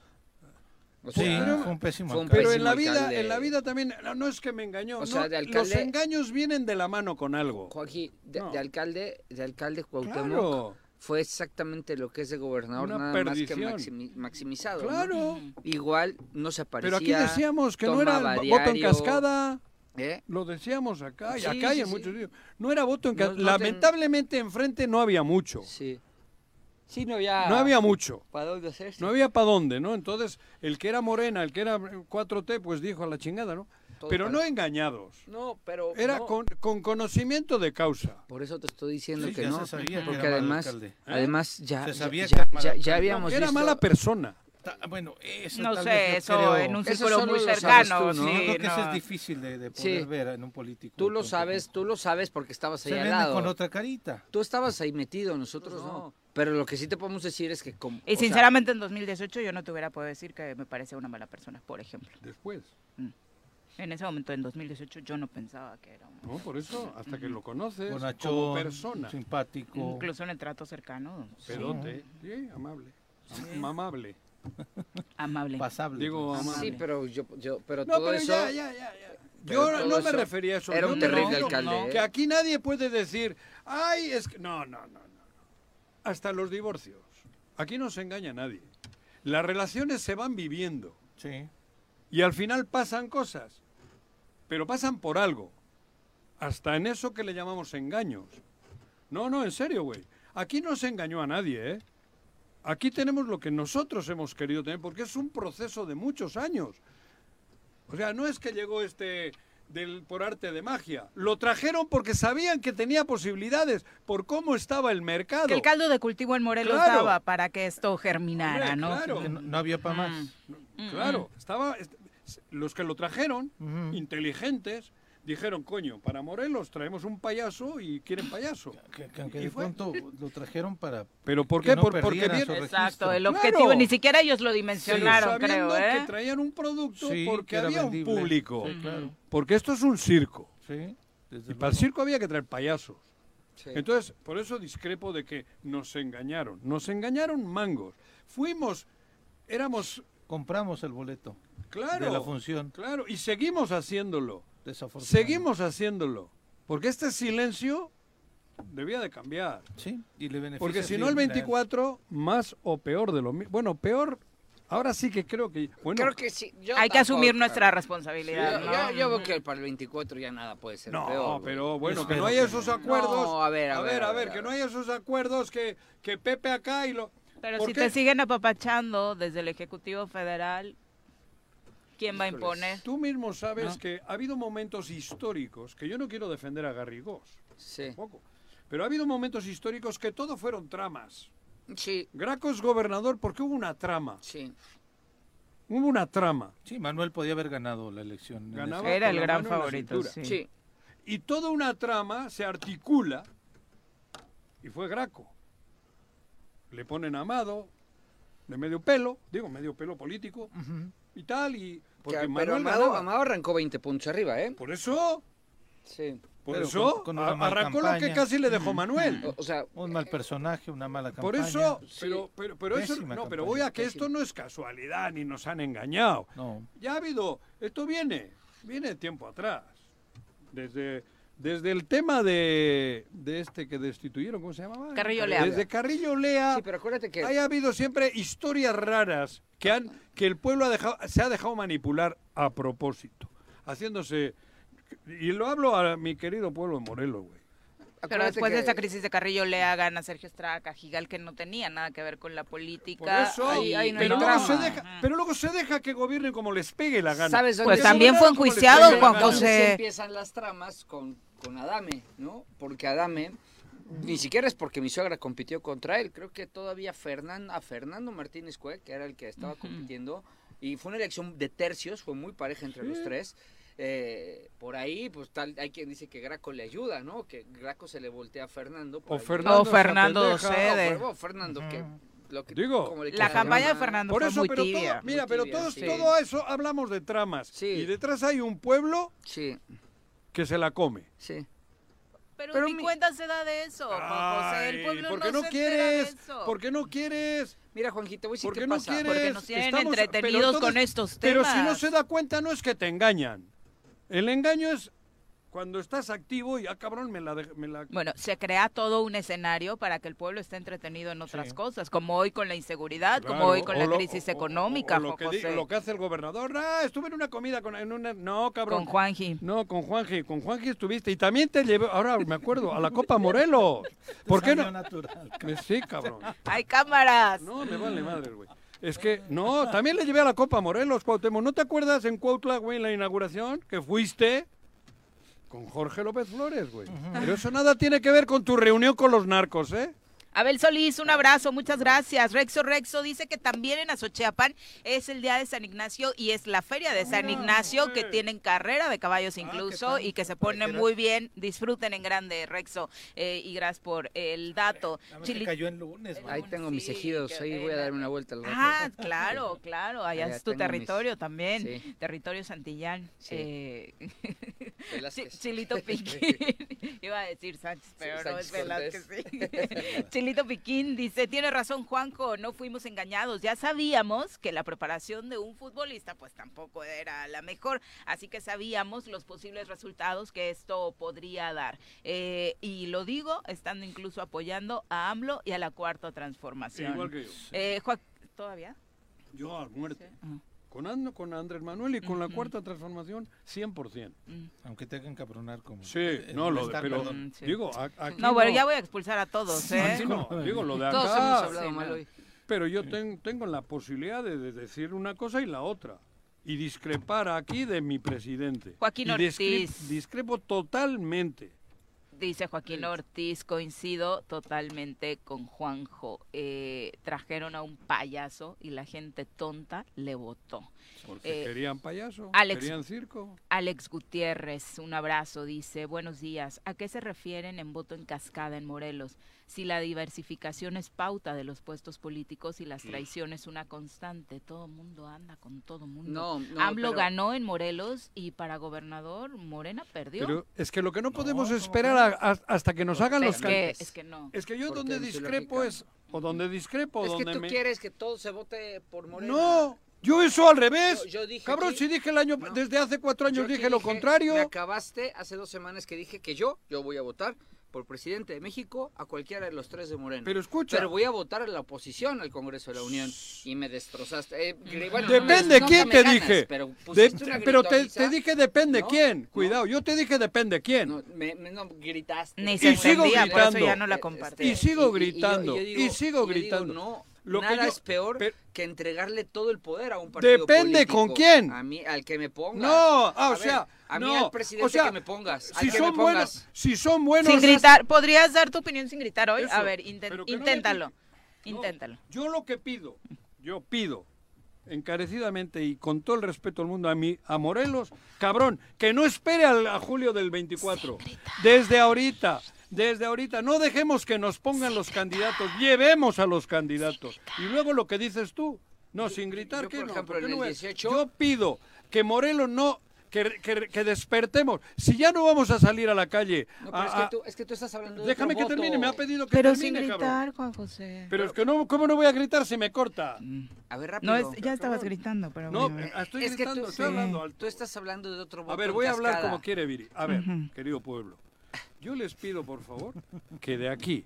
[SPEAKER 5] O
[SPEAKER 3] Sí,
[SPEAKER 5] sea,
[SPEAKER 3] fue un pésimo
[SPEAKER 5] fue un
[SPEAKER 3] alcalde.
[SPEAKER 2] Pero en la vida,
[SPEAKER 5] alcalde.
[SPEAKER 2] en la vida también, no, no es que me engañó.
[SPEAKER 5] O sea,
[SPEAKER 2] no,
[SPEAKER 5] de
[SPEAKER 2] Los engaños vienen de la mano con algo.
[SPEAKER 5] Joaquín, de,
[SPEAKER 2] No.
[SPEAKER 5] de alcalde, de alcalde Cuauhtémoc
[SPEAKER 2] Claro.
[SPEAKER 4] fue exactamente lo que es de gobernador,
[SPEAKER 2] Una
[SPEAKER 4] nada
[SPEAKER 2] perdición.
[SPEAKER 4] más que maximi- maximizado. ¿no?
[SPEAKER 2] Claro.
[SPEAKER 4] Igual no se aparecía.
[SPEAKER 2] Pero aquí decíamos que no era voto en cascada.
[SPEAKER 4] ¿Eh?
[SPEAKER 2] Lo decíamos acá y
[SPEAKER 4] Sí,
[SPEAKER 2] acá y en
[SPEAKER 4] sí.
[SPEAKER 2] muchos sitios. No era voto en cascada. Lamentablemente enfrente no había mucho.
[SPEAKER 4] Sí. Sí, no había.
[SPEAKER 2] No había mucho.
[SPEAKER 4] ¿Para dónde hacerse?
[SPEAKER 2] No había para dónde, ¿no? Entonces, el que era Morena, el que era 4T, pues dijo a la chingada, ¿no?
[SPEAKER 4] Todo
[SPEAKER 2] Pero
[SPEAKER 4] para-
[SPEAKER 2] no engañados.
[SPEAKER 4] No, pero.
[SPEAKER 2] Era
[SPEAKER 4] no.
[SPEAKER 2] con, con conocimiento de causa.
[SPEAKER 4] Por eso te estoy diciendo
[SPEAKER 3] Sí,
[SPEAKER 4] que
[SPEAKER 3] ya
[SPEAKER 4] no.
[SPEAKER 3] se sabía que
[SPEAKER 4] porque
[SPEAKER 3] era
[SPEAKER 4] además,
[SPEAKER 3] alcalde. ¿Eh?
[SPEAKER 4] además ya,
[SPEAKER 3] Se
[SPEAKER 4] ya-
[SPEAKER 3] sabía
[SPEAKER 4] ya,
[SPEAKER 3] que era mal
[SPEAKER 4] ya-
[SPEAKER 3] alcalde.
[SPEAKER 4] ya habíamos
[SPEAKER 2] Era
[SPEAKER 4] visto.
[SPEAKER 2] mala persona.
[SPEAKER 3] Ta- Bueno, eso
[SPEAKER 1] No
[SPEAKER 3] tal
[SPEAKER 1] sé,
[SPEAKER 3] vez
[SPEAKER 1] eso
[SPEAKER 3] creo-
[SPEAKER 1] en un
[SPEAKER 4] Eso
[SPEAKER 1] círculo muy cercano.
[SPEAKER 4] tú, ¿no?
[SPEAKER 1] sí,
[SPEAKER 3] Yo creo que eso
[SPEAKER 1] no.
[SPEAKER 3] es difícil de, de
[SPEAKER 4] Sí.
[SPEAKER 3] poder ver en un político.
[SPEAKER 4] Tú lo sabes, tú lo sabes porque estabas ahí
[SPEAKER 3] Se
[SPEAKER 4] al lado.
[SPEAKER 3] con otra carita.
[SPEAKER 4] Tú estabas ahí metido, nosotros no. Pero lo que sí te podemos decir es que como
[SPEAKER 1] Y
[SPEAKER 4] sea,
[SPEAKER 1] sinceramente en 2018 yo no te hubiera podido decir que me parece una mala persona, por ejemplo.
[SPEAKER 2] Después.
[SPEAKER 1] En ese momento, en 2018, yo no pensaba que era una...
[SPEAKER 2] No, por eso, hasta que lo conoces como
[SPEAKER 3] Bonachón,
[SPEAKER 2] persona.
[SPEAKER 3] simpático.
[SPEAKER 1] Incluso en el trato cercano.
[SPEAKER 2] Pedote. Sí, amable. Am- Amable.
[SPEAKER 1] Amable.
[SPEAKER 3] Pasable.
[SPEAKER 2] Digo, amable.
[SPEAKER 4] Sí, pero yo, yo pero
[SPEAKER 2] No,
[SPEAKER 4] todo
[SPEAKER 2] pero
[SPEAKER 4] eso
[SPEAKER 2] ya, ya, ya, Yo no me refería a eso.
[SPEAKER 4] era un terrible alcalde, ¿eh?
[SPEAKER 2] Que aquí nadie puede decir, ay, es que... No, no. no. Hasta los divorcios. Aquí no se engaña a nadie. Las relaciones se van viviendo.
[SPEAKER 3] Sí.
[SPEAKER 2] Y al final pasan cosas. Pero pasan por algo. Hasta en eso que le llamamos engaños. No, no, en serio, güey. Aquí no se engañó a nadie, ¿eh? Aquí tenemos lo que nosotros hemos querido tener, porque es un proceso de muchos años. O sea, no es que llegó este del, por arte de magia. Lo trajeron porque sabían que tenía posibilidades, por cómo estaba el mercado.
[SPEAKER 1] Que el caldo de cultivo en Morelos
[SPEAKER 2] Claro.
[SPEAKER 1] daba para que esto germinara,
[SPEAKER 2] Hombre,
[SPEAKER 1] ¿no?
[SPEAKER 2] claro.
[SPEAKER 3] Que no, no había para más.
[SPEAKER 1] Mm,
[SPEAKER 2] Claro, estaba est- los que lo trajeron, inteligentes, dijeron, coño, para Morelos traemos un payaso y quieren payaso.
[SPEAKER 3] Que, que aunque
[SPEAKER 2] Y
[SPEAKER 3] de
[SPEAKER 2] fue.
[SPEAKER 3] pronto lo trajeron para
[SPEAKER 2] ¿Pero por
[SPEAKER 3] que
[SPEAKER 2] qué?
[SPEAKER 3] no
[SPEAKER 2] Por- porque bien-
[SPEAKER 1] Exacto,
[SPEAKER 3] registro.
[SPEAKER 1] el
[SPEAKER 2] Claro.
[SPEAKER 1] objetivo, ni siquiera ellos lo
[SPEAKER 2] Sí,
[SPEAKER 1] dimensionaron, creo, ¿eh?
[SPEAKER 2] que traían un producto
[SPEAKER 3] Sí,
[SPEAKER 2] porque había
[SPEAKER 3] vendible.
[SPEAKER 2] un público.
[SPEAKER 3] Sí, claro.
[SPEAKER 2] Porque esto es un circo.
[SPEAKER 3] Sí, desde
[SPEAKER 2] Y para el circo había que traer payasos.
[SPEAKER 4] Sí.
[SPEAKER 2] Entonces, por eso discrepo de que nos engañaron. Nos engañaron mangos. Fuimos, éramos,
[SPEAKER 3] compramos el boleto
[SPEAKER 2] claro,
[SPEAKER 3] de la función.
[SPEAKER 2] claro, y seguimos haciéndolo. Seguimos haciéndolo. Porque este silencio debía de cambiar.
[SPEAKER 3] Sí, y le beneficia.
[SPEAKER 2] Porque si no el
[SPEAKER 3] mira,
[SPEAKER 2] 24, más o peor de lo mismo. Bueno, peor, ahora sí que creo que... Bueno,
[SPEAKER 4] Creo que sí. yo
[SPEAKER 1] Hay que asumir nuestra responsabilidad,
[SPEAKER 4] Yo,
[SPEAKER 1] ¿no?
[SPEAKER 4] yo- yo veo que para el 24 ya nada puede ser
[SPEAKER 2] No,
[SPEAKER 4] peor. güey.
[SPEAKER 2] pero bueno, que no haya esos
[SPEAKER 3] no.
[SPEAKER 2] acuerdos.
[SPEAKER 4] No, a ver, a
[SPEAKER 2] a
[SPEAKER 4] ver,
[SPEAKER 2] ver,
[SPEAKER 4] a ver,
[SPEAKER 2] que no haya esos acuerdos que, que Pepe acá y lo...
[SPEAKER 1] Pero
[SPEAKER 2] ¿Por
[SPEAKER 1] si
[SPEAKER 2] qué?
[SPEAKER 1] te siguen apapachando desde el Ejecutivo Federal, ¿quién va a imponer?
[SPEAKER 2] Tú mismo sabes
[SPEAKER 1] ¿No?
[SPEAKER 2] que ha habido momentos históricos, que yo no quiero defender a Garrigós,
[SPEAKER 4] Sí.
[SPEAKER 2] tampoco, pero ha habido momentos históricos que todo fueron tramas.
[SPEAKER 4] Sí,
[SPEAKER 2] Graco es gobernador porque hubo una trama,
[SPEAKER 4] sí.
[SPEAKER 2] hubo una trama.
[SPEAKER 3] Sí, Manuel podía haber ganado la elección.
[SPEAKER 2] Ganaba
[SPEAKER 1] Era el gran favorito, sí.
[SPEAKER 4] Sí.
[SPEAKER 2] Y toda una trama se articula y fue Graco. Le ponen a Amado de medio pelo, digo medio pelo político y tal, y porque
[SPEAKER 4] Que- pero Amado,
[SPEAKER 2] ganaba.
[SPEAKER 4] Amado arrancó 20 puntos arriba, ¿eh?
[SPEAKER 2] Por eso,
[SPEAKER 4] Sí.
[SPEAKER 2] por
[SPEAKER 3] Pero
[SPEAKER 2] eso
[SPEAKER 3] con- con una
[SPEAKER 2] a-
[SPEAKER 3] mala
[SPEAKER 2] arrancó lo que casi le dejó Manuel.
[SPEAKER 4] O, o sea,
[SPEAKER 3] Un mal personaje, una mala campaña.
[SPEAKER 2] Por eso,
[SPEAKER 4] Sí.
[SPEAKER 2] pero, pero, pero eso, no, pero voy a que esto no es casualidad ni nos han engañado.
[SPEAKER 3] No.
[SPEAKER 2] Ya ha habido, esto viene, viene de tiempo atrás. Desde, desde el tema de, de este que destituyeron, ¿cómo se llamaba?
[SPEAKER 1] Carrillo Lea.
[SPEAKER 2] Desde Carrillo Lea,
[SPEAKER 4] sí, pero acuérdate que...
[SPEAKER 2] ha habido siempre historias raras que han, que el pueblo ha dejado, se ha dejado manipular a propósito, haciéndose, y lo hablo a mi querido pueblo de Morelos, güey.
[SPEAKER 1] Pero después de esta crisis de Carrillo Lea gana Sergio Estrada Cajigal, que no tenía nada que ver con la
[SPEAKER 2] Por
[SPEAKER 1] política.
[SPEAKER 2] eso,
[SPEAKER 1] Ahí- ahí no hay
[SPEAKER 2] pero, luego se deja, pero luego se deja que gobiernen como les pegue la gana.
[SPEAKER 4] ¿Sabes dónde
[SPEAKER 1] Pues también fue enjuiciado Juan
[SPEAKER 2] gana.
[SPEAKER 4] ¿Dónde se
[SPEAKER 1] José.
[SPEAKER 4] empiezan las tramas con, con Adame, ¿no? Porque Adame, ni siquiera es porque mi suegra compitió contra él, creo que todavía Fernan, a Fernando Martínez Cue, que era el que estaba compitiendo, y fue una elección de tercios, fue muy pareja entre los tres. Eh, por ahí, pues tal, hay quien dice que Graco le ayuda, ¿no? Que Graco se le voltea a Fernando.
[SPEAKER 2] O. Fernando,
[SPEAKER 1] O Fernando cede.
[SPEAKER 4] Pero Fernando, que, lo que
[SPEAKER 2] Digo,
[SPEAKER 4] como le
[SPEAKER 1] La campaña de. Fernando
[SPEAKER 2] Por
[SPEAKER 1] fue
[SPEAKER 2] eso,
[SPEAKER 1] muy
[SPEAKER 2] pero
[SPEAKER 1] tibia.
[SPEAKER 2] todo, mira,
[SPEAKER 4] Muy
[SPEAKER 2] pero
[SPEAKER 4] tibia,
[SPEAKER 2] todo,
[SPEAKER 4] sí.
[SPEAKER 2] todo eso hablamos de tramas.
[SPEAKER 4] Sí.
[SPEAKER 2] Y detrás hay un pueblo
[SPEAKER 4] Sí,
[SPEAKER 2] que se la come.
[SPEAKER 4] sí.
[SPEAKER 1] Pero,
[SPEAKER 4] Pero
[SPEAKER 1] mi
[SPEAKER 4] mi-
[SPEAKER 1] cuenta se da de eso, Juan José. El pueblo
[SPEAKER 2] ¿Por qué
[SPEAKER 1] no,
[SPEAKER 2] no,
[SPEAKER 1] se entera de
[SPEAKER 2] quieres?
[SPEAKER 1] eso.
[SPEAKER 2] ¿Por qué no quieres?
[SPEAKER 4] Mira, Juanjito, voy a decir
[SPEAKER 2] ¿Por
[SPEAKER 4] qué
[SPEAKER 2] qué no
[SPEAKER 4] pasa.
[SPEAKER 2] quieres?
[SPEAKER 1] Porque nos tienen
[SPEAKER 2] Estamos- pero
[SPEAKER 1] entretenidos
[SPEAKER 2] entonces-
[SPEAKER 1] con estos
[SPEAKER 2] Pero
[SPEAKER 1] temas.
[SPEAKER 2] si no se da cuenta, no es que te engañan. El engaño es cuando estás activo y, ah, cabrón, me la... de- me la...
[SPEAKER 1] Bueno, se crea todo un escenario para que el pueblo esté entretenido en otras cosas, como hoy con la inseguridad, como
[SPEAKER 2] Claro,
[SPEAKER 1] hoy con
[SPEAKER 2] o
[SPEAKER 1] la
[SPEAKER 2] lo-
[SPEAKER 1] crisis
[SPEAKER 2] o- o-
[SPEAKER 1] económica,
[SPEAKER 2] o lo, que di-
[SPEAKER 1] José.
[SPEAKER 2] lo que hace el gobernador. Ah, estuve en una comida con en una no, cabrón.
[SPEAKER 1] Con Juanji.
[SPEAKER 2] No, con Juanji, con Juanji estuviste y también te llevé, ahora me acuerdo, a la Copa Morelos. [laughs] ¿Por qué no? Me- Sí, cabrón.
[SPEAKER 1] ¡Hay cámaras!
[SPEAKER 2] No, me vale madre, güey. Es que, no, también le llevé a la Copa Morelos, Cuauhtémoc. ¿No te acuerdas en Cuautla, güey, en la inauguración, que fuiste con Jorge López Flores, güey? Pero eso nada tiene que ver con tu reunión con los narcos, ¿eh?
[SPEAKER 1] Abel Solís, un abrazo, muchas gracias. Rexo Rexo dice que también en Azochiapan es el día de San Ignacio y es la feria de San Ignacio que tienen carrera de caballos incluso y que se pone muy bien. Disfruten en grande, Rexo. Eh, y gracias por el dato. Chili-
[SPEAKER 3] cayó en lunes,
[SPEAKER 4] Ahí tengo mis ejidos, ahí voy a darme una vuelta al rato.
[SPEAKER 1] Ah, claro, [laughs] claro, allá
[SPEAKER 4] Allá
[SPEAKER 1] es tu
[SPEAKER 4] mis-
[SPEAKER 1] territorio también,
[SPEAKER 4] Sí.
[SPEAKER 1] territorio Santillán.
[SPEAKER 4] Sí.
[SPEAKER 1] Eh, [laughs] Chilito [laughs] Piquín, iba a decir Sánchez, pero no
[SPEAKER 4] Sánchez
[SPEAKER 1] es Velázquez. Sí. Chilito Piquín dice, tiene razón Juanjo, no fuimos engañados, ya sabíamos que la preparación de un futbolista pues tampoco era la mejor, así que sabíamos los posibles resultados que esto podría dar. Eh, y lo digo estando incluso apoyando a AMLO y a la cuarta transformación.
[SPEAKER 2] Igual que yo.
[SPEAKER 1] Eh, ¿Todavía?
[SPEAKER 2] Yo a muerte. Con, And- con Andrés Manuel y con la cuarta transformación, 100%.
[SPEAKER 3] Aunque te hagan cabronar como...
[SPEAKER 2] Sí,
[SPEAKER 3] eh,
[SPEAKER 2] no, lo de, pero
[SPEAKER 3] perdón.
[SPEAKER 2] digo, a- aquí
[SPEAKER 1] No, bueno, ya voy a expulsar a todos, ¿eh?
[SPEAKER 2] Aquí no, digo lo de acá.
[SPEAKER 4] Todos hemos hablado mal hoy.
[SPEAKER 2] Pero yo ten- tengo la posibilidad de, de decir una cosa y la otra. Y discrepar aquí de mi presidente.
[SPEAKER 1] Joaquín
[SPEAKER 2] Y discre-
[SPEAKER 1] Ortiz.
[SPEAKER 2] Discrepo totalmente.
[SPEAKER 1] Dice Joaquín Ortiz, coincido totalmente con Juanjo. Eh, trajeron a un payaso y la gente tonta le votó.
[SPEAKER 2] Porque
[SPEAKER 1] Eh,
[SPEAKER 2] querían payaso,
[SPEAKER 1] Alex-
[SPEAKER 2] querían circo.
[SPEAKER 1] Alex Gutiérrez, un abrazo, dice, buenos días. ¿A qué se refieren en voto en cascada en Morelos? Si la diversificación es pauta de los puestos políticos y las traiciones una constante, todo mundo anda con todo mundo.
[SPEAKER 4] No, no,
[SPEAKER 1] AMLO
[SPEAKER 4] pero-
[SPEAKER 1] ganó en Morelos y para gobernador Morena perdió.
[SPEAKER 2] Pero es que lo que no podemos esperar a- a- hasta que nos hagan
[SPEAKER 1] Es
[SPEAKER 2] los
[SPEAKER 1] que-
[SPEAKER 2] candidatos.
[SPEAKER 1] es que no.
[SPEAKER 2] Es que yo
[SPEAKER 4] Porque
[SPEAKER 2] donde discrepo es, o donde discrepo,
[SPEAKER 4] Es que
[SPEAKER 2] donde
[SPEAKER 4] tú
[SPEAKER 2] me...
[SPEAKER 4] quieres que todo se vote por Morena.
[SPEAKER 2] No, yo eso al revés.
[SPEAKER 4] Yo- yo dije
[SPEAKER 2] Cabrón, si dije el año, desde hace cuatro años
[SPEAKER 4] aquí
[SPEAKER 2] dije lo contrario.
[SPEAKER 4] Me acabaste hace dos semanas que dije que yo, yo voy a votar por presidente de México a cualquiera de los tres de Morena.
[SPEAKER 2] Pero escucha.
[SPEAKER 4] Pero voy a votar a la oposición al Congreso de la Unión y me destrozaste. Eh, gri- bueno, no
[SPEAKER 2] Depende quién te
[SPEAKER 4] ganas,
[SPEAKER 2] dije.
[SPEAKER 4] Pero,
[SPEAKER 2] De- te, dije depende
[SPEAKER 4] ¿No?
[SPEAKER 2] quién.
[SPEAKER 4] ¿No?
[SPEAKER 2] Cuidado, yo te dije depende quién.
[SPEAKER 4] No, me, me- no, gritaste.
[SPEAKER 1] Ni
[SPEAKER 2] Y
[SPEAKER 1] se
[SPEAKER 2] sigo
[SPEAKER 1] por eso
[SPEAKER 2] gritando.
[SPEAKER 1] ya no la compartí.
[SPEAKER 2] Y sigo gritando, y
[SPEAKER 4] digo-
[SPEAKER 2] sigo
[SPEAKER 4] yo digo,
[SPEAKER 2] gritando.
[SPEAKER 4] no,
[SPEAKER 2] Lo que
[SPEAKER 4] nada
[SPEAKER 2] yo-
[SPEAKER 4] es peor
[SPEAKER 2] pero-
[SPEAKER 4] que entregarle todo el poder a un partido
[SPEAKER 2] Depende
[SPEAKER 4] político.
[SPEAKER 2] con quién.
[SPEAKER 4] A mí, al que me pongas.
[SPEAKER 2] No, ah, o
[SPEAKER 4] A ver,
[SPEAKER 2] sea,
[SPEAKER 4] a mí
[SPEAKER 2] no,
[SPEAKER 4] al presidente
[SPEAKER 2] o sea,
[SPEAKER 4] que me pongas. al
[SPEAKER 2] Si
[SPEAKER 4] que
[SPEAKER 2] son
[SPEAKER 4] me pongas.
[SPEAKER 2] buenos, si son buenos.
[SPEAKER 1] Sin gritar, ¿podrías dar tu opinión sin gritar hoy?
[SPEAKER 2] Eso,
[SPEAKER 1] a ver,
[SPEAKER 2] no
[SPEAKER 1] inténtalo.
[SPEAKER 2] No,
[SPEAKER 1] Inténtalo.
[SPEAKER 2] Yo lo que pido, yo pido encarecidamente y con todo el respeto del mundo a mí, a Morelos, cabrón, que no espere al- a julio del 24. Desde ahorita, desde ahorita, no dejemos que nos pongan los candidatos, llevemos a los candidatos. Y luego lo que dices tú, no, sin gritar,
[SPEAKER 4] yo,
[SPEAKER 2] ¿qué
[SPEAKER 4] por
[SPEAKER 2] no?
[SPEAKER 4] ejemplo,
[SPEAKER 2] ¿Por qué
[SPEAKER 4] en
[SPEAKER 2] no
[SPEAKER 4] el
[SPEAKER 2] es?
[SPEAKER 4] 18
[SPEAKER 2] Yo pido que Morelos no... Que, que- que despertemos. Si ya no vamos a salir a la calle.
[SPEAKER 4] No, pero
[SPEAKER 2] a-
[SPEAKER 4] es, que tú, es que tú estás hablando de
[SPEAKER 2] Déjame
[SPEAKER 4] otro
[SPEAKER 2] que termine, me ha pedido que
[SPEAKER 1] Pero sin
[SPEAKER 2] termine, cabrón.
[SPEAKER 1] gritar, Juan José.
[SPEAKER 2] Pero es que no, ¿cómo no voy a gritar si me corta?
[SPEAKER 4] A ver, rápido.
[SPEAKER 1] No, es, ya estabas gritando, pero
[SPEAKER 2] No,
[SPEAKER 1] bueno.
[SPEAKER 2] eh, estoy
[SPEAKER 4] es que
[SPEAKER 2] gritando,
[SPEAKER 4] tú,
[SPEAKER 2] estoy
[SPEAKER 4] sí,
[SPEAKER 2] hablando alto.
[SPEAKER 4] tú estás hablando de otro voto
[SPEAKER 2] A ver, voy a hablar como quiere Viri. A ver, querido pueblo, yo les pido, por favor, que de aquí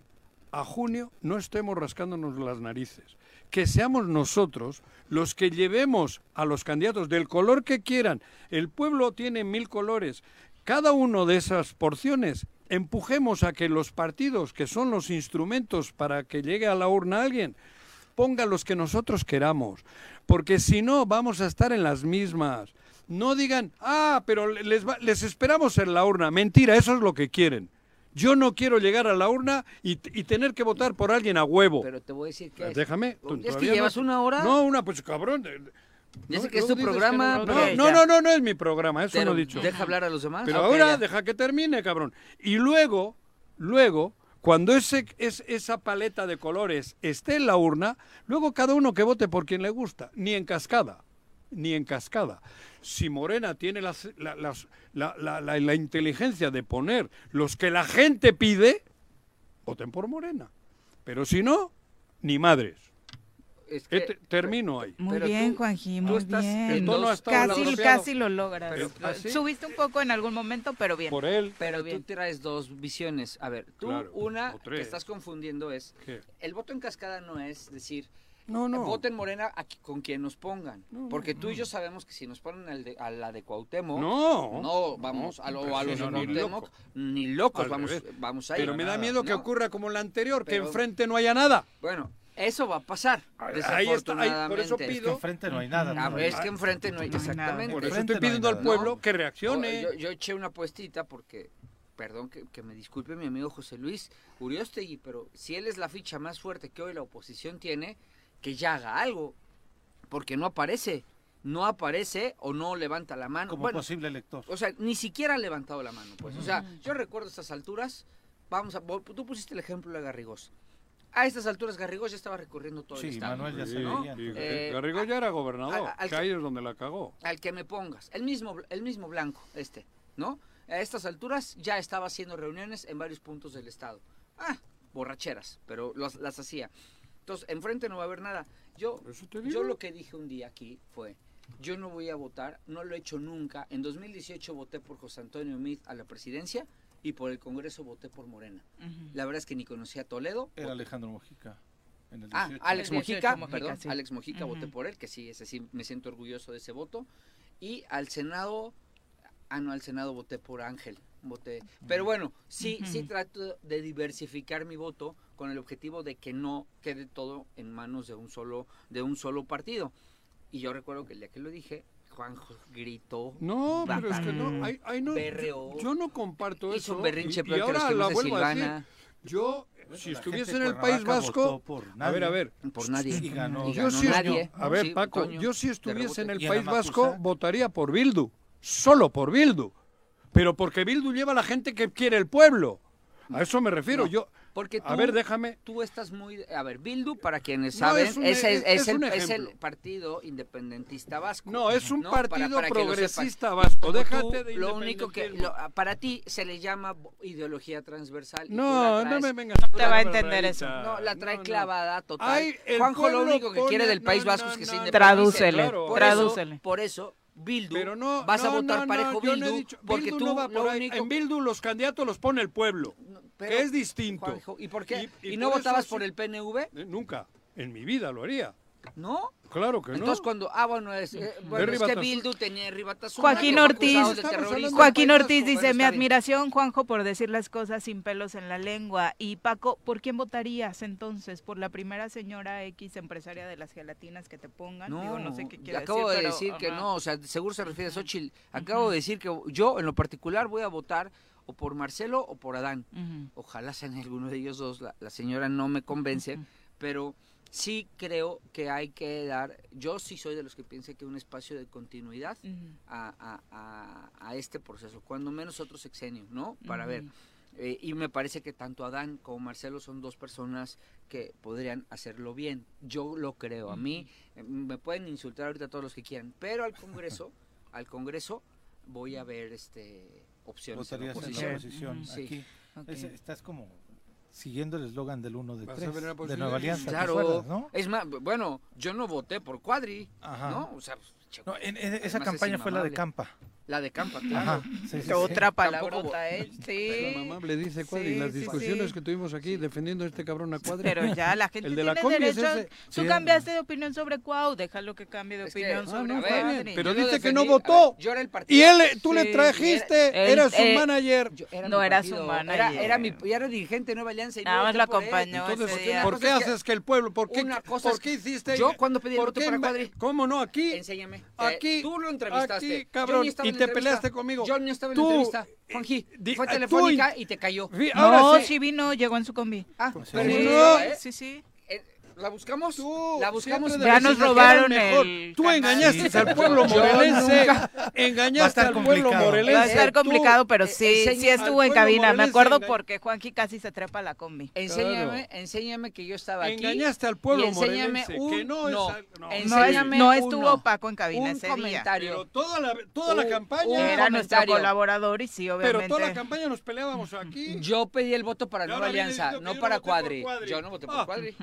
[SPEAKER 2] a junio no estemos rascándonos las narices. Que seamos nosotros los que llevemos a los candidatos del color que quieran. El pueblo tiene mil colores. Cada uno de esas porciones empujemos a que los partidos, que son los instrumentos para que llegue a la urna alguien, ponga los que nosotros queramos, porque si no vamos a estar en las mismas. No digan, ah, pero les, va- les esperamos en la urna. Mentira, eso es lo que quieren. Yo no quiero llegar a la urna y, y tener que votar por alguien a huevo.
[SPEAKER 4] Pero te voy a decir que es.
[SPEAKER 2] Déjame. tú
[SPEAKER 4] Es que llevas
[SPEAKER 2] no-
[SPEAKER 4] una hora.
[SPEAKER 2] No, una, pues cabrón.
[SPEAKER 4] Ya
[SPEAKER 2] no,
[SPEAKER 4] que es tu programa,
[SPEAKER 2] no, no, no, no, no, no es mi programa, eso
[SPEAKER 4] Pero
[SPEAKER 2] no he dicho.
[SPEAKER 4] Deja hablar a los demás.
[SPEAKER 2] Pero
[SPEAKER 4] Ah,
[SPEAKER 2] ahora
[SPEAKER 4] ya.
[SPEAKER 2] deja que termine, cabrón. Y luego, luego, cuando ese, es, esa paleta de colores esté en la urna, luego cada uno que vote por quien le gusta, ni en cascada, ni en cascada. Si Morena tiene las- la, las- la- la- la- la inteligencia de poner los que la gente pide, voten por Morena. Pero si no, ni madres.
[SPEAKER 4] es que-
[SPEAKER 2] Este- termino ahí.
[SPEAKER 1] Muy
[SPEAKER 4] Pero
[SPEAKER 1] bien, Juanji,
[SPEAKER 4] tú
[SPEAKER 1] muy
[SPEAKER 4] estás
[SPEAKER 1] bien.
[SPEAKER 4] dos-
[SPEAKER 1] casi, casi lo logras.
[SPEAKER 4] Pero- ¿ah, sí?
[SPEAKER 1] Subiste un poco en algún momento, pero bien.
[SPEAKER 2] Por él.
[SPEAKER 4] Pero
[SPEAKER 1] bien.
[SPEAKER 4] tú traes dos visiones. A ver, tú
[SPEAKER 2] Claro,
[SPEAKER 4] una que estás confundiendo es,
[SPEAKER 2] ¿Qué?
[SPEAKER 4] el voto en cascada no es decir,
[SPEAKER 2] No, no.
[SPEAKER 4] voten Morena aquí, con quien nos pongan. porque tú y yo sabemos que si nos ponen al de- a la de Cuauhtémoc,
[SPEAKER 2] No.
[SPEAKER 4] no vamos a, lo- a los
[SPEAKER 2] no,
[SPEAKER 4] de
[SPEAKER 2] ni
[SPEAKER 4] Cuauhtémoc,
[SPEAKER 2] loco.
[SPEAKER 4] ni locos vamos, vamos a ir.
[SPEAKER 2] Pero me da miedo que
[SPEAKER 4] ¿no?
[SPEAKER 2] ocurra como la anterior, que enfrente no haya nada.
[SPEAKER 4] Bueno, eso va a pasar.
[SPEAKER 2] Ahí está, ahí- por eso pido- Es que
[SPEAKER 3] enfrente no hay nada,
[SPEAKER 4] Ah,
[SPEAKER 3] ¿no?
[SPEAKER 4] es que enfrente no hay,
[SPEAKER 1] No hay nada.
[SPEAKER 4] exactamente.
[SPEAKER 2] Por eso estoy
[SPEAKER 3] no
[SPEAKER 2] pidiendo al pueblo
[SPEAKER 4] ¿no?
[SPEAKER 2] que reaccione.
[SPEAKER 4] Yo, yo eché una apuestita porque, perdón que, que me disculpe mi amigo José Luis Uriostegui, pero si él es la ficha más fuerte que hoy la oposición tiene, que ya haga algo, porque no aparece, no aparece o no levanta la mano.
[SPEAKER 3] Como
[SPEAKER 4] Bueno,
[SPEAKER 3] posible elector.
[SPEAKER 4] o sea, ni siquiera ha levantado la mano, pues. O sea, yo recuerdo estas alturas, vamos a, tú pusiste el ejemplo de Garrigós. A estas alturas Garrigós ya estaba recorriendo todo el
[SPEAKER 3] Sí,
[SPEAKER 4] estado.
[SPEAKER 3] Manuel ya se
[SPEAKER 2] Sí,
[SPEAKER 3] veía.
[SPEAKER 2] sí,
[SPEAKER 4] Eh,
[SPEAKER 2] Garrigós ya era gobernador,
[SPEAKER 4] a- al
[SPEAKER 2] que
[SPEAKER 4] que-
[SPEAKER 2] ahí es donde la cagó.
[SPEAKER 4] al que me pongas, el mismo, el mismo blanco, este, ¿no? A estas alturas ya estaba haciendo reuniones en varios puntos del estado. Ah, borracheras, pero los- las hacía. Entonces, enfrente no va a haber nada. Yo,
[SPEAKER 2] Eso te
[SPEAKER 4] yo lo que dije un día aquí fue, yo no voy a votar, no lo he hecho nunca. En 2018 voté por José Antonio Meade a la presidencia y por el Congreso voté por Morena. La verdad es que ni conocía a Toledo.
[SPEAKER 3] Era Alejandro Mojica. En el
[SPEAKER 4] Ah,
[SPEAKER 3] 18.
[SPEAKER 4] Alex
[SPEAKER 1] El 18
[SPEAKER 4] Mojica,
[SPEAKER 1] Mojica,
[SPEAKER 4] perdón,
[SPEAKER 1] sí.
[SPEAKER 4] Alex Mojica voté por él, que sí, ese sí me siento orgulloso de ese voto. Y al Senado, ah no, al Senado voté por Ángel, voté. Pero bueno, sí, sí trato de diversificar mi voto con el objetivo de que no quede todo en manos de un solo, de un solo partido. Y yo recuerdo que el día que lo dije, Juanjo gritó.
[SPEAKER 2] No, pero es que no, ahí, ahí no,
[SPEAKER 4] berreó,
[SPEAKER 2] yo, no comparto
[SPEAKER 4] hizo
[SPEAKER 2] eso.
[SPEAKER 4] un berrinche
[SPEAKER 2] y, ahora
[SPEAKER 4] que
[SPEAKER 2] la vuelvo a decir. Yo,
[SPEAKER 3] Bueno,
[SPEAKER 2] si estuviese en el País Vasco, a ver, a ver,
[SPEAKER 4] Por nadie.
[SPEAKER 3] Y ganó.
[SPEAKER 4] Y
[SPEAKER 2] yo
[SPEAKER 4] ganó
[SPEAKER 2] sí,
[SPEAKER 4] nadie.
[SPEAKER 2] a ver,
[SPEAKER 4] Sí,
[SPEAKER 2] Paco,
[SPEAKER 4] Toño,
[SPEAKER 2] yo si estuviese en el
[SPEAKER 3] ¿Y
[SPEAKER 2] País Vasco, votaría por Bildu, solo por Bildu, pero porque Bildu lleva a la gente que quiere el pueblo. A eso me refiero.
[SPEAKER 4] No,
[SPEAKER 2] yo,
[SPEAKER 4] Porque tú,
[SPEAKER 2] a ver, déjame.
[SPEAKER 4] Tú estás muy... A ver, Bildu, para quienes
[SPEAKER 2] No,
[SPEAKER 4] saben,
[SPEAKER 2] es un-
[SPEAKER 4] es, el,
[SPEAKER 2] es-
[SPEAKER 4] es
[SPEAKER 2] es
[SPEAKER 4] el,
[SPEAKER 2] un
[SPEAKER 4] es el
[SPEAKER 2] ejemplo.
[SPEAKER 4] partido independentista vasco.
[SPEAKER 2] No, es un
[SPEAKER 4] ¿no?
[SPEAKER 2] Partido
[SPEAKER 4] para
[SPEAKER 2] progresista vasco. Déjate
[SPEAKER 4] tú,
[SPEAKER 2] de
[SPEAKER 4] Lo único que... lo- para ti se le llama ideología transversal.
[SPEAKER 2] No,
[SPEAKER 4] la
[SPEAKER 2] no
[SPEAKER 4] traes-
[SPEAKER 2] me vengas.
[SPEAKER 1] te va a entender eso.
[SPEAKER 4] No, la trae
[SPEAKER 2] No, no.
[SPEAKER 4] clavada total.
[SPEAKER 2] Ay,
[SPEAKER 4] Juanjo lo único que quiere del País
[SPEAKER 2] no,
[SPEAKER 4] Vasco
[SPEAKER 2] no,
[SPEAKER 4] es que
[SPEAKER 2] no,
[SPEAKER 4] se
[SPEAKER 2] no.
[SPEAKER 4] independice.
[SPEAKER 1] Tradúcele,
[SPEAKER 2] Claro.
[SPEAKER 4] Por
[SPEAKER 1] tradúcele.
[SPEAKER 4] Eso, por eso, Bildu,
[SPEAKER 2] Pero no,
[SPEAKER 4] vas a votar
[SPEAKER 2] no,
[SPEAKER 4] parejo Bildu,
[SPEAKER 2] dicho-
[SPEAKER 4] porque
[SPEAKER 2] Bildu
[SPEAKER 4] tú
[SPEAKER 2] no va
[SPEAKER 4] lo
[SPEAKER 2] por ahí.
[SPEAKER 4] único...
[SPEAKER 2] En Bildu los candidatos los pone el pueblo,
[SPEAKER 4] pero-
[SPEAKER 2] que es distinto.
[SPEAKER 4] Juanjo, ¿Y por qué?
[SPEAKER 2] Y-
[SPEAKER 4] ¿Y,
[SPEAKER 2] y
[SPEAKER 4] no
[SPEAKER 2] por
[SPEAKER 4] votabas por el PNV?
[SPEAKER 2] Eh, Nunca, en mi vida lo haría.
[SPEAKER 4] ¿No?
[SPEAKER 2] Claro que
[SPEAKER 4] Entonces
[SPEAKER 2] no.
[SPEAKER 4] cuando, ah bueno, es, eh, bueno, es que. Bildu tenía Ribatasuna,
[SPEAKER 1] Joaquín Ortiz. Joaquín Ortiz dice, mi
[SPEAKER 4] está bien".
[SPEAKER 1] admiración, Juanjo, por decir las cosas sin pelos en la lengua. Y Paco, ¿por quién votarías entonces? ¿Por la primera señora X empresaria de las gelatinas que te pongan?
[SPEAKER 4] No,
[SPEAKER 1] Digo, no sé qué quiere
[SPEAKER 4] acabo
[SPEAKER 1] decir,
[SPEAKER 4] de
[SPEAKER 1] pero,
[SPEAKER 4] decir que
[SPEAKER 1] ajá.
[SPEAKER 4] no, o sea, seguro se refiere a Xochitl. Acabo de decir que yo, en lo particular, voy a votar o por Marcelo o por Adán.
[SPEAKER 1] Ujú.
[SPEAKER 4] Ojalá sean alguno de ellos dos. La, la señora no me convence, pero sí creo que hay que dar. Yo sí soy de los que piensa que un espacio de continuidad a, a- a- a este proceso, cuando menos otro sexenio, ¿no? Para ver. Eh, y me parece que tanto Adán como Marcelo son dos personas que podrían hacerlo bien. Yo lo creo. A mí eh, me pueden insultar ahorita todos los que quieran, pero al Congreso, [laughs] al Congreso voy a ver este opciones en
[SPEAKER 3] Votarías en la
[SPEAKER 4] oposición.
[SPEAKER 3] oposición.
[SPEAKER 4] Sí.
[SPEAKER 3] Aquí.
[SPEAKER 1] Ok.
[SPEAKER 3] Es- estás como siguiendo el eslogan del 1 de
[SPEAKER 2] Vas a
[SPEAKER 3] 3
[SPEAKER 2] ver la
[SPEAKER 3] de. Nueva Alianza. ¿te
[SPEAKER 4] Claro,
[SPEAKER 3] acuerdas, ¿no?
[SPEAKER 4] es más, bueno, yo no voté por Cuadri,
[SPEAKER 3] Ajá.
[SPEAKER 4] ¿no? O sea, pues,
[SPEAKER 3] No, en- en- esa campaña fue la de. Campa.
[SPEAKER 4] La de Campa, claro.
[SPEAKER 3] Ajá. Sí, sí, sí.
[SPEAKER 1] Otra
[SPEAKER 4] Tampoco
[SPEAKER 1] palabrota, ¿eh? Sí.
[SPEAKER 2] La mamá le dice Cuadri,
[SPEAKER 1] Sí,
[SPEAKER 2] las
[SPEAKER 1] sí,
[SPEAKER 2] discusiones
[SPEAKER 1] sí.
[SPEAKER 2] que tuvimos aquí defendiendo a este cabrón a Cuadri.
[SPEAKER 1] Pero ya la [laughs] gente
[SPEAKER 2] El de la
[SPEAKER 1] tiene
[SPEAKER 2] combi es
[SPEAKER 1] derecho.
[SPEAKER 2] ese.
[SPEAKER 1] Tú
[SPEAKER 2] Sí.
[SPEAKER 1] cambiaste de opinión sobre Cuau, déjalo que cambie de
[SPEAKER 4] Es que-
[SPEAKER 1] opinión
[SPEAKER 4] Ah,
[SPEAKER 1] sobre
[SPEAKER 2] no, está
[SPEAKER 1] Cuadri.
[SPEAKER 2] pero
[SPEAKER 4] Yo
[SPEAKER 2] dice que no
[SPEAKER 4] ver,
[SPEAKER 2] votó.
[SPEAKER 4] yo era el partido.
[SPEAKER 2] Y él, tú
[SPEAKER 1] Sí,
[SPEAKER 2] le trajiste,
[SPEAKER 1] era-
[SPEAKER 2] su
[SPEAKER 1] eh,
[SPEAKER 2] manager.
[SPEAKER 4] Yo- era
[SPEAKER 1] No era su manager.
[SPEAKER 4] Era, era mi, ya era dirigente de Nueva Alianza. Y
[SPEAKER 1] Nada
[SPEAKER 4] no
[SPEAKER 1] más lo acompañó
[SPEAKER 2] Entonces. ¿por qué haces que el pueblo? ¿Por qué,
[SPEAKER 4] Una cosa
[SPEAKER 2] ¿por
[SPEAKER 4] es
[SPEAKER 2] qué
[SPEAKER 4] que-
[SPEAKER 2] hiciste?
[SPEAKER 4] Yo, ¿cuándo pedí el
[SPEAKER 2] ¿por
[SPEAKER 4] voto
[SPEAKER 2] qué
[SPEAKER 4] para Cuadri?
[SPEAKER 2] ¿Cómo no? Aquí.
[SPEAKER 4] Enséñame.
[SPEAKER 2] Aquí,
[SPEAKER 4] tú lo entrevistaste.
[SPEAKER 2] cabrón, Te peleaste conmigo.
[SPEAKER 4] Yo ni estaba en
[SPEAKER 2] Tú,
[SPEAKER 4] la entrevista. Juanji,
[SPEAKER 2] di-
[SPEAKER 4] fue telefónica y te cayó.
[SPEAKER 2] Vi-
[SPEAKER 1] No, sí. vino, llegó en su combi.
[SPEAKER 4] Ah,
[SPEAKER 3] Pues
[SPEAKER 4] pero
[SPEAKER 3] sí.
[SPEAKER 4] sí, ¿La buscamos?
[SPEAKER 2] Tú,
[SPEAKER 4] la buscamos.
[SPEAKER 1] Ya nos robaron
[SPEAKER 2] mejor.
[SPEAKER 1] el
[SPEAKER 2] Tú engañaste
[SPEAKER 3] Sí,
[SPEAKER 2] al pueblo morelense. Engañaste al pueblo
[SPEAKER 3] complicado.
[SPEAKER 2] morelense.
[SPEAKER 1] Va a estar
[SPEAKER 2] Tú-
[SPEAKER 1] complicado, pero
[SPEAKER 4] eh,
[SPEAKER 1] sí,
[SPEAKER 4] enseña
[SPEAKER 1] sí estuvo en cabina. Me acuerdo porque Juanqui casi se trepa a la combi.
[SPEAKER 4] Enséñame, enséñame que yo estaba aquí.
[SPEAKER 2] Engañaste al pueblo
[SPEAKER 4] y enséñame
[SPEAKER 2] morelense,
[SPEAKER 4] un,
[SPEAKER 2] que no es
[SPEAKER 4] no,
[SPEAKER 2] al- no.
[SPEAKER 4] enséñame
[SPEAKER 1] No estuvo
[SPEAKER 4] no.
[SPEAKER 1] Paco en cabina
[SPEAKER 4] un
[SPEAKER 1] ese día.
[SPEAKER 4] comentario.
[SPEAKER 2] Pero toda la, toda la
[SPEAKER 4] Un-
[SPEAKER 2] campaña.
[SPEAKER 4] un
[SPEAKER 1] Era nuestro colaborador y sí,
[SPEAKER 2] pero
[SPEAKER 1] obviamente.
[SPEAKER 2] toda la campaña nos peleábamos aquí.
[SPEAKER 4] Yo pedí el voto para Nueva Alianza, no para Cuadri. Yo no voté por
[SPEAKER 2] Ah,
[SPEAKER 4] Cuadri.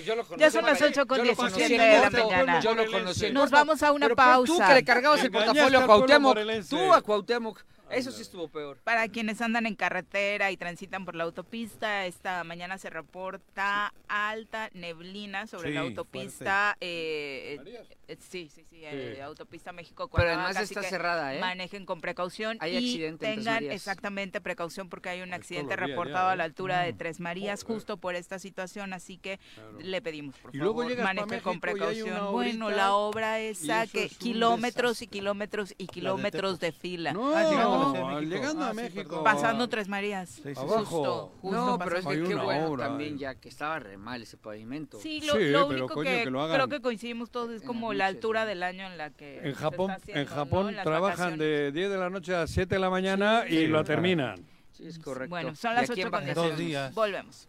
[SPEAKER 4] Yo lo conocí.
[SPEAKER 1] Ya son las
[SPEAKER 4] Yo
[SPEAKER 1] 8 con
[SPEAKER 4] lo
[SPEAKER 1] 17
[SPEAKER 4] conocí en
[SPEAKER 1] de la mañana.
[SPEAKER 4] Yo lo conocí
[SPEAKER 1] Nos vamos a una
[SPEAKER 4] por Tú
[SPEAKER 1] pausa.
[SPEAKER 4] que le cargabas el portafolio a Cuauhtémoc. Tú a Cuauhtémoc. Eso sí estuvo peor.
[SPEAKER 1] Para quienes andan en carretera y transitan por la autopista, esta mañana se reporta alta neblina sobre la autopista. eh, eh, sí, sí, sí, eh,
[SPEAKER 4] Sí.
[SPEAKER 1] autopista México.
[SPEAKER 4] Pero además está cerrada, ¿eh?
[SPEAKER 1] Manejen con precaución
[SPEAKER 4] Hay
[SPEAKER 1] y
[SPEAKER 4] accidente
[SPEAKER 1] tengan exactamente precaución porque hay un accidente
[SPEAKER 2] los días
[SPEAKER 1] reportado
[SPEAKER 2] ya,
[SPEAKER 1] a la
[SPEAKER 2] ¿eh?
[SPEAKER 1] altura de
[SPEAKER 2] Mm.
[SPEAKER 1] Tres Marías justo por esta situación, así que le pedimos por
[SPEAKER 2] Y luego
[SPEAKER 1] favor
[SPEAKER 2] llegas pa'
[SPEAKER 1] maneje con precaución. Bueno, la obra esa que
[SPEAKER 2] es
[SPEAKER 1] kilómetros y kilómetros y kilómetros de fila.
[SPEAKER 2] No,
[SPEAKER 3] Ah, de México.
[SPEAKER 2] llegando
[SPEAKER 3] Ah,
[SPEAKER 2] México.
[SPEAKER 1] Pasando Tres Marías.
[SPEAKER 3] Sí, sí, sí.
[SPEAKER 2] Abajo.
[SPEAKER 1] Justo, justo
[SPEAKER 4] No, pero es
[SPEAKER 1] pasando.
[SPEAKER 4] que
[SPEAKER 2] Hay
[SPEAKER 4] qué
[SPEAKER 2] una
[SPEAKER 4] bueno
[SPEAKER 2] obra
[SPEAKER 4] también ya que estaba re mal ese pavimento.
[SPEAKER 1] Sí, lo,
[SPEAKER 2] Sí,
[SPEAKER 1] lo
[SPEAKER 2] pero
[SPEAKER 1] único
[SPEAKER 2] coño,
[SPEAKER 1] que,
[SPEAKER 2] que lo hagan.
[SPEAKER 1] creo que coincidimos todos es como la altura del año en la que se
[SPEAKER 2] En
[SPEAKER 1] está
[SPEAKER 2] Japón,
[SPEAKER 1] haciendo,
[SPEAKER 2] en
[SPEAKER 1] ¿no?
[SPEAKER 2] Japón trabajan
[SPEAKER 1] vacaciones.
[SPEAKER 2] de 10 de la noche a 7 de la mañana y
[SPEAKER 4] Sí,
[SPEAKER 2] lo
[SPEAKER 4] claro.
[SPEAKER 2] terminan.
[SPEAKER 4] Sí, es correcto.
[SPEAKER 1] Bueno, son
[SPEAKER 4] ¿Y
[SPEAKER 1] las
[SPEAKER 4] aquí en
[SPEAKER 1] 8 con
[SPEAKER 4] vacaciones?
[SPEAKER 1] 10.
[SPEAKER 3] Dos días.
[SPEAKER 1] Volvemos.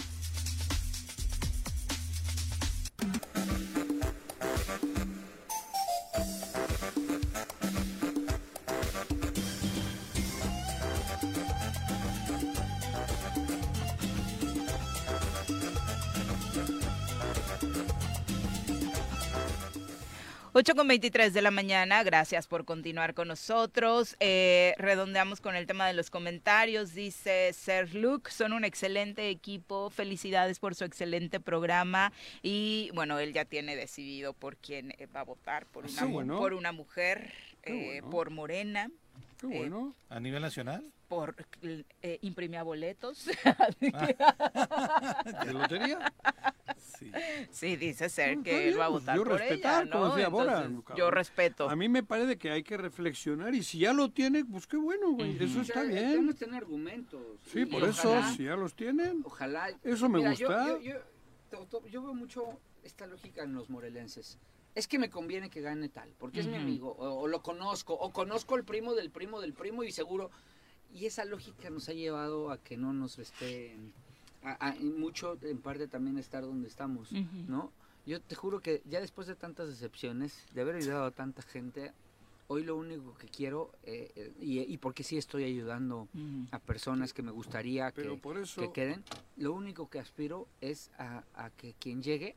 [SPEAKER 1] Ocho con 23 de la mañana, gracias por continuar con nosotros. Eh, redondeamos con el tema de los comentarios. Dice Ser Luke, son un excelente equipo, felicidades por su excelente programa. Y bueno, él ya tiene decidido por quién eh, va a votar, por una,
[SPEAKER 2] Qué bueno.
[SPEAKER 1] por una mujer, eh,
[SPEAKER 2] bueno.
[SPEAKER 1] por Morena.
[SPEAKER 2] Qué
[SPEAKER 1] eh,
[SPEAKER 2] bueno.
[SPEAKER 3] ¿A nivel nacional?
[SPEAKER 1] por eh, imprimía boletos. [laughs]
[SPEAKER 2] ¿De lotería?
[SPEAKER 3] Sí.
[SPEAKER 1] sí, dice Ser
[SPEAKER 2] No,
[SPEAKER 1] que
[SPEAKER 2] está
[SPEAKER 1] él va a votar
[SPEAKER 2] yo
[SPEAKER 1] por
[SPEAKER 2] respetar,
[SPEAKER 1] ella,
[SPEAKER 2] como
[SPEAKER 1] ¿no?
[SPEAKER 2] Bora,
[SPEAKER 1] Entonces, yo respeto.
[SPEAKER 2] A mí me parece que hay que reflexionar y si ya lo tiene, pues qué bueno, güey. Eso
[SPEAKER 4] O
[SPEAKER 2] está
[SPEAKER 4] sea,
[SPEAKER 2] bien.
[SPEAKER 4] Tenemos que tener argumentos.
[SPEAKER 2] Sí,
[SPEAKER 4] Y
[SPEAKER 2] por eso,
[SPEAKER 4] ojalá-
[SPEAKER 2] si ya los tienen.
[SPEAKER 4] Ojalá.
[SPEAKER 2] Eso me
[SPEAKER 4] Mira, yo-
[SPEAKER 2] gusta.
[SPEAKER 4] Yo, yo- to- yo veo mucho esta lógica en los morelenses. Es que me conviene que gane tal, porque es mi amigo, o, o lo conozco, o conozco el primo del primo del primo y seguro. Y esa lógica nos ha llevado a que no nos esté. A, mucho, en parte, también estar donde estamos. ¿no? Yo te juro que ya después de tantas decepciones, de haber ayudado a tanta gente, hoy lo único que quiero, eh, eh, y, y porque sí estoy ayudando a personas que me gustaría
[SPEAKER 2] Pero
[SPEAKER 4] que,
[SPEAKER 2] por eso-
[SPEAKER 4] que queden, lo único que aspiro es a, a que quien llegue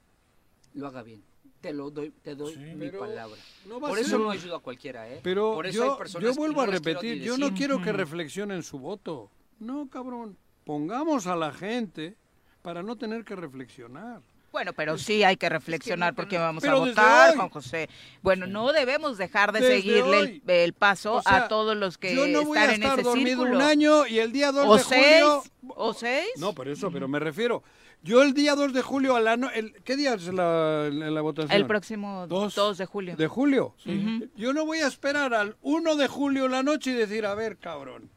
[SPEAKER 4] lo haga bien. Te lo doy, te doy
[SPEAKER 3] Sí.
[SPEAKER 4] mi
[SPEAKER 2] Pero
[SPEAKER 4] palabra.
[SPEAKER 2] no va
[SPEAKER 4] Por
[SPEAKER 2] a
[SPEAKER 4] eso
[SPEAKER 2] ser-
[SPEAKER 4] no ayudo a cualquiera, ¿eh?
[SPEAKER 2] Pero
[SPEAKER 4] Por eso hay
[SPEAKER 2] yo,
[SPEAKER 4] personas
[SPEAKER 2] yo
[SPEAKER 4] que
[SPEAKER 2] vuelvo a repetir, yo no quiero que
[SPEAKER 1] Ujú.
[SPEAKER 2] reflexionen su voto. No, cabrón. Pongamos a la gente para no tener que reflexionar.
[SPEAKER 1] Bueno, pero sí hay que reflexionar
[SPEAKER 4] no
[SPEAKER 1] porque
[SPEAKER 4] tenemos-
[SPEAKER 1] vamos
[SPEAKER 2] Pero
[SPEAKER 1] a votar,
[SPEAKER 2] hoy.
[SPEAKER 1] Juan José. Bueno, no debemos dejar de
[SPEAKER 2] Desde
[SPEAKER 1] seguirle el, paso
[SPEAKER 2] O sea,
[SPEAKER 1] a todos los que
[SPEAKER 2] yo no voy
[SPEAKER 1] están
[SPEAKER 2] a
[SPEAKER 1] en
[SPEAKER 2] estar
[SPEAKER 1] ese
[SPEAKER 2] dormido
[SPEAKER 1] círculo.
[SPEAKER 2] un año y el día 2
[SPEAKER 1] o
[SPEAKER 2] de
[SPEAKER 1] seis,
[SPEAKER 2] julio...
[SPEAKER 1] o seis.
[SPEAKER 2] No, por eso, pero me refiero. Yo el día 2 de julio a la no- el, ¿Qué día es la, la, la votación?
[SPEAKER 1] el próximo
[SPEAKER 3] Dos.
[SPEAKER 1] 2 de julio.
[SPEAKER 2] ¿De julio?
[SPEAKER 1] Ujú.
[SPEAKER 2] Yo no voy a esperar al 1 de julio la noche y decir, a ver, cabrón,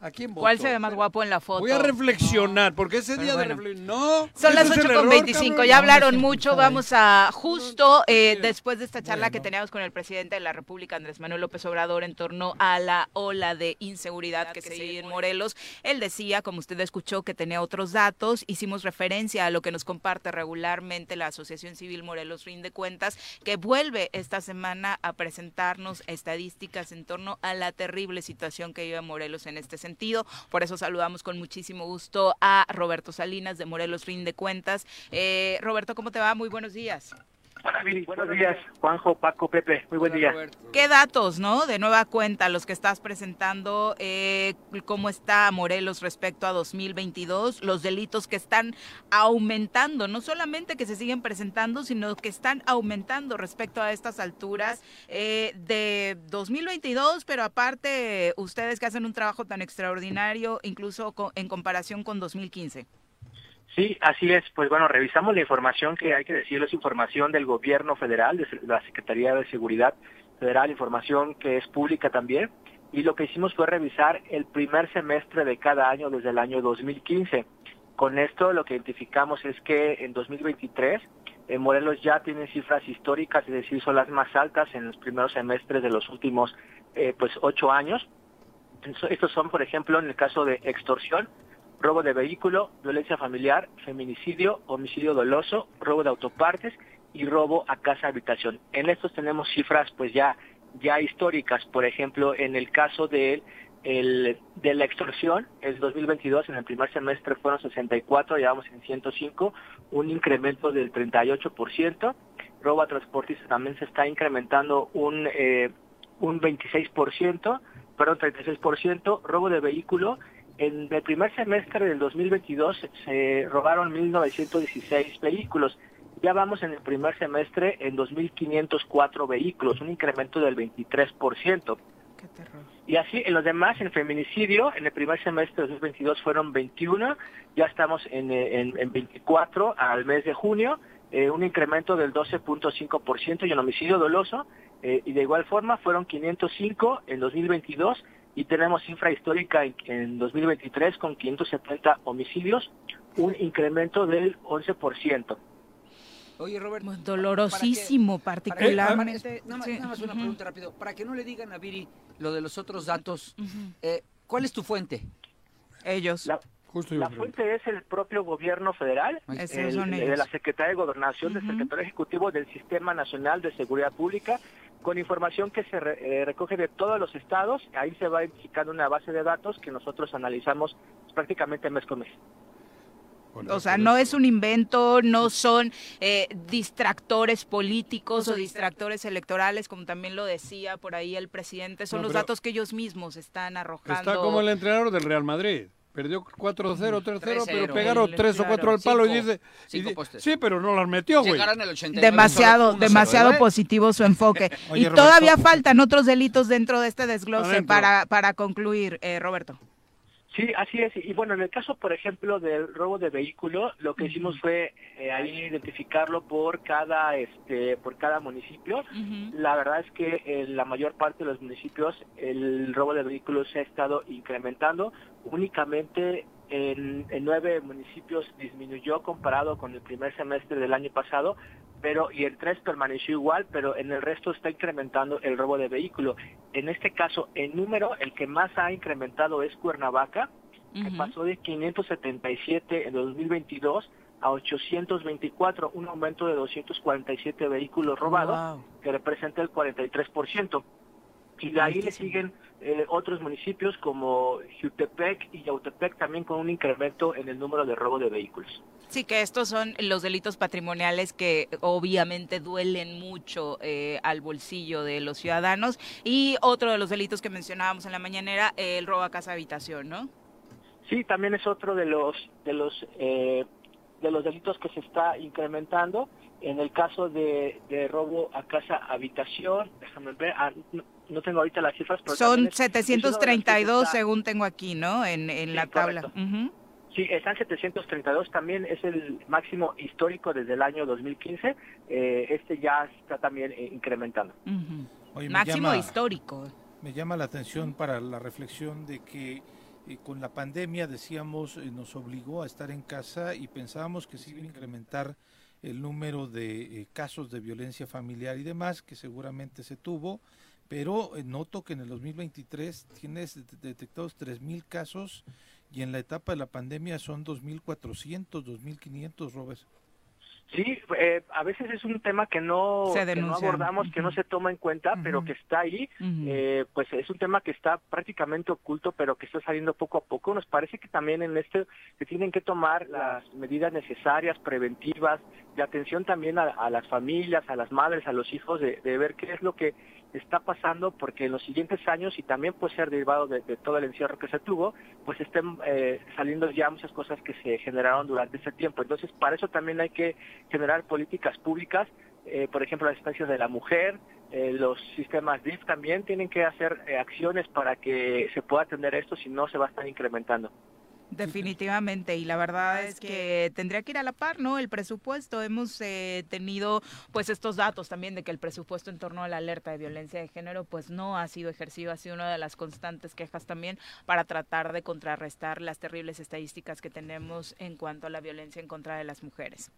[SPEAKER 2] ¿a quién voto?
[SPEAKER 1] ¿Cuál se ve más guapo en la foto?
[SPEAKER 2] Voy a reflexionar, porque ese día
[SPEAKER 1] bueno.
[SPEAKER 2] de reflexionar... No,
[SPEAKER 1] Son las
[SPEAKER 2] es el
[SPEAKER 1] 8 con
[SPEAKER 2] error,
[SPEAKER 1] 25,
[SPEAKER 2] cabrón.
[SPEAKER 1] ya hablaron mucho, vamos a justo eh, después de esta charla que teníamos con el presidente de la República, Andrés Manuel López Obrador, en torno a la ola de inseguridad que se vive en Morelos. Él decía, como usted escuchó, que tenía otros datos, hicimos referencia a lo que nos comparte regularmente la Asociación Civil Morelos Rinde Cuentas, que vuelve esta semana a presentarnos estadísticas en torno a la terrible situación que vive Morelos en este sentido sentido. Por eso saludamos con muchísimo gusto a Roberto Salinas de Morelos Rinde Cuentas. Eh, Roberto, ¿cómo te va? Muy buenos días.
[SPEAKER 8] Hola, Viri. Buenos días, Juanjo, Paco, Pepe. Muy buen día.
[SPEAKER 1] ¿Qué datos, no? De nueva cuenta, los que estás presentando, eh, cómo está Morelos respecto a 2022, los delitos que están aumentando, no solamente que se siguen presentando, sino que están aumentando respecto a estas alturas eh, de 2022, pero aparte, ustedes que hacen un trabajo tan extraordinario, incluso co- en comparación con 2015.
[SPEAKER 8] Sí, así es. Pues bueno, revisamos la información que hay que decirlo, es información del gobierno federal, de la Secretaría de Seguridad Federal, información que es pública también. Y lo que hicimos fue revisar el primer semestre de cada año desde el año 2015. Con esto lo que identificamos es que en 2023 eh, Morelos ya tiene cifras históricas, es decir, son las más altas en los primeros semestres de los últimos eh, pues ocho años. Estos son, por ejemplo, en el caso de extorsión, robo de vehículo, violencia familiar, feminicidio, homicidio doloso, robo de autopartes y robo a casa habitación. En estos tenemos cifras pues ya ya históricas, por ejemplo, en el caso de el, de la extorsión, el 2022 en el primer semestre fueron 64, llevamos en 105, un incremento del 38%, robo a transportistas también se está incrementando un eh, un 26%, perdón, 36%, robo de vehículo en el primer semestre del 2022 se robaron 1.916 vehículos. Ya vamos en el primer semestre en 2.504 vehículos, un incremento del 23%. Y así, en los demás, en feminicidio, en el primer semestre de 2022 fueron 21, ya estamos en, en, en 24 al mes de junio, eh, un incremento del 12.5% y en homicidio doloso, eh, y de igual forma fueron 505 en 2022 y tenemos cifra histórica en, en 2023 con 570 homicidios, un incremento del 11%.
[SPEAKER 4] Oye, Robert.
[SPEAKER 1] Dolorosísimo,
[SPEAKER 4] para que-
[SPEAKER 1] particularmente.
[SPEAKER 4] nada más,
[SPEAKER 1] Sí.
[SPEAKER 4] nada más una pregunta rápido. Para que no le digan a Viri lo de los otros datos, eh, ¿cuál es tu fuente?
[SPEAKER 1] Ellos.
[SPEAKER 8] La, la fuente es el propio gobierno federal, el- de la Secretaría de Gobernación, del Secretario Ejecutivo del Sistema Nacional de Seguridad Pública, con información que se re- eh, recoge de todos los estados. Ahí se va identificando una base de datos que nosotros analizamos prácticamente mes con mes.
[SPEAKER 1] O sea, no es un invento, no son eh, distractores políticos o distractores electorales, como también lo decía por ahí el presidente, son
[SPEAKER 2] No,
[SPEAKER 1] los datos que ellos mismos están arrojando.
[SPEAKER 2] Está como el entrenador del Real Madrid. Perdió 4-0, 3-0, pero
[SPEAKER 1] 3-0.
[SPEAKER 2] pegaron
[SPEAKER 1] El-
[SPEAKER 2] 3 o 4 al palo y dice... y sí, pero no las metió, güey.
[SPEAKER 4] Llegaron al 89.
[SPEAKER 1] Demasiado,
[SPEAKER 4] solo 1-0,
[SPEAKER 1] demasiado
[SPEAKER 4] ¿eh?
[SPEAKER 1] positivo su enfoque. [laughs]
[SPEAKER 2] Oye,
[SPEAKER 1] y
[SPEAKER 2] Roberto.
[SPEAKER 1] todavía faltan otros delitos dentro de este desglose
[SPEAKER 8] Adentro.
[SPEAKER 1] para, para concluir, eh, Roberto.
[SPEAKER 8] Sí, así es. Y bueno, en el caso, por ejemplo, del robo de vehículo, lo que hicimos fue eh, ahí identificarlo por cada, este, por cada municipio. La verdad es que en la mayor parte de los municipios el robo de vehículos se ha estado incrementando. Únicamente en, en nueve municipios disminuyó comparado con el primer semestre del año pasado, pero y en tres permaneció igual, pero en el resto está incrementando el robo de vehículo. En este caso, en número, el que más ha incrementado es Cuernavaca, que pasó de 577 en 2022 a 824, un aumento de 247 vehículos robados,
[SPEAKER 1] Wow.
[SPEAKER 8] que representa el 43%. Y de ahí le siguen eh, otros municipios como Jutepec y Yautepec también con un incremento en el número de robo de vehículos.
[SPEAKER 1] Sí, que estos son los delitos patrimoniales que obviamente duelen mucho eh, al bolsillo de los ciudadanos. Y otro de los delitos que mencionábamos en la mañanera, el robo a casa habitación, ¿no?
[SPEAKER 8] Sí, también es otro de los de los eh, de los delitos que se está incrementando. En el caso de, de robo a casa habitación, déjame ver, ah, no, no tengo ahorita las cifras, pero
[SPEAKER 1] Son
[SPEAKER 8] también es- es uno de los que
[SPEAKER 1] 732
[SPEAKER 8] está-
[SPEAKER 1] según tengo aquí, ¿no? En, en
[SPEAKER 8] Sí,
[SPEAKER 1] la tabla.
[SPEAKER 8] Sí, están 732, también es el máximo histórico desde el año 2015. Eh, este ya está también eh, incrementando.
[SPEAKER 3] Oye,
[SPEAKER 1] Máximo
[SPEAKER 3] llama-
[SPEAKER 1] histórico.
[SPEAKER 3] Me llama la atención para la reflexión de que eh, con la pandemia, decíamos, eh, nos obligó a estar en casa y pensábamos que se iba a incrementar el número de eh, casos de violencia familiar y demás, que seguramente se tuvo, pero eh, noto que en el 2023 tienes det- detectados 3.000 casos y en la etapa de la pandemia son 2.400, 2.500, Robert.
[SPEAKER 8] Sí, eh, a veces es un tema que no,
[SPEAKER 1] Se
[SPEAKER 8] que no abordamos, que no se toma en cuenta, pero que está ahí. Eh, pues es un tema que está prácticamente oculto, pero que está saliendo poco a poco. Nos parece que también en este se tienen que tomar las medidas necesarias, preventivas, de atención también a, a las familias, a las madres, a los hijos, de, de ver qué es lo que está pasando, porque en los siguientes años, y también puede ser derivado de, todo el encierro que se tuvo, pues estén eh, saliendo ya muchas cosas que se generaron durante ese tiempo. Entonces, para eso también hay que generar políticas públicas, eh, por ejemplo, las instancias de la mujer, eh, los sistemas DIF también tienen que hacer eh, acciones para que se pueda atender esto, si no se va a estar incrementando.
[SPEAKER 1] Definitivamente, y la verdad es que tendría que ir a la par, ¿no? El presupuesto, hemos eh, tenido pues estos datos también de que el presupuesto en torno a la alerta de violencia de género pues no ha sido ejercido, ha sido una de las constantes quejas también para tratar de contrarrestar las terribles estadísticas que tenemos en cuanto a la violencia en contra de las mujeres.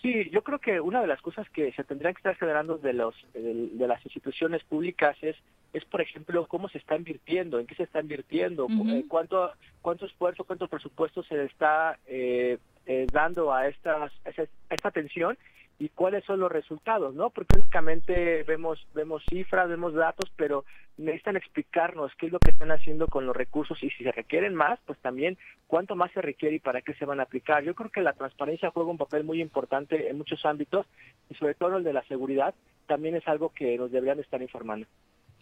[SPEAKER 8] Sí, yo creo que una de las cosas que se tendrían que estar generando de los de, de las instituciones públicas es es por ejemplo cómo se está invirtiendo, en qué se está invirtiendo, eh, cuánto cuánto esfuerzo, cuánto presupuesto se le está eh, eh, dando a estas a esta atención y cuáles son los resultados, ¿no? Porque únicamente vemos vemos cifras, vemos datos, pero necesitan explicarnos qué es lo que están haciendo con los recursos y si se requieren más, pues también cuánto más se requiere y para qué se van a aplicar. Yo creo que la transparencia juega un papel muy importante en muchos ámbitos y sobre todo el de la seguridad también es algo que nos deberían estar informando.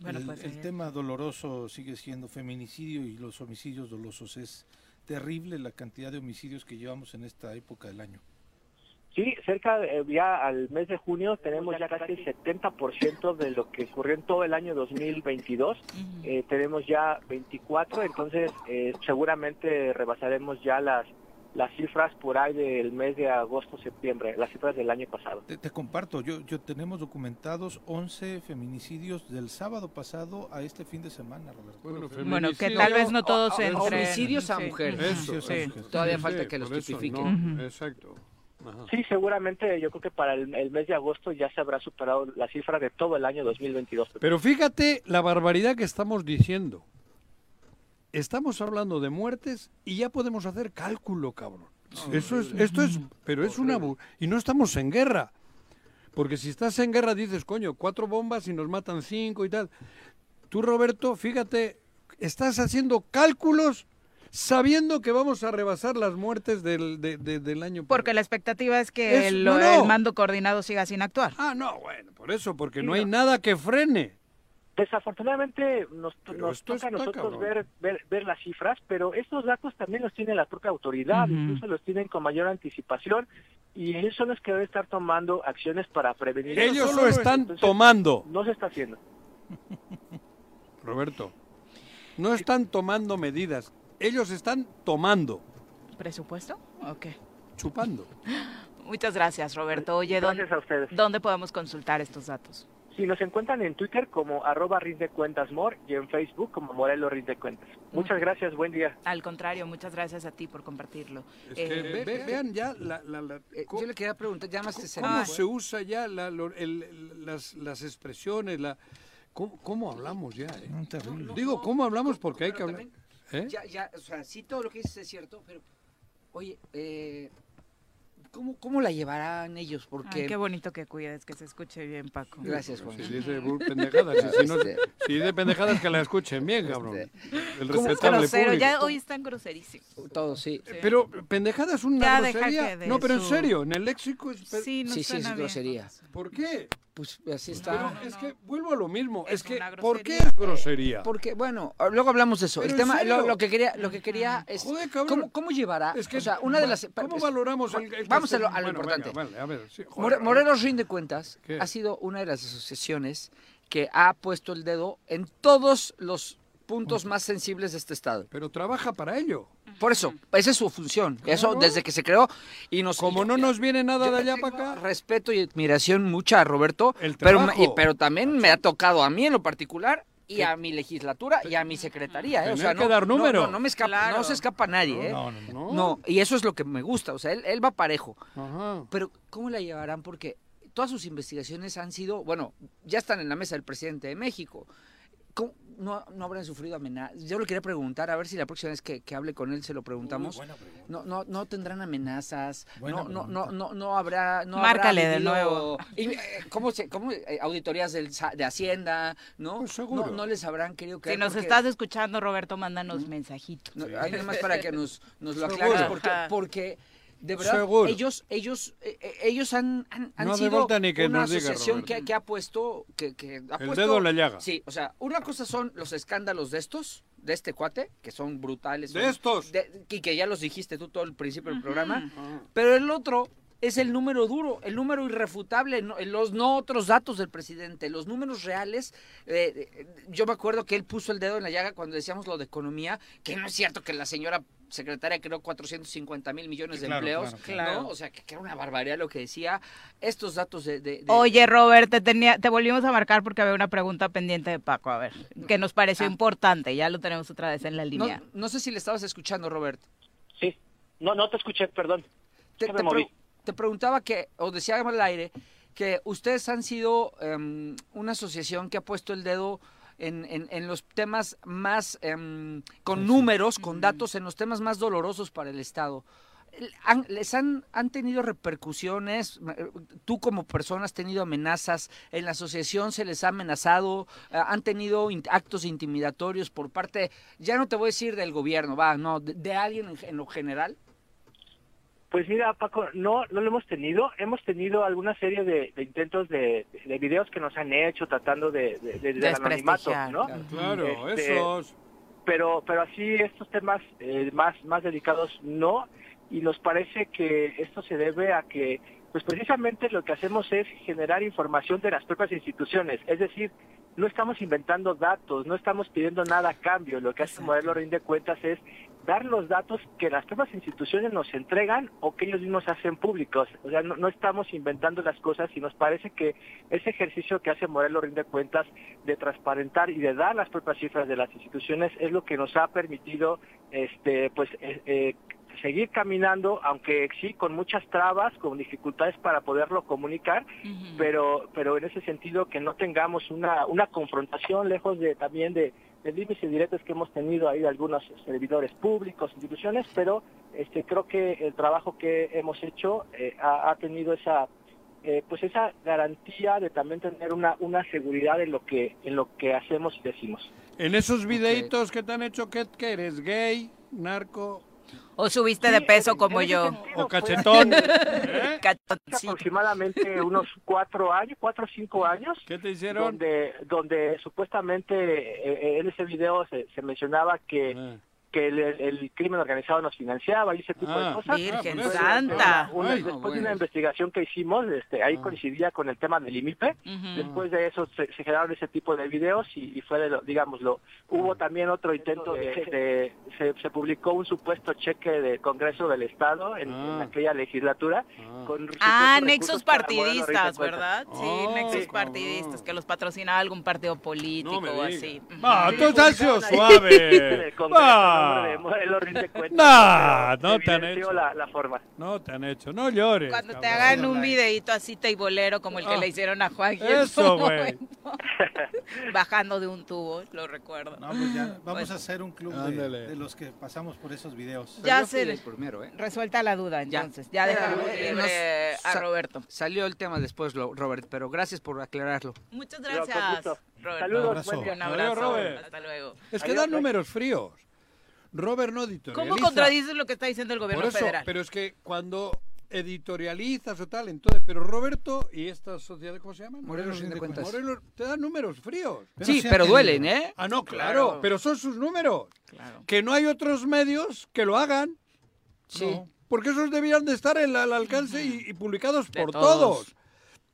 [SPEAKER 1] Bueno,
[SPEAKER 3] el,
[SPEAKER 1] pues,
[SPEAKER 3] el tema doloroso sigue siendo feminicidio y los homicidios dolosos. Es terrible la cantidad de homicidios que llevamos en esta época del año.
[SPEAKER 8] Sí, cerca de- eh, ya al mes de junio tenemos ya casi el 70% de lo que ocurrió en todo el año 2022. Eh, tenemos ya 24, entonces eh, seguramente rebasaremos ya las las cifras por ahí del mes de agosto, septiembre, las cifras del año pasado.
[SPEAKER 3] Te, te comparto, yo, yo tenemos documentados 11 feminicidios del sábado pasado a este fin de semana, Roberto.
[SPEAKER 1] Bueno, que tal vez no todos
[SPEAKER 4] O- o-
[SPEAKER 1] entren.
[SPEAKER 4] Homicidios a
[SPEAKER 1] sí.
[SPEAKER 4] mujeres.
[SPEAKER 3] Eso,
[SPEAKER 4] Sí.
[SPEAKER 3] eso, eso.
[SPEAKER 4] Todavía
[SPEAKER 3] Sí,
[SPEAKER 4] falta que los tipifiquen.
[SPEAKER 3] no,
[SPEAKER 2] Exacto. Ajá.
[SPEAKER 8] Sí, seguramente yo creo que para el, el mes de agosto ya se habrá superado la cifra de todo el año 2022.
[SPEAKER 2] Pero fíjate la barbaridad que estamos diciendo. Estamos hablando de muertes y ya podemos hacer cálculo, cabrón. Eso es, esto es, pero es una y no estamos en guerra. Porque si estás en guerra dices, coño, cuatro bombas y nos matan cinco y tal. Tú, Roberto, fíjate, estás haciendo cálculos sabiendo que vamos a rebasar las muertes del, de- de- del año.
[SPEAKER 1] Porque la expectativa es que
[SPEAKER 2] Es-
[SPEAKER 1] el,
[SPEAKER 2] no, no.
[SPEAKER 1] el mando coordinado siga sin actuar.
[SPEAKER 2] Ah, no, bueno, por eso, porque no hay nada que frene.
[SPEAKER 8] Desafortunadamente nos, nos toca a nosotros ver, ver, ver las cifras, pero estos datos también los tiene la propia autoridad, incluso los tienen con mayor anticipación y ellos son los que deben estar tomando acciones para prevenir.
[SPEAKER 2] Ellos lo
[SPEAKER 8] es-
[SPEAKER 2] están
[SPEAKER 8] entonces,
[SPEAKER 2] tomando.
[SPEAKER 8] No se está haciendo. [laughs]
[SPEAKER 2] Roberto, no están tomando medidas, ellos están tomando,
[SPEAKER 1] ¿Presupuesto? Ok.
[SPEAKER 2] chupando. [gasps]
[SPEAKER 1] Muchas gracias, Roberto. Oye, ¿dónde,
[SPEAKER 8] a ustedes.
[SPEAKER 1] ¿dónde podemos consultar estos datos?
[SPEAKER 8] Sí, nos encuentran en Twitter como arroba rinde cuentas mor y en Facebook como Morelos rinde cuentas. Muchas gracias, buen día.
[SPEAKER 1] Al contrario, muchas gracias a ti por compartirlo.
[SPEAKER 2] Es que
[SPEAKER 1] Eh,
[SPEAKER 2] ve- ve- vean ya la, la- la-
[SPEAKER 4] Eh, yo le quería preguntar, ya más este
[SPEAKER 2] cómo se usa ya la- lo- el- el- las, las expresiones, la, cómo, cómo hablamos ya. eh? Digo, ¿cómo hablamos? Porque hay que hablar. ¿eh?
[SPEAKER 4] Ya, ya, o sea, sí todo lo que dices es cierto, pero, oye, eh, ¿cómo, ¿cómo la llevarán ellos? Porque...
[SPEAKER 1] Ay, qué bonito que cuides, que se escuche bien, Paco.
[SPEAKER 4] Gracias, Juan.
[SPEAKER 2] Si dice pendejadas, si, no,
[SPEAKER 4] Este-
[SPEAKER 2] si dice pendejadas que la escuchen bien, cabrón. El respetable
[SPEAKER 1] Grosero,
[SPEAKER 2] público.
[SPEAKER 1] ya hoy están groserísimos.
[SPEAKER 4] Todo, sí.
[SPEAKER 2] Pero pendejadas es una
[SPEAKER 1] Ya deja
[SPEAKER 2] grosería.
[SPEAKER 1] que de
[SPEAKER 2] No, pero en serio, en el léxico es...
[SPEAKER 1] Sí, no
[SPEAKER 4] sí, sí, es
[SPEAKER 1] bien.
[SPEAKER 4] grosería.
[SPEAKER 2] ¿Por qué?
[SPEAKER 4] Pues así está.
[SPEAKER 2] Pero es que vuelvo a lo mismo. Es, que, ¿por qué
[SPEAKER 1] grosería.
[SPEAKER 2] es grosería?
[SPEAKER 4] Porque, bueno, luego hablamos de eso.
[SPEAKER 2] Pero
[SPEAKER 4] El tema, lo, lo que quería, lo que quería es
[SPEAKER 2] Joder.
[SPEAKER 4] ¿cómo, cómo llevará.
[SPEAKER 2] Es que,
[SPEAKER 4] o sea, una de las.
[SPEAKER 2] ¿Cómo
[SPEAKER 4] es-
[SPEAKER 2] valoramos el, el
[SPEAKER 4] Vamos a lo, a lo
[SPEAKER 2] Bueno,
[SPEAKER 4] importante.
[SPEAKER 2] venga, vale, a ver, sí, joder.
[SPEAKER 4] Morelos Rinde Cuentas
[SPEAKER 2] ¿Qué?
[SPEAKER 4] ha sido una de las asociaciones que ha puesto el dedo en todos los puntos más sensibles de este estado.
[SPEAKER 2] Pero trabaja para ello.
[SPEAKER 4] Por eso, esa es su función. Eso desde que se creó y nos
[SPEAKER 2] Como no nos viene nada de allá para acá.
[SPEAKER 4] respeto y admiración mucha a Roberto,
[SPEAKER 2] El
[SPEAKER 4] pero, y- pero también me ha tocado a mí en lo particular y a mi legislatura y a mi secretaría, ¿eh? O sea,
[SPEAKER 2] que
[SPEAKER 4] no,
[SPEAKER 2] dar
[SPEAKER 4] no,
[SPEAKER 2] número.
[SPEAKER 4] No, no me escapa, no se escapa nadie, ¿eh?
[SPEAKER 2] No, no, no.
[SPEAKER 4] No, y eso es lo que me gusta, o sea, él, él va parejo.
[SPEAKER 2] Ajá.
[SPEAKER 4] Pero, ¿cómo la llevarán? Porque todas sus investigaciones han sido, bueno, ya están en la mesa del presidente de México. ¿cómo no, no habrán sufrido amenazas? Yo le quería preguntar, a ver si la próxima vez que, que hable con él se lo preguntamos.
[SPEAKER 3] buena
[SPEAKER 4] no, no, no tendrán amenazas,
[SPEAKER 3] Buena
[SPEAKER 4] no, no,
[SPEAKER 3] pregunta.
[SPEAKER 4] no, no, no habrá... No
[SPEAKER 1] Márcale
[SPEAKER 4] habrá
[SPEAKER 1] de nuevo.
[SPEAKER 4] Y, eh, ¿Cómo se, cómo, eh, auditorías del, de Hacienda, no?
[SPEAKER 2] Pues seguro.
[SPEAKER 4] no? No les habrán querido
[SPEAKER 1] Si
[SPEAKER 4] caer
[SPEAKER 1] nos
[SPEAKER 4] porque-
[SPEAKER 1] estás escuchando, Roberto, mándanos mensajitos.
[SPEAKER 4] no, ahí nada más para que nos, nos lo aclares, porque, porque de verdad
[SPEAKER 2] Seguro.
[SPEAKER 4] ellos ellos eh, eh, ellos han, han, han
[SPEAKER 2] No
[SPEAKER 4] sido
[SPEAKER 2] ni que
[SPEAKER 4] una
[SPEAKER 2] diga,
[SPEAKER 4] asociación que, que ha puesto que, que ha
[SPEAKER 2] El
[SPEAKER 4] puesto-
[SPEAKER 2] dedo en la llaga.
[SPEAKER 4] Sí, o sea, una cosa son los escándalos de estos, de este cuate, que son brutales.
[SPEAKER 2] De
[SPEAKER 4] son-
[SPEAKER 2] estos.
[SPEAKER 4] de- y que ya los dijiste tú todo el principio del programa. Pero el otro es el número duro, el número irrefutable, no- los no otros datos del presidente, los números reales. eh, yo me acuerdo que él puso el dedo en la llaga cuando decíamos lo de economía, que no es cierto que la señora secretaria creó 450 mil millones de
[SPEAKER 3] Claro,
[SPEAKER 4] empleos,
[SPEAKER 3] claro,
[SPEAKER 1] claro.
[SPEAKER 4] ¿no? O sea, que, que era una barbaridad lo que decía. Estos datos de... de- de-
[SPEAKER 1] Oye, Robert, te, tenía, te volvimos a marcar porque había una pregunta pendiente de Paco, a ver, que nos pareció
[SPEAKER 4] Ah.
[SPEAKER 1] importante, ya lo tenemos otra vez en la línea.
[SPEAKER 4] no sé si le estabas escuchando, Robert.
[SPEAKER 8] Sí. No, no te escuché, perdón.
[SPEAKER 4] te, te pre- te preguntaba que, o decía al aire, que ustedes han sido em, una asociación que ha puesto el dedo en, en- en los temas más, em, con números, con datos, en los temas más dolorosos para el Estado. Han- ¿Les han, han tenido repercusiones? Eh, ¿Tú como persona has tenido amenazas? ¿En la asociación se les ha amenazado? Eh, ¿Han tenido actos intimidatorios por parte, ya no te voy a decir del gobierno, va, no, de, de alguien en- en lo general?
[SPEAKER 8] Pues mira, Paco, no, no lo hemos tenido. Hemos tenido alguna serie de, de intentos de, de videos que nos han hecho tratando de, de, anonimato,
[SPEAKER 1] Desprestigiar,
[SPEAKER 8] ¿no?
[SPEAKER 2] Claro,
[SPEAKER 8] Este,
[SPEAKER 2] esos.
[SPEAKER 8] Pero, pero así estos temas eh, más, más delicados no. Y nos parece que esto se debe a que, pues precisamente lo que hacemos es generar información de las propias instituciones. Es decir, no estamos inventando datos, no estamos pidiendo nada a cambio. Lo que hace el modelo rinde cuentas es dar los datos que las propias instituciones nos entregan o que ellos mismos hacen públicos. O sea, no, no estamos inventando las cosas y nos parece que ese ejercicio que hace Morelos Rinde Cuentas de transparentar y de dar las propias cifras de las instituciones es lo que nos ha permitido este pues eh, eh, seguir caminando, aunque sí con muchas trabas, con dificultades para poderlo comunicar, pero pero en ese sentido que no tengamos una una confrontación lejos de también de de límites y directos que hemos tenido ahí de algunos servidores públicos, instituciones, pero este creo que el trabajo que hemos hecho eh, ha, ha tenido esa eh, pues esa garantía de también tener una una seguridad en lo que en lo que hacemos y decimos.
[SPEAKER 2] En esos videitos que te han hecho, ¿qué, qué eres? ¿Gay? ¿Narco?
[SPEAKER 1] ¿O subiste de peso como yo?
[SPEAKER 2] ¿O cachetón? [laughs] [laughs] ¿Eh?
[SPEAKER 8] Aproximadamente unos cuatro años, cuatro o cinco años.
[SPEAKER 2] ¿Qué te hicieron?
[SPEAKER 8] Donde, donde supuestamente eh, eh, en ese video se, se mencionaba que,
[SPEAKER 2] Ah.
[SPEAKER 8] Que el, el crimen organizado nos financiaba y ese tipo
[SPEAKER 2] Ah.
[SPEAKER 8] de cosas.
[SPEAKER 1] Virgen
[SPEAKER 8] Entonces,
[SPEAKER 1] santa.
[SPEAKER 8] una-
[SPEAKER 2] Ay.
[SPEAKER 8] después de una investigación que hicimos, este, ahí
[SPEAKER 2] Ah.
[SPEAKER 8] coincidía con el tema del IMIPE.
[SPEAKER 1] Ujú.
[SPEAKER 8] Después de eso se, se generaron ese tipo de videos y, y fue, de lo, digámoslo, hubo también otro intento de, de- se, se publicó un supuesto cheque del Congreso del Estado en, en
[SPEAKER 2] Ah.
[SPEAKER 8] aquella legislatura.
[SPEAKER 2] Ah.
[SPEAKER 8] con
[SPEAKER 1] Ah, nexos partidistas. ¿verdad? Sí,
[SPEAKER 2] Oh,
[SPEAKER 1] nexos
[SPEAKER 2] cabrón.
[SPEAKER 1] partidistas, que los patrocinaba algún partido político
[SPEAKER 2] No
[SPEAKER 1] o así. Ujú.
[SPEAKER 2] tú
[SPEAKER 8] ahí
[SPEAKER 2] suave. [laughs]
[SPEAKER 8] de Rinde [laughs] Cuentas,
[SPEAKER 2] Nah,
[SPEAKER 8] pero
[SPEAKER 2] no te han hecho.
[SPEAKER 8] La, la forma.
[SPEAKER 2] No te han hecho. No llores.
[SPEAKER 1] Cuando te
[SPEAKER 2] cabrón.
[SPEAKER 1] hagan un videíto así teibolero como el que
[SPEAKER 2] Ah.
[SPEAKER 1] le hicieron a Juan
[SPEAKER 2] Eso, [laughs] güey. [laughs]
[SPEAKER 1] Bajando de un tubo, lo recuerdo.
[SPEAKER 3] No, pues ya, vamos
[SPEAKER 1] Pues-
[SPEAKER 3] a hacer un club de, de los que pasamos por esos videos.
[SPEAKER 1] Ya
[SPEAKER 4] yo
[SPEAKER 1] se
[SPEAKER 4] del primero, ¿eh?
[SPEAKER 1] resuelta la duda,
[SPEAKER 4] Ya.
[SPEAKER 1] entonces. Ya, dejamos
[SPEAKER 4] Eh,
[SPEAKER 1] libre
[SPEAKER 4] nos-
[SPEAKER 1] a Roberto.
[SPEAKER 4] Salió el tema después, lo- Robert, pero gracias por aclararlo.
[SPEAKER 1] Muchas gracias. Roberto.
[SPEAKER 8] Saludos,
[SPEAKER 3] abrazo.
[SPEAKER 8] buen día.
[SPEAKER 1] Un
[SPEAKER 2] Adiós,
[SPEAKER 1] abrazo.
[SPEAKER 2] Robert.
[SPEAKER 1] Hasta luego.
[SPEAKER 2] Es que
[SPEAKER 8] Adiós,
[SPEAKER 2] dan números fríos. Robert no editorializa.
[SPEAKER 1] ¿Cómo contradices lo que está diciendo el gobierno
[SPEAKER 2] Por eso,
[SPEAKER 1] federal?
[SPEAKER 2] pero es que cuando editorializas o tal, entonces, pero Roberto y esta sociedad, ¿cómo se llama?
[SPEAKER 4] Morelos Rinde Cuentas.
[SPEAKER 2] Morelos te dan números fríos.
[SPEAKER 4] sí, pero duelen, ¿eh?
[SPEAKER 2] Ah, no, claro,
[SPEAKER 1] Claro.
[SPEAKER 2] pero son sus números.
[SPEAKER 1] Claro.
[SPEAKER 2] Que no hay otros medios que lo hagan.
[SPEAKER 4] Sí.
[SPEAKER 2] Porque esos debían de estar en la- al alcance y, y publicados
[SPEAKER 1] De
[SPEAKER 2] por
[SPEAKER 1] todos.
[SPEAKER 2] todos.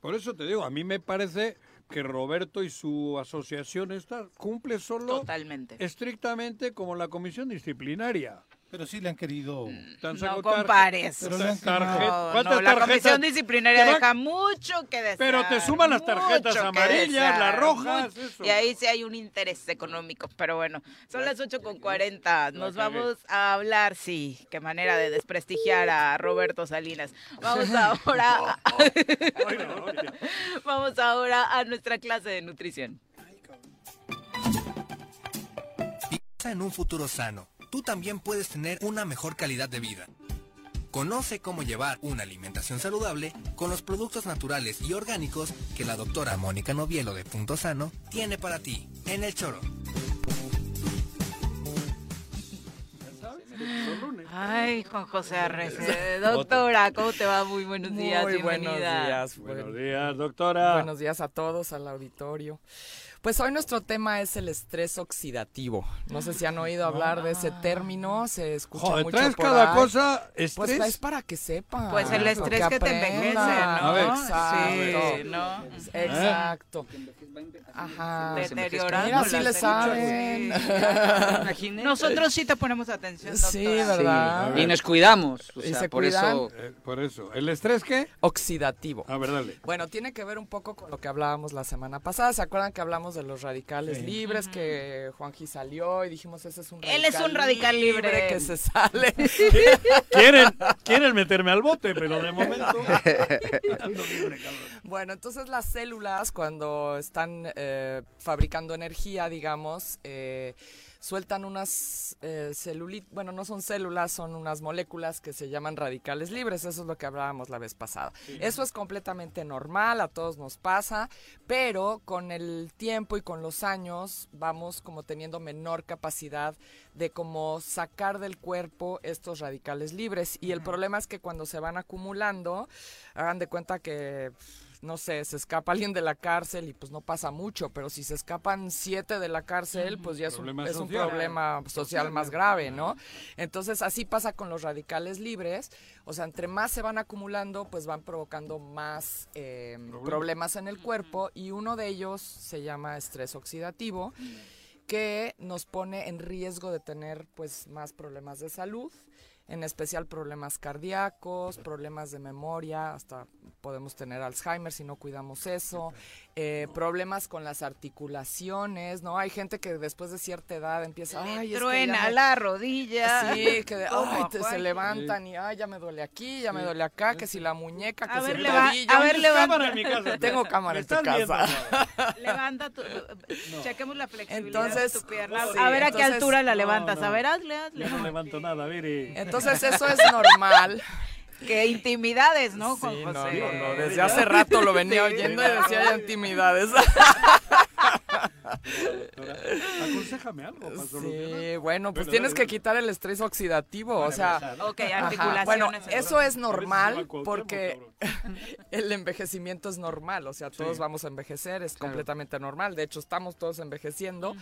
[SPEAKER 2] Por eso te digo, a mí me parece que Roberto y su asociación esta cumple solo
[SPEAKER 1] Totalmente.
[SPEAKER 2] estrictamente como la comisión disciplinaria.
[SPEAKER 3] Pero sí le han querido...
[SPEAKER 2] Han
[SPEAKER 1] No compares.
[SPEAKER 3] Pero le han
[SPEAKER 2] tarje-
[SPEAKER 1] No,
[SPEAKER 2] ¿Cuántas
[SPEAKER 1] no, la
[SPEAKER 2] tarjetas?
[SPEAKER 1] comisión disciplinaria deja mucho que desear.
[SPEAKER 2] Pero te suman las tarjetas amarillas,
[SPEAKER 1] desear,
[SPEAKER 2] las rojas, eso.
[SPEAKER 1] Y ahí sí hay un interés económico. Pero bueno, son las 8 con 40. Nos vamos a hablar, sí, qué manera de desprestigiar a Roberto Salinas. Vamos [laughs] ahora, [laughs] vamos ahora a nuestra clase de nutrición.
[SPEAKER 9] Piensa en un futuro sano. Tú también puedes tener una mejor calidad de vida. Conoce cómo llevar una alimentación saludable con los productos naturales y orgánicos que la doctora Mónica Novielo de Punto Sano tiene para ti en el choro.
[SPEAKER 1] Ay, Juan José Arrece. [laughs] Doctora, ¿cómo te va? Muy buenos días.
[SPEAKER 10] Muy buenos días.
[SPEAKER 2] Buenos días, doctora.
[SPEAKER 10] Buenos días a todos, al auditorio. Pues hoy nuestro tema es el estrés oxidativo. No sé si han oído hablar de ese término, se escucha
[SPEAKER 2] Joder,
[SPEAKER 10] mucho
[SPEAKER 2] traes
[SPEAKER 10] por
[SPEAKER 2] cada
[SPEAKER 10] ahí.
[SPEAKER 2] cosa
[SPEAKER 10] Pues
[SPEAKER 2] estrés.
[SPEAKER 10] es para que sepan.
[SPEAKER 1] Pues el estrés que te envejece, ¿no?
[SPEAKER 2] A ver.
[SPEAKER 10] Exacto.
[SPEAKER 1] Sí, ¿no?
[SPEAKER 10] Exacto. Ajá.
[SPEAKER 1] Deteriorando
[SPEAKER 10] Mira, sí le saben.
[SPEAKER 1] sí. [laughs] Nosotros sí te ponemos atención, doctora.
[SPEAKER 10] Sí, ¿verdad?
[SPEAKER 5] Y nos cuidamos. O
[SPEAKER 10] Y se
[SPEAKER 5] por
[SPEAKER 10] cuidan.
[SPEAKER 5] eso.
[SPEAKER 2] Eh, por eso. ¿El estrés qué?
[SPEAKER 10] Oxidativo.
[SPEAKER 2] A ver, dale.
[SPEAKER 10] Bueno, tiene que ver un poco con lo que hablábamos la semana pasada. ¿Se acuerdan que hablamos de los radicales libres? Que Juanji salió y dijimos, ese es un radical
[SPEAKER 1] Él es un radical libre.
[SPEAKER 10] que se sale. [laughs]
[SPEAKER 2] Quieren, quieren meterme al bote, pero de momento. [laughs]
[SPEAKER 10] Bueno, entonces las células cuando están eh, fabricando energía, digamos, eh, sueltan unas eh, celulitas, bueno, no son células, son unas moléculas que se llaman radicales libres, eso es lo que hablábamos la vez pasada. Eso es completamente normal, a todos nos pasa, pero con el tiempo y con los años vamos como teniendo menor capacidad de como sacar del cuerpo estos radicales libres. Y el problema es que cuando se van acumulando, hagan de cuenta que no sé, se escapa alguien de la cárcel y pues no pasa mucho, pero si se escapan siete de la cárcel, pues ya es un,
[SPEAKER 2] Problema
[SPEAKER 10] es un
[SPEAKER 2] social.
[SPEAKER 10] problema social más grave, ¿no? Entonces así pasa con los radicales libres, o sea, entre más se van acumulando, pues van provocando más eh, problemas. en el cuerpo y uno de ellos se llama estrés oxidativo que nos pone en riesgo de tener pues más problemas de salud, en especial problemas cardíacos, problemas de memoria, hasta podemos tener Alzheimer si no cuidamos eso, eh, problemas con las articulaciones, ¿no? Hay gente que después de cierta edad empieza, ay, es que
[SPEAKER 1] Truena
[SPEAKER 10] me-
[SPEAKER 1] la rodilla.
[SPEAKER 10] Sí, que de,
[SPEAKER 1] Como [laughs]
[SPEAKER 10] ay, te- se levantan y ay, ya me duele aquí, ya me duele acá, que si la muñeca, que
[SPEAKER 1] A
[SPEAKER 10] si
[SPEAKER 1] ver,
[SPEAKER 10] el
[SPEAKER 1] leva-
[SPEAKER 10] tobillo.
[SPEAKER 1] a ver, levanta. [laughs]
[SPEAKER 10] Tengo cámara en tu
[SPEAKER 1] ¿Me estás
[SPEAKER 10] casa. [laughs]
[SPEAKER 1] Levanta tu, chequemos la flexibilidad
[SPEAKER 10] Entonces,
[SPEAKER 1] de tu pierna.
[SPEAKER 10] sí,
[SPEAKER 1] a ver a qué
[SPEAKER 10] entonces-
[SPEAKER 1] altura la
[SPEAKER 10] no,
[SPEAKER 1] levantas.
[SPEAKER 10] no.
[SPEAKER 1] A ver, hazle, hazle.
[SPEAKER 2] Yo no levanto nada, mire.
[SPEAKER 10] Entonces eso es normal.
[SPEAKER 1] Qué intimidades, ¿no, Juan
[SPEAKER 10] Sí, no,
[SPEAKER 1] José?
[SPEAKER 10] no, no, desde hace rato lo venía
[SPEAKER 1] Sí.
[SPEAKER 10] oyendo y decía ya intimidades.
[SPEAKER 2] Aconsejame algo.
[SPEAKER 10] Sí, bueno, pues tienes
[SPEAKER 2] dale,
[SPEAKER 10] que
[SPEAKER 2] dale.
[SPEAKER 10] quitar el estrés oxidativo, o sea.
[SPEAKER 1] Ok, articulaciones,
[SPEAKER 10] bueno, eso es normal porque [laughs] el envejecimiento es normal, o sea, todos
[SPEAKER 2] Sí.
[SPEAKER 10] vamos a envejecer, es completamente normal, de hecho estamos todos envejeciendo,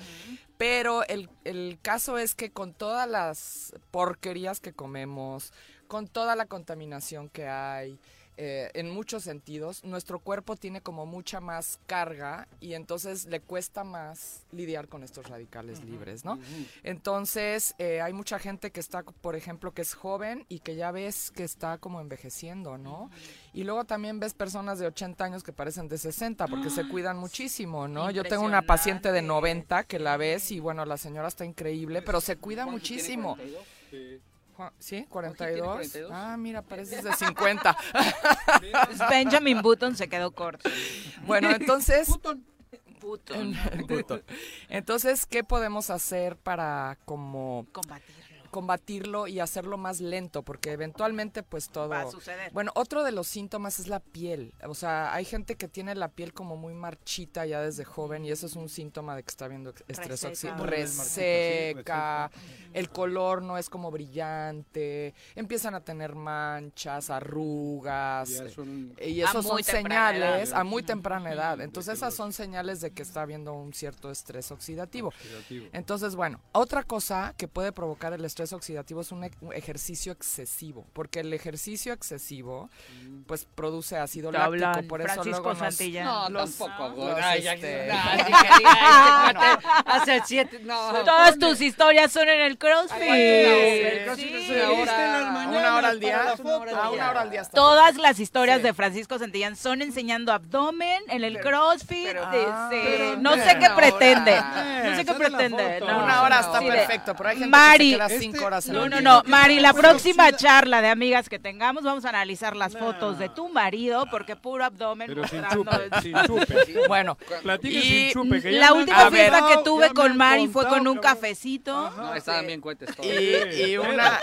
[SPEAKER 10] pero el, el caso es que con todas las porquerías que comemos, con toda la contaminación que hay, eh, en muchos sentidos, nuestro cuerpo tiene como mucha más carga y entonces le cuesta más lidiar con estos radicales libres, ¿no? Entonces, eh, hay mucha gente que está, por ejemplo, que es joven y que ya ves que está como envejeciendo, ¿no? Y luego también ves personas de 80 años que parecen de 60 porque se cuidan muchísimo, ¿no? Yo tengo una paciente de 90 que la ves y bueno, la señora está increíble, pero se cuida muchísimo. Juan- ¿Sí? 42.
[SPEAKER 5] 42?
[SPEAKER 10] Ah, mira, pareces de 50. [laughs]
[SPEAKER 1] Benjamin Button se quedó corto.
[SPEAKER 10] Bueno, entonces...
[SPEAKER 1] Button.
[SPEAKER 10] Button. [laughs] Entonces, ¿qué podemos hacer para como
[SPEAKER 1] Combatirlo.
[SPEAKER 10] Combatirlo y hacerlo más lento? Porque eventualmente pues todo...
[SPEAKER 1] Va a suceder.
[SPEAKER 10] Bueno, otro de los síntomas es la piel. O sea, hay gente que tiene la piel como muy marchita ya desde joven y eso es un síntoma de que está viendo estrés oxidativo. Reseca, el color no es como brillante, empiezan a tener manchas, arrugas.
[SPEAKER 2] Ya son-
[SPEAKER 10] Y
[SPEAKER 1] A
[SPEAKER 10] esos son señales
[SPEAKER 1] edad.
[SPEAKER 10] a muy temprana edad. Entonces esas son señales de que está habiendo un cierto estrés oxidativo.
[SPEAKER 2] Oxidativo.
[SPEAKER 10] Entonces, bueno, otra cosa que puede provocar el estrés oxidativo es un, e- un ejercicio excesivo, porque el ejercicio excesivo pues produce ácido
[SPEAKER 1] Te hablan
[SPEAKER 10] láctico, por eso
[SPEAKER 1] Francisco
[SPEAKER 10] luego
[SPEAKER 1] Santillán.
[SPEAKER 5] No,
[SPEAKER 10] los-
[SPEAKER 5] tampoco,
[SPEAKER 10] los.
[SPEAKER 5] Ay,
[SPEAKER 10] este,
[SPEAKER 5] no, este hace siete, no.
[SPEAKER 1] Todas tus historias son en el CrossFit.
[SPEAKER 5] el
[SPEAKER 10] CrossFit
[SPEAKER 1] Sí.
[SPEAKER 10] es una hora, una hora al día. A una hora al día. está
[SPEAKER 1] Todas las historias
[SPEAKER 10] Sí.
[SPEAKER 1] de Francisco Santillán son enseñando abdomen en el CrossFit.
[SPEAKER 10] pero-
[SPEAKER 1] de-
[SPEAKER 10] Ah,
[SPEAKER 1] sí.
[SPEAKER 10] pero
[SPEAKER 1] no sé qué pretende. No sé qué pretende. no.
[SPEAKER 10] Una hora está perfecto, pero hay gente
[SPEAKER 1] Mari,
[SPEAKER 10] que se queda
[SPEAKER 2] Es
[SPEAKER 10] cinco cinco horas en
[SPEAKER 1] No, no, no, Mari, la próxima charla de amigas que tengamos, vamos a analizar las fotos de tu marido, porque puro abdomen
[SPEAKER 2] Pero sin
[SPEAKER 1] mostrando-
[SPEAKER 2] chupe, sin chupe.
[SPEAKER 10] Bueno,
[SPEAKER 2] Platica
[SPEAKER 10] y
[SPEAKER 2] sin chupe, que
[SPEAKER 1] la última fiesta
[SPEAKER 2] contado,
[SPEAKER 1] que tuve con Mari fue con un
[SPEAKER 2] cabrón.
[SPEAKER 1] cafecito.
[SPEAKER 4] No, estaban bien cuentes todos.
[SPEAKER 10] Y, y una...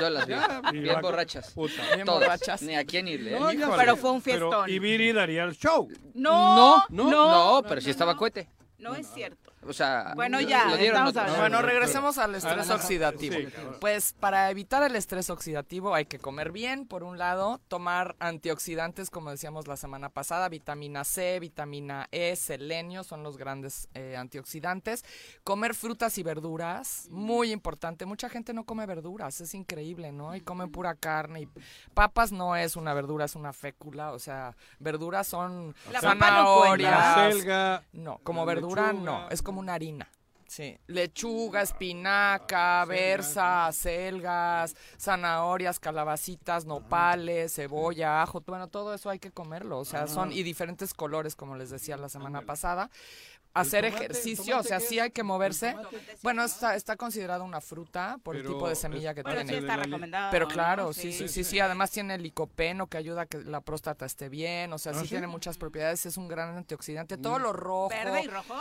[SPEAKER 4] Yo las vi. Bien borrachas.
[SPEAKER 2] puta.
[SPEAKER 10] Bien
[SPEAKER 4] Todas.
[SPEAKER 10] borrachas.
[SPEAKER 4] Ni a quién irle. ¿eh?
[SPEAKER 1] Pero fue un fiestón.
[SPEAKER 2] y Viri daría el show.
[SPEAKER 1] No,
[SPEAKER 4] no,
[SPEAKER 1] no,
[SPEAKER 4] no, pero sí estaba cohete.
[SPEAKER 1] no es cierto.
[SPEAKER 4] O sea,
[SPEAKER 1] Bueno, ya,
[SPEAKER 4] lo dieron
[SPEAKER 1] estamos.
[SPEAKER 10] Bueno, regresemos al estrés oxidativo.
[SPEAKER 2] Sí.
[SPEAKER 10] Pues para evitar el estrés oxidativo hay que comer bien, por un lado, tomar antioxidantes, como decíamos la semana pasada, vitamina C, vitamina E, selenio, son los grandes eh, antioxidantes. Comer frutas y verduras, muy importante. Mucha gente no come verduras, es increíble, ¿no? Y comen pura carne. Y papas no es una verdura, es una fécula, o sea, verduras son
[SPEAKER 1] La papa no cuenta.
[SPEAKER 2] La
[SPEAKER 10] zanahorias.
[SPEAKER 2] selga.
[SPEAKER 10] No, como
[SPEAKER 2] la
[SPEAKER 10] verdura
[SPEAKER 2] lechuga.
[SPEAKER 10] no, es como una harina. Sí, lechuga, espinaca, berza, acelgas, zanahorias, calabacitas, nopales, cebolla, ajo, bueno, todo eso hay que comerlo, o sea, son y diferentes colores, como les decía la semana pasada. Hacer
[SPEAKER 2] tomate-
[SPEAKER 10] ejercicio, o sea, sí hay que moverse. Bueno, está, está considerado una fruta por el tipo de semilla
[SPEAKER 2] es
[SPEAKER 10] que
[SPEAKER 1] Bueno, sí
[SPEAKER 10] tiene.
[SPEAKER 1] está recomendado.
[SPEAKER 10] Pero
[SPEAKER 1] ¿no?
[SPEAKER 10] claro, sí, sí, sí, sí. Además tiene el licopeno que ayuda a que la próstata esté bien. O sea,
[SPEAKER 2] ¿Ah,
[SPEAKER 10] sí,
[SPEAKER 2] sí?
[SPEAKER 10] tiene muchas propiedades. Es un gran antioxidante. Todo lo rojo.
[SPEAKER 1] ¿Verde y rojo?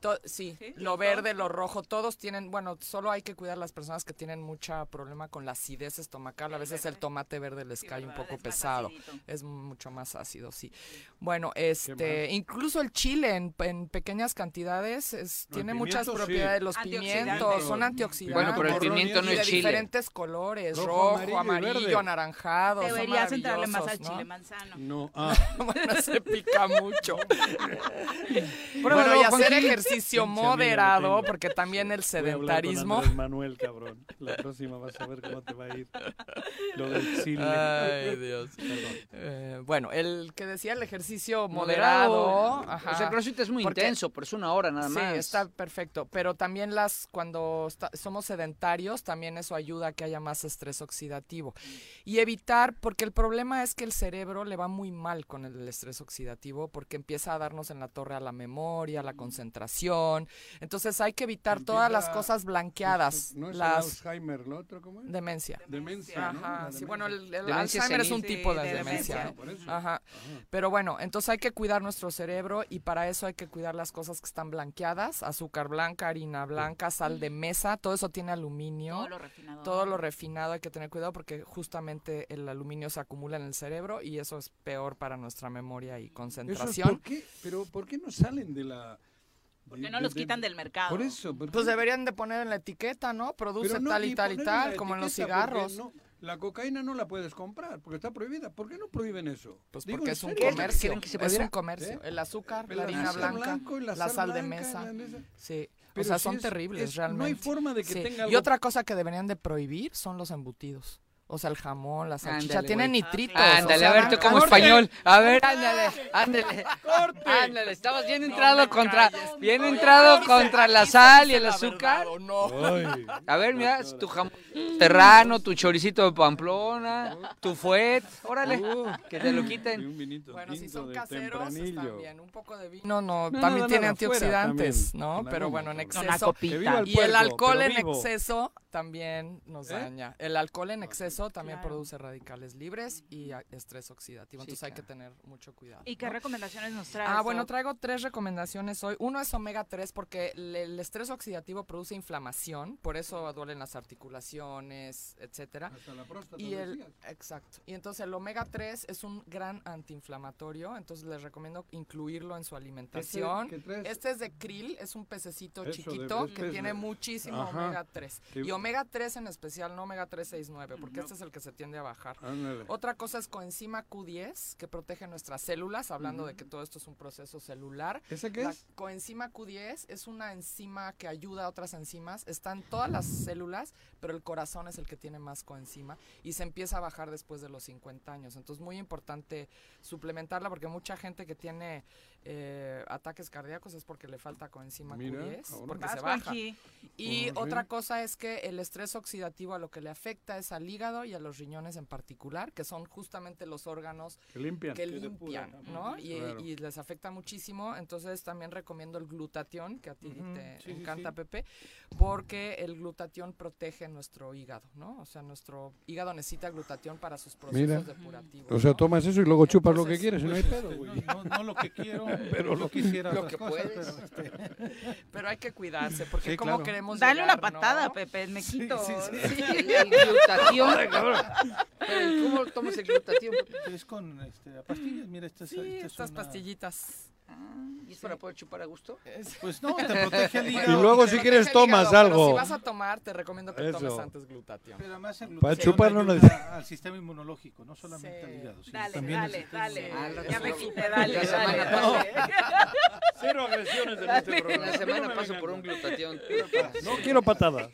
[SPEAKER 10] To- sí,
[SPEAKER 1] ¿Sí?
[SPEAKER 10] lo
[SPEAKER 1] ¿Los
[SPEAKER 10] verde, lo rojo, todos tienen, bueno, solo hay que cuidar las personas que tienen mucha problema con la acidez estomacal. A veces el tomate verde les cae un poco
[SPEAKER 1] Es
[SPEAKER 10] pesado. Es mucho más ácido, sí. Bueno, este, incluso el chile en, en pequeñas cantidades es- tiene muchas propiedades. Los pimientos son antioxidantes.
[SPEAKER 4] Bueno, pero el pimiento no es
[SPEAKER 10] de
[SPEAKER 4] chile.
[SPEAKER 10] diferentes colores,
[SPEAKER 2] Rojo,
[SPEAKER 10] rojo,
[SPEAKER 2] amarillo
[SPEAKER 10] amarillo, anaranjado.
[SPEAKER 1] Deberías entrarle más al chile
[SPEAKER 10] ¿no?
[SPEAKER 1] manzano.
[SPEAKER 2] No, [laughs] ah.
[SPEAKER 10] bueno, se pica mucho.
[SPEAKER 2] Pruébalo, [laughs]
[SPEAKER 10] bueno, y hacer
[SPEAKER 2] Juanji.
[SPEAKER 10] Ejercicio moderado, porque también el
[SPEAKER 2] Voy a hablar con
[SPEAKER 10] sedentarismo.
[SPEAKER 2] Andrés Manuel, cabrón. La próxima vas a ver cómo te va a ir. Lo del chile.
[SPEAKER 10] Ay, [laughs] Dios.
[SPEAKER 2] Perdón.
[SPEAKER 10] Eh, bueno, el que decía el ejercicio
[SPEAKER 4] Moderado.
[SPEAKER 10] moderado. ajá.
[SPEAKER 4] O sea, el crossfit es muy
[SPEAKER 10] Porque-
[SPEAKER 4] intenso, pero es una hora nada
[SPEAKER 10] Sí,
[SPEAKER 4] más.
[SPEAKER 10] está perfecto. Pero también las cuando esta- somos sedentarios, también eso ayuda a que haya más estrés oxidativo. Y evitar, porque el problema es que el cerebro le va muy mal con el estrés oxidativo, porque empieza a darnos en la torre a la memoria, a la concentración. Entonces hay que evitar todas las cosas blanqueadas.
[SPEAKER 2] No es el
[SPEAKER 10] las
[SPEAKER 2] Alzheimer, ¿lo otro cómo es?
[SPEAKER 10] demencia.
[SPEAKER 2] Demencia, ¿no?
[SPEAKER 10] Ajá, sí, bueno, el, el Alzheimer es un tipo de, demencia.
[SPEAKER 1] demencia.
[SPEAKER 2] Por eso.
[SPEAKER 10] Ajá. Pero bueno, entonces hay que cuidar nuestro cerebro y para eso hay que cuidar las cosas que están blanqueadas, azúcar blanca, harina blanca, sal de mesa, todo eso tiene aluminio.
[SPEAKER 1] Todo lo refinado.
[SPEAKER 10] Todo lo refinado hay que tener cuidado porque justamente el aluminio se acumula en el cerebro y eso es peor para nuestra memoria y
[SPEAKER 2] Eso es
[SPEAKER 10] concentración.
[SPEAKER 2] ¿por qué? Pero ¿por qué no salen de la...
[SPEAKER 1] ¿Por qué no los quitan del mercado?
[SPEAKER 2] Por eso. ¿por
[SPEAKER 10] Pues deberían de poner en la etiqueta, ¿no? Produce
[SPEAKER 2] no,
[SPEAKER 10] tal y tal y
[SPEAKER 2] la
[SPEAKER 10] tal, como en los
[SPEAKER 2] porque
[SPEAKER 10] cigarros.
[SPEAKER 2] no- la cocaína no la puedes comprar porque está prohibida. ¿Por qué no prohíben eso?
[SPEAKER 10] Pues
[SPEAKER 2] Digo,
[SPEAKER 10] porque
[SPEAKER 2] ¿en
[SPEAKER 10] es un
[SPEAKER 2] serio?
[SPEAKER 10] comercio.
[SPEAKER 4] ¿Creen que se
[SPEAKER 10] Es un comercio.
[SPEAKER 2] ¿Eh?
[SPEAKER 10] El azúcar,
[SPEAKER 2] El
[SPEAKER 10] la harina
[SPEAKER 2] azúcar
[SPEAKER 10] blanca,
[SPEAKER 2] blanco y la
[SPEAKER 10] la
[SPEAKER 2] sal
[SPEAKER 10] sal de mesa.
[SPEAKER 2] la mesa.
[SPEAKER 10] Sí.
[SPEAKER 2] Pero
[SPEAKER 10] o sea,
[SPEAKER 2] si
[SPEAKER 10] son
[SPEAKER 2] es-
[SPEAKER 10] terribles
[SPEAKER 2] es-
[SPEAKER 10] realmente.
[SPEAKER 2] No hay forma de que
[SPEAKER 10] Sí.
[SPEAKER 2] tenga
[SPEAKER 10] Y
[SPEAKER 2] algo-
[SPEAKER 10] otra cosa que deberían de prohibir son los embutidos. O sea, el jamón, la salchicha,
[SPEAKER 4] Ándale,
[SPEAKER 10] tienen
[SPEAKER 4] güey.
[SPEAKER 10] nitritos.
[SPEAKER 4] Ándale,
[SPEAKER 10] o sea,
[SPEAKER 4] a ver tú como español. A ver, ándale, ándale. Ándale, estabas bien entrado contra,
[SPEAKER 10] calles.
[SPEAKER 4] bien
[SPEAKER 10] Oye,
[SPEAKER 4] entrado contra la sal y el azúcar. A ver, mira, tu jamón serrano, tu choricito de Pamplona, tu fuet. Órale,
[SPEAKER 2] Uh,
[SPEAKER 4] que te lo quiten.
[SPEAKER 2] un vinito
[SPEAKER 10] Bueno, si son caseros, están
[SPEAKER 2] tempranillo.
[SPEAKER 10] bien. Un poco de vino, no,
[SPEAKER 2] No,
[SPEAKER 10] también tiene antioxidantes,
[SPEAKER 2] también.
[SPEAKER 10] ¿no? Pero bueno, en exceso. Y el alcohol en exceso también nos
[SPEAKER 2] ¿Eh?
[SPEAKER 10] daña. El alcohol en exceso también
[SPEAKER 1] Claro.
[SPEAKER 10] produce radicales libres y estrés oxidativo.
[SPEAKER 4] Sí,
[SPEAKER 10] Entonces hay que tener mucho cuidado.
[SPEAKER 1] ¿Y qué
[SPEAKER 10] ¿no?
[SPEAKER 1] recomendaciones nos traes?
[SPEAKER 10] Ah, bueno, traigo tres recomendaciones hoy. Uno es omega 3 porque el, el estrés oxidativo produce inflamación, por eso duelen las articulaciones, etcétera.
[SPEAKER 2] Hasta la próstata,
[SPEAKER 10] Y el,
[SPEAKER 2] decías.
[SPEAKER 10] exacto. Y entonces el omega 3 es un gran antiinflamatorio, entonces les recomiendo incluirlo en su alimentación.
[SPEAKER 2] traes?
[SPEAKER 10] Este es de krill, es un pececito
[SPEAKER 2] Eso,
[SPEAKER 10] chiquito
[SPEAKER 2] de
[SPEAKER 10] que
[SPEAKER 2] pez,
[SPEAKER 10] tiene
[SPEAKER 2] de-
[SPEAKER 10] muchísimo
[SPEAKER 2] Ajá.
[SPEAKER 10] omega 3.
[SPEAKER 2] Que-
[SPEAKER 10] Y omega 3 en especial, no omega 369, porque este es el que se tiende a bajar.
[SPEAKER 2] Ándale.
[SPEAKER 10] Otra cosa es coenzima Q10, que protege nuestras células, hablando de que todo esto es un proceso celular.
[SPEAKER 2] ¿Ese qué
[SPEAKER 10] La
[SPEAKER 2] es?
[SPEAKER 10] coenzima Q10 es una enzima que ayuda a otras enzimas. Está en todas las células, pero el corazón es el que tiene más coenzima y se empieza a bajar después de los 50 años. Entonces, muy importante suplementarla porque mucha gente que tiene eh, ataques cardíacos es porque le falta coenzima
[SPEAKER 2] Mira,
[SPEAKER 10] Q10,
[SPEAKER 2] ahora.
[SPEAKER 10] porque
[SPEAKER 1] Vas,
[SPEAKER 10] se baja. Y
[SPEAKER 2] Oh, sí.
[SPEAKER 10] otra cosa es que el estrés oxidativo a lo que le afecta es al hígado y a los riñones en particular, que son justamente los órganos
[SPEAKER 2] Que limpian.
[SPEAKER 10] que limpian. ¿no? Y,
[SPEAKER 2] Claro.
[SPEAKER 10] y les afecta muchísimo. Entonces también recomiendo el glutatión, que a ti te
[SPEAKER 3] sí,
[SPEAKER 10] encanta,
[SPEAKER 3] sí.
[SPEAKER 10] Pepe, porque el glutatión protege nuestro hígado, ¿no? O sea, nuestro hígado necesita glutatión para sus procesos
[SPEAKER 2] Mira.
[SPEAKER 10] depurativos.
[SPEAKER 2] O sea,
[SPEAKER 10] ¿no?
[SPEAKER 2] tomas eso y luego chupas lo que quieres y no hay
[SPEAKER 3] Pues,
[SPEAKER 2] pedo,
[SPEAKER 3] este, no, no lo que quiero, [laughs]
[SPEAKER 2] Pero lo-
[SPEAKER 3] quisiera
[SPEAKER 4] lo que
[SPEAKER 3] cosas,
[SPEAKER 4] puedes.
[SPEAKER 3] pero, este, [laughs]
[SPEAKER 10] Pero hay que cuidarse, porque
[SPEAKER 3] Sí,
[SPEAKER 10] ¿cómo
[SPEAKER 3] claro.
[SPEAKER 10] queremos
[SPEAKER 1] Dale una
[SPEAKER 10] llegar, no?
[SPEAKER 1] patada, Pepe, me quito.
[SPEAKER 3] sí, sí.
[SPEAKER 4] El, [laughs] el glutatión. Pero, ¿y ¿Cómo tomas el glutatión?
[SPEAKER 3] es con este, pastillas, mira, esta es,
[SPEAKER 10] Sí,
[SPEAKER 3] esta es
[SPEAKER 10] estas
[SPEAKER 3] una-
[SPEAKER 10] pastillitas.
[SPEAKER 4] ¿Y es para poder chupar a gusto?
[SPEAKER 3] Pues no, te protege el [laughs]
[SPEAKER 2] Y
[SPEAKER 3] hígado.
[SPEAKER 2] luego
[SPEAKER 10] Te
[SPEAKER 2] si quieres tomas
[SPEAKER 10] hígado,
[SPEAKER 2] algo.
[SPEAKER 10] Si vas a tomar, te recomiendo que tomes
[SPEAKER 2] Eso.
[SPEAKER 10] antes glutatión.
[SPEAKER 3] Pero además el
[SPEAKER 2] Para
[SPEAKER 3] glutatión
[SPEAKER 2] chupar no
[SPEAKER 3] ayuda
[SPEAKER 2] necesita-
[SPEAKER 3] al sistema inmunológico, no solamente al
[SPEAKER 10] Sí.
[SPEAKER 3] hígado. sino
[SPEAKER 1] Dale,
[SPEAKER 3] también al
[SPEAKER 1] dale, dale. Ya me quité, dale,
[SPEAKER 4] semana
[SPEAKER 1] dale, dale.
[SPEAKER 2] Cero agresiones en este programa.
[SPEAKER 4] la semana paso por un glutatión.
[SPEAKER 2] No quiero patadas.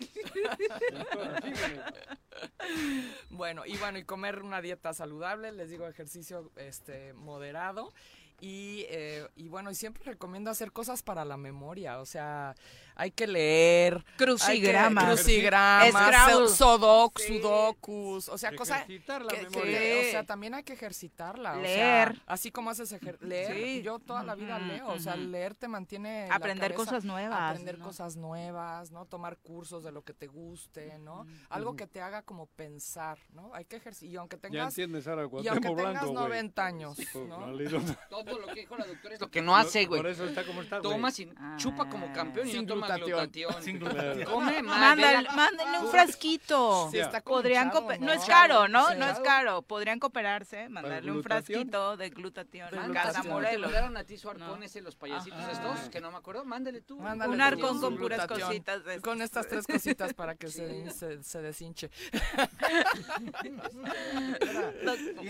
[SPEAKER 10] Bueno, y bueno, y comer una dieta saludable, les digo ejercicio este moderado. Y, eh, y bueno, y siempre recomiendo hacer cosas para la memoria, o sea, hay que leer.
[SPEAKER 1] Crucigramas.
[SPEAKER 10] que- Crucigramas,
[SPEAKER 1] Scrabble.
[SPEAKER 10] so- sudoku-
[SPEAKER 1] Sí.
[SPEAKER 10] sudokus, o sea, cosas
[SPEAKER 2] Ejercitar la
[SPEAKER 10] que, que- o sea, también hay que ejercitarla. o
[SPEAKER 1] Leer.
[SPEAKER 10] sea, así como haces ejer- leer,
[SPEAKER 1] Sí.
[SPEAKER 10] yo toda la vida leo, o sea, leer te mantiene la
[SPEAKER 1] Aprender
[SPEAKER 10] cabeza-
[SPEAKER 1] cosas nuevas,
[SPEAKER 10] aprender
[SPEAKER 1] ¿no?
[SPEAKER 10] cosas nuevas, ¿no? Tomar cursos de lo que te guste, ¿no? Algo que te haga como pensar, ¿no? Hay que ejercitar, y aunque
[SPEAKER 2] Ya
[SPEAKER 10] tengas
[SPEAKER 2] entiendes ahora
[SPEAKER 10] y aunque tengas
[SPEAKER 2] Blanco, güey.
[SPEAKER 10] 90 años,
[SPEAKER 2] Pues,
[SPEAKER 10] ¿no? [laughs]
[SPEAKER 4] Todo lo que dijo la doctora es lo que no hace, güey.
[SPEAKER 2] Por eso está como está.
[SPEAKER 4] Toma sin, chupa como campeón y
[SPEAKER 10] Sin
[SPEAKER 4] no
[SPEAKER 10] glutatión.
[SPEAKER 3] Sin glutatión.
[SPEAKER 4] Come más.
[SPEAKER 1] Mándale, mándenle un frasquito.
[SPEAKER 10] Sí, está
[SPEAKER 1] Podrían
[SPEAKER 10] ¿no?
[SPEAKER 1] no es caro, ¿no?
[SPEAKER 10] Sí.
[SPEAKER 1] No es caro. Podrían cooperarse, mandarle un frasquito de glutatión
[SPEAKER 10] De
[SPEAKER 1] a
[SPEAKER 10] glutatión.
[SPEAKER 1] Morelos.
[SPEAKER 4] mandaron a ti su arpón
[SPEAKER 1] No.
[SPEAKER 4] ese, los payasitos estos, que no me acuerdo. Mándale tú.
[SPEAKER 10] Mándale
[SPEAKER 1] Un arcón con puras cositas de
[SPEAKER 10] Con
[SPEAKER 1] estas.
[SPEAKER 10] tres cositas para que [laughs] se, se, se deshinche. [laughs]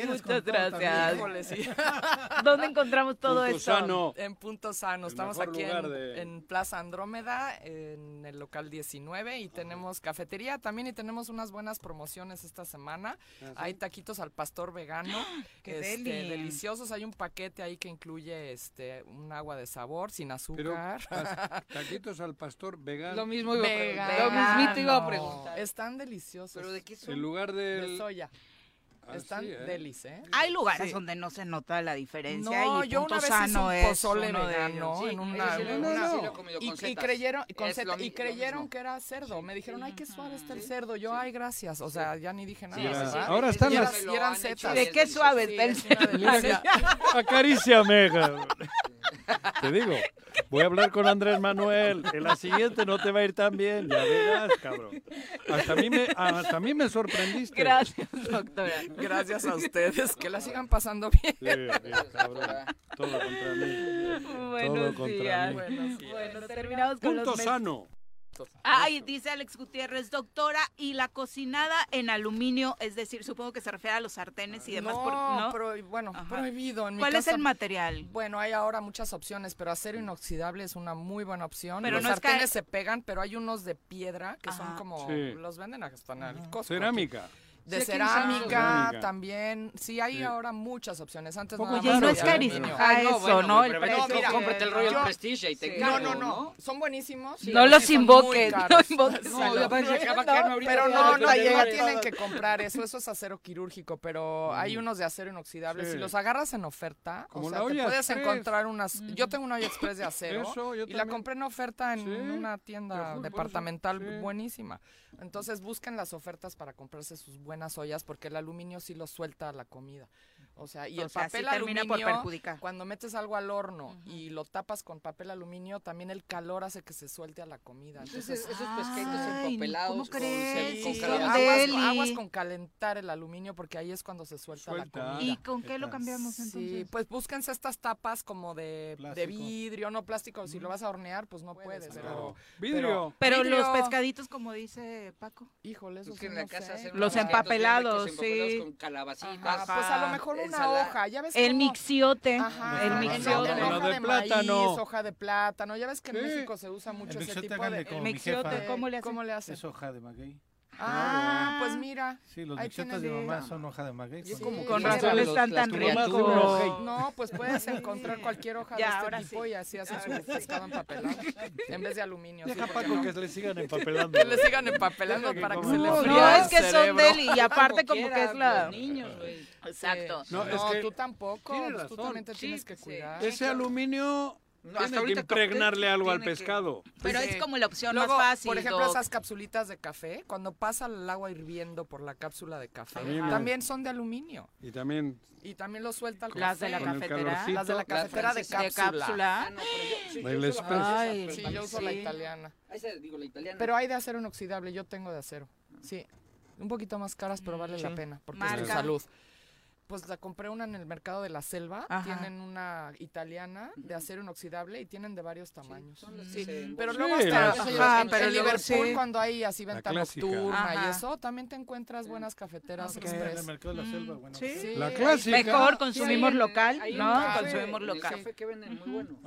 [SPEAKER 1] Muchas gracias. [laughs] ¿Dónde encontramos todo
[SPEAKER 2] Punto
[SPEAKER 1] esto?
[SPEAKER 2] sano.
[SPEAKER 10] En Punto Sano.
[SPEAKER 2] El
[SPEAKER 10] Estamos aquí en,
[SPEAKER 2] de-
[SPEAKER 10] en Plaza Andrómeda, en el local 19, y tenemos cafetería también y tenemos unas buenas promociones esta semana. Hay taquitos al pastor vegano, [gasps]
[SPEAKER 1] ¡Qué
[SPEAKER 10] este,
[SPEAKER 1] deli!
[SPEAKER 10] deliciosos. Hay un paquete ahí que incluye este un agua de sabor sin
[SPEAKER 2] Pero
[SPEAKER 10] azúcar.
[SPEAKER 2] pas- [laughs] taquitos al pastor vegano.
[SPEAKER 4] Lo mismo iba a preguntar. Lo mismito iba a preguntar.
[SPEAKER 10] Están deliciosos.
[SPEAKER 4] ¿Pero de qué son?
[SPEAKER 2] En lugar
[SPEAKER 10] De soya.
[SPEAKER 2] Ah,
[SPEAKER 10] Están
[SPEAKER 2] sí, ¿eh?
[SPEAKER 10] delis, ¿eh?
[SPEAKER 1] Hay lugares
[SPEAKER 10] Sí.
[SPEAKER 1] donde no se nota la diferencia
[SPEAKER 10] No,
[SPEAKER 1] y
[SPEAKER 10] yo una vez hice
[SPEAKER 1] sano
[SPEAKER 10] un
[SPEAKER 1] es
[SPEAKER 10] pozole vegano
[SPEAKER 1] ellos.
[SPEAKER 10] en una,
[SPEAKER 4] sí sí
[SPEAKER 10] y, y creyeron con
[SPEAKER 4] Es
[SPEAKER 10] y creyeron que era cerdo. Me dijeron, ay, qué suave está el cerdo. Yo, ay, gracias. O sea, ya ni dije nada.
[SPEAKER 2] Sí,
[SPEAKER 10] ¿verdad?
[SPEAKER 2] sí. Ahora están
[SPEAKER 10] y
[SPEAKER 2] las-
[SPEAKER 10] eran, y eran setas.
[SPEAKER 1] ¿De qué suave
[SPEAKER 10] Sí,
[SPEAKER 1] está el
[SPEAKER 10] es
[SPEAKER 1] cerdo? [laughs] [laughs]
[SPEAKER 2] Acaríciame, cabrón. [laughs] Te digo, voy a hablar con Andrés Manuel. En la siguiente no te va a ir tan bien, ya verás, cabrón. Hasta a mí me, hasta a mí me sorprendiste.
[SPEAKER 1] Gracias, doctora.
[SPEAKER 10] Gracias a ustedes. Que la sigan pasando bien.
[SPEAKER 2] Sí, cabrón. Todo contra mí.
[SPEAKER 1] Buenos
[SPEAKER 2] contra
[SPEAKER 1] días.
[SPEAKER 2] mí.
[SPEAKER 10] Buenos días.
[SPEAKER 1] Bueno, terminamos con
[SPEAKER 2] Punto
[SPEAKER 1] los
[SPEAKER 2] sano.
[SPEAKER 1] Ay, dice Alex Gutiérrez, doctora, y la cocinada en aluminio, es decir, supongo que se refiere a los sartenes y demás.
[SPEAKER 10] no,
[SPEAKER 1] por- ¿no?
[SPEAKER 10] bueno,
[SPEAKER 1] Ajá.
[SPEAKER 10] prohibido. En mi
[SPEAKER 1] ¿Cuál es el material?
[SPEAKER 10] Bueno, hay ahora muchas opciones, pero acero inoxidable es una muy buena opción.
[SPEAKER 1] Pero
[SPEAKER 10] los
[SPEAKER 1] no es
[SPEAKER 10] sartenes se pegan, pero hay unos de piedra que son como
[SPEAKER 2] Sí.
[SPEAKER 10] los venden hasta en el Costco aquí. De
[SPEAKER 4] Sí,
[SPEAKER 10] cerámica,
[SPEAKER 2] Cerámica.
[SPEAKER 10] también. Sí, hay
[SPEAKER 2] Sí.
[SPEAKER 10] ahora muchas opciones. Antes
[SPEAKER 2] Poco
[SPEAKER 10] nada
[SPEAKER 1] Oye,
[SPEAKER 10] más
[SPEAKER 1] y no es
[SPEAKER 2] carísimo.
[SPEAKER 4] Ay, no,
[SPEAKER 1] eso,
[SPEAKER 4] bueno,
[SPEAKER 1] ¿no? El precio
[SPEAKER 4] cómprate el Royal
[SPEAKER 10] Yo-
[SPEAKER 4] Prestige y te
[SPEAKER 10] No, no, no. Son buenísimos.
[SPEAKER 1] No los invoques, no invoques [laughs]
[SPEAKER 4] No, ahorita
[SPEAKER 10] Pero no, no, ya tienen que comprar eso. Eso es acero quirúrgico, pero hay unos de acero inoxidable. Si los agarras en oferta, o sea, te puedes encontrar unas. Yo tengo una olla express de acero y la compré en oferta en una tienda departamental buenísima. Entonces busquen las ofertas para comprarse sus buenas ollas porque el aluminio sí lo suelta a la comida. O sea, y
[SPEAKER 1] O
[SPEAKER 10] el
[SPEAKER 1] sea, sí
[SPEAKER 10] papel
[SPEAKER 1] por
[SPEAKER 10] aluminio,
[SPEAKER 1] perjudicar.
[SPEAKER 10] cuando metes algo al horno y lo tapas con papel aluminio, también el calor hace que se suelte a la comida. Entonces,
[SPEAKER 4] Esos,
[SPEAKER 1] Ay,
[SPEAKER 4] empapelados
[SPEAKER 1] ¿cómo crees?
[SPEAKER 10] Sí,
[SPEAKER 4] con
[SPEAKER 1] Sí,
[SPEAKER 10] aguas, con calentar el aluminio porque ahí es cuando se suelta,
[SPEAKER 2] Suelta.
[SPEAKER 10] la comida.
[SPEAKER 1] ¿Y con qué lo cambiamos entonces?
[SPEAKER 10] Sí, pues búsquense estas tapas como de, de vidrio, no plástico. Si lo vas a hornear, pues no puedes. pero,
[SPEAKER 2] Vidrio.
[SPEAKER 1] Pero
[SPEAKER 10] vidrio-
[SPEAKER 1] los pescaditos, como dice Paco.
[SPEAKER 10] híjole, eso
[SPEAKER 4] Es que
[SPEAKER 10] sí
[SPEAKER 4] en la
[SPEAKER 10] no
[SPEAKER 4] casa
[SPEAKER 10] sé.
[SPEAKER 4] hacen
[SPEAKER 1] Los empapelados,
[SPEAKER 4] ricos, empapelados
[SPEAKER 1] sí.
[SPEAKER 4] con calabacitas.
[SPEAKER 10] Ajá, pues a lo mejor una
[SPEAKER 4] ensalada.
[SPEAKER 10] hoja, ya ves
[SPEAKER 1] El
[SPEAKER 10] cómo-
[SPEAKER 1] mixiote.
[SPEAKER 10] Ajá,
[SPEAKER 1] el mixiote.
[SPEAKER 10] en
[SPEAKER 2] Lo
[SPEAKER 10] hoja
[SPEAKER 2] de
[SPEAKER 10] de
[SPEAKER 2] plátano.
[SPEAKER 10] maíz, hoja de plátano. Ya ves que en. México se usa mucho ese
[SPEAKER 3] mixiote
[SPEAKER 10] tipo de...
[SPEAKER 3] como
[SPEAKER 1] El mixiote, ¿cómo le hacen?
[SPEAKER 10] ¿Cómo le hacen?
[SPEAKER 3] Es hoja de maguey.
[SPEAKER 10] Ah, pues mira.
[SPEAKER 3] Sí, los
[SPEAKER 10] tienes
[SPEAKER 3] de mamá son hoja de maguey.
[SPEAKER 10] Sí,
[SPEAKER 1] Con razón están tan ricos.
[SPEAKER 10] No, pues puedes encontrar cualquier hoja
[SPEAKER 1] Ya,
[SPEAKER 10] de este tipo
[SPEAKER 1] sí.
[SPEAKER 10] y así haces su pescado empapelado en vez de aluminio.
[SPEAKER 2] Deja
[SPEAKER 10] sí, ¿por qué
[SPEAKER 2] Paco
[SPEAKER 10] no?
[SPEAKER 2] que le sigan empapelando.
[SPEAKER 10] Que le sigan empapelando
[SPEAKER 2] que
[SPEAKER 10] para que se le fríe
[SPEAKER 1] no,
[SPEAKER 10] el
[SPEAKER 1] es que son deli y aparte como
[SPEAKER 4] quiera,
[SPEAKER 1] que es la...
[SPEAKER 4] los niños, güey.
[SPEAKER 1] Exacto.
[SPEAKER 2] No,
[SPEAKER 10] No,
[SPEAKER 2] es que
[SPEAKER 10] tú tampoco.
[SPEAKER 2] tiene
[SPEAKER 10] pues tú también te
[SPEAKER 4] Sí,
[SPEAKER 10] tienes que cuidar.
[SPEAKER 2] ese aluminio
[SPEAKER 4] hasta
[SPEAKER 2] que
[SPEAKER 4] ahorita
[SPEAKER 2] impregnarle algo al
[SPEAKER 4] que-
[SPEAKER 2] pescado.
[SPEAKER 1] Pero
[SPEAKER 10] Sí.
[SPEAKER 1] es como la opción
[SPEAKER 10] Luego,
[SPEAKER 1] más fácil.
[SPEAKER 10] Por ejemplo,
[SPEAKER 1] Doc.
[SPEAKER 10] esas capsulitas de café, cuando pasa el agua hirviendo por la cápsula de café, también son de aluminio.
[SPEAKER 2] Y también
[SPEAKER 10] Y también lo suelta el
[SPEAKER 1] Las de la.
[SPEAKER 2] Con
[SPEAKER 1] cafetera.
[SPEAKER 10] Las de la cafetera de cápsula.
[SPEAKER 1] De cápsula.
[SPEAKER 4] Ah, no, pero yo, sí, yo la francesa,
[SPEAKER 1] Ay,
[SPEAKER 4] pero
[SPEAKER 10] Sí, yo uso la italiana.
[SPEAKER 4] Esa, digo, la italiana.
[SPEAKER 10] Pero hay de acero inoxidable, yo tengo de acero. Sí. Un poquito más caras, pero vale la pena, porque es tu salud. Pues la compré una en el mercado de la selva.
[SPEAKER 1] Ajá.
[SPEAKER 10] Tienen una italiana de acero inoxidable y tienen de varios tamaños. Sí, Pero
[SPEAKER 2] Sí,
[SPEAKER 10] luego hasta
[SPEAKER 1] Ajá,
[SPEAKER 10] en,
[SPEAKER 1] pero
[SPEAKER 10] en
[SPEAKER 1] luego
[SPEAKER 10] Liverpool,
[SPEAKER 1] sí.
[SPEAKER 10] cuando hay así venta nocturna
[SPEAKER 1] Ajá.
[SPEAKER 10] y eso, también te encuentras buenas cafeteras
[SPEAKER 3] En
[SPEAKER 10] express.
[SPEAKER 3] el mercado de la selva, bueno.
[SPEAKER 1] Sí.
[SPEAKER 10] Sí,
[SPEAKER 2] La
[SPEAKER 10] ahí-
[SPEAKER 2] clásica.
[SPEAKER 1] Mejor consumimos
[SPEAKER 4] en-
[SPEAKER 1] local,
[SPEAKER 4] ahí en
[SPEAKER 1] ¿no?
[SPEAKER 4] café,
[SPEAKER 1] Consumimos
[SPEAKER 4] en el
[SPEAKER 1] local.
[SPEAKER 4] café que venden muy bueno.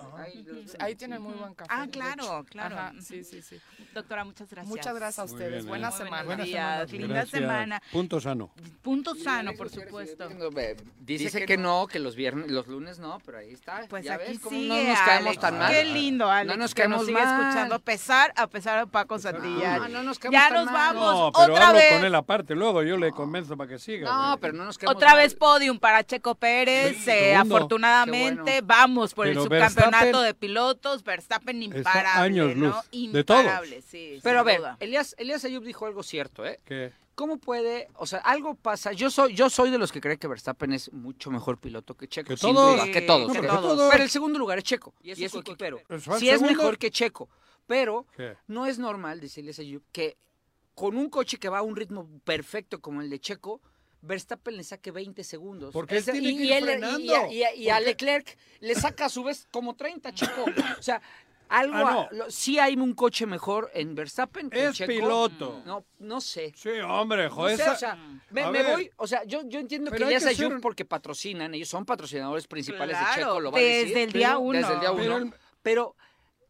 [SPEAKER 4] Ahí
[SPEAKER 10] tienen muy buen café.
[SPEAKER 1] Ah, claro, claro.
[SPEAKER 10] Ajá, sí, sí, sí.
[SPEAKER 1] Doctora, muchas gracias.
[SPEAKER 10] Muchas gracias a ustedes.
[SPEAKER 2] bien,
[SPEAKER 10] Buena
[SPEAKER 2] ¿eh?
[SPEAKER 10] semana.
[SPEAKER 1] Buenos
[SPEAKER 10] Buena
[SPEAKER 1] días, linda semana.
[SPEAKER 2] Punto sano.
[SPEAKER 1] Punto sano, por supuesto.
[SPEAKER 4] Ve, Dice, que, no. que los viernes, los lunes no, pero ahí está.
[SPEAKER 1] Pues
[SPEAKER 4] ¿Ya
[SPEAKER 1] aquí
[SPEAKER 4] ves cómo
[SPEAKER 1] sigue,
[SPEAKER 4] no nos caemos
[SPEAKER 1] Alex.
[SPEAKER 4] tan mal?
[SPEAKER 1] Qué lindo, Alex.
[SPEAKER 4] No nos
[SPEAKER 1] que nos
[SPEAKER 4] caemos
[SPEAKER 1] sigue
[SPEAKER 4] mal.
[SPEAKER 1] escuchando a pesar, a pesar de Paco Santillán.
[SPEAKER 4] No, no nos caemos
[SPEAKER 1] ya
[SPEAKER 4] tan
[SPEAKER 1] nos
[SPEAKER 4] mal.
[SPEAKER 1] vamos
[SPEAKER 2] No, pero
[SPEAKER 1] otra
[SPEAKER 2] hablo
[SPEAKER 1] vez.
[SPEAKER 2] con él aparte, luego yo le convenzo para que siga.
[SPEAKER 4] No,
[SPEAKER 2] güey.
[SPEAKER 4] pero no nos caemos
[SPEAKER 1] Otra
[SPEAKER 4] mal.
[SPEAKER 1] vez podium para Checo Pérez.
[SPEAKER 2] Sí,
[SPEAKER 1] eh, afortunadamente,
[SPEAKER 4] bueno.
[SPEAKER 1] vamos por
[SPEAKER 2] Pero
[SPEAKER 1] el subcampeonato
[SPEAKER 2] Verstappen-
[SPEAKER 1] de pilotos. Verstappen imparable,
[SPEAKER 2] años
[SPEAKER 1] ¿no?
[SPEAKER 2] luz de todos.
[SPEAKER 1] Imparable, sí.
[SPEAKER 4] Pero a ver, Elías Ayub dijo algo cierto, ¿eh?
[SPEAKER 2] ¿Qué?
[SPEAKER 4] ¿Cómo puede, o sea, algo pasa? Yo soy, yo soy de los que cree que Verstappen es mucho mejor piloto que Checo,
[SPEAKER 2] Que
[SPEAKER 4] sin
[SPEAKER 2] todos.
[SPEAKER 4] duda, que todos.
[SPEAKER 2] No,
[SPEAKER 4] que
[SPEAKER 2] pero
[SPEAKER 4] todos.
[SPEAKER 2] que todos.
[SPEAKER 4] Pero el segundo lugar es Checo y es, su equipero.
[SPEAKER 2] ¿Es el
[SPEAKER 4] Sí es mejor que Checo, pero
[SPEAKER 2] ¿Qué?
[SPEAKER 4] no es normal, dice Elías Ayub, que con un coche que va a un ritmo perfecto como el de Checo, Verstappen le saque 20 segundos.
[SPEAKER 2] Porque él tiene
[SPEAKER 4] y,
[SPEAKER 2] que
[SPEAKER 4] y
[SPEAKER 2] ir
[SPEAKER 4] él- y- a- y a- y a
[SPEAKER 2] Porque-
[SPEAKER 4] Leclerc le saca a su vez como 30, Checo. O sea, algo,
[SPEAKER 2] Ah, no.
[SPEAKER 4] a- lo- sí hay un coche mejor en Verstappen que
[SPEAKER 2] Es
[SPEAKER 4] Checo.
[SPEAKER 2] piloto.
[SPEAKER 4] No, no sé.
[SPEAKER 2] Sí, hombre,
[SPEAKER 4] No
[SPEAKER 2] joder.
[SPEAKER 4] sé,
[SPEAKER 2] esa-
[SPEAKER 4] o sea, me,
[SPEAKER 2] a
[SPEAKER 4] me
[SPEAKER 2] ver.
[SPEAKER 4] voy, o sea, yo, yo entiendo
[SPEAKER 2] Pero
[SPEAKER 4] que
[SPEAKER 2] que
[SPEAKER 4] Ayub
[SPEAKER 2] ser-
[SPEAKER 4] porque patrocinan, ellos son patrocinadores principales de
[SPEAKER 1] Claro,
[SPEAKER 4] Checo, lo va a
[SPEAKER 1] desde
[SPEAKER 4] decir.
[SPEAKER 1] el día uno.
[SPEAKER 4] Desde el día uno.
[SPEAKER 2] Pero
[SPEAKER 4] Pero,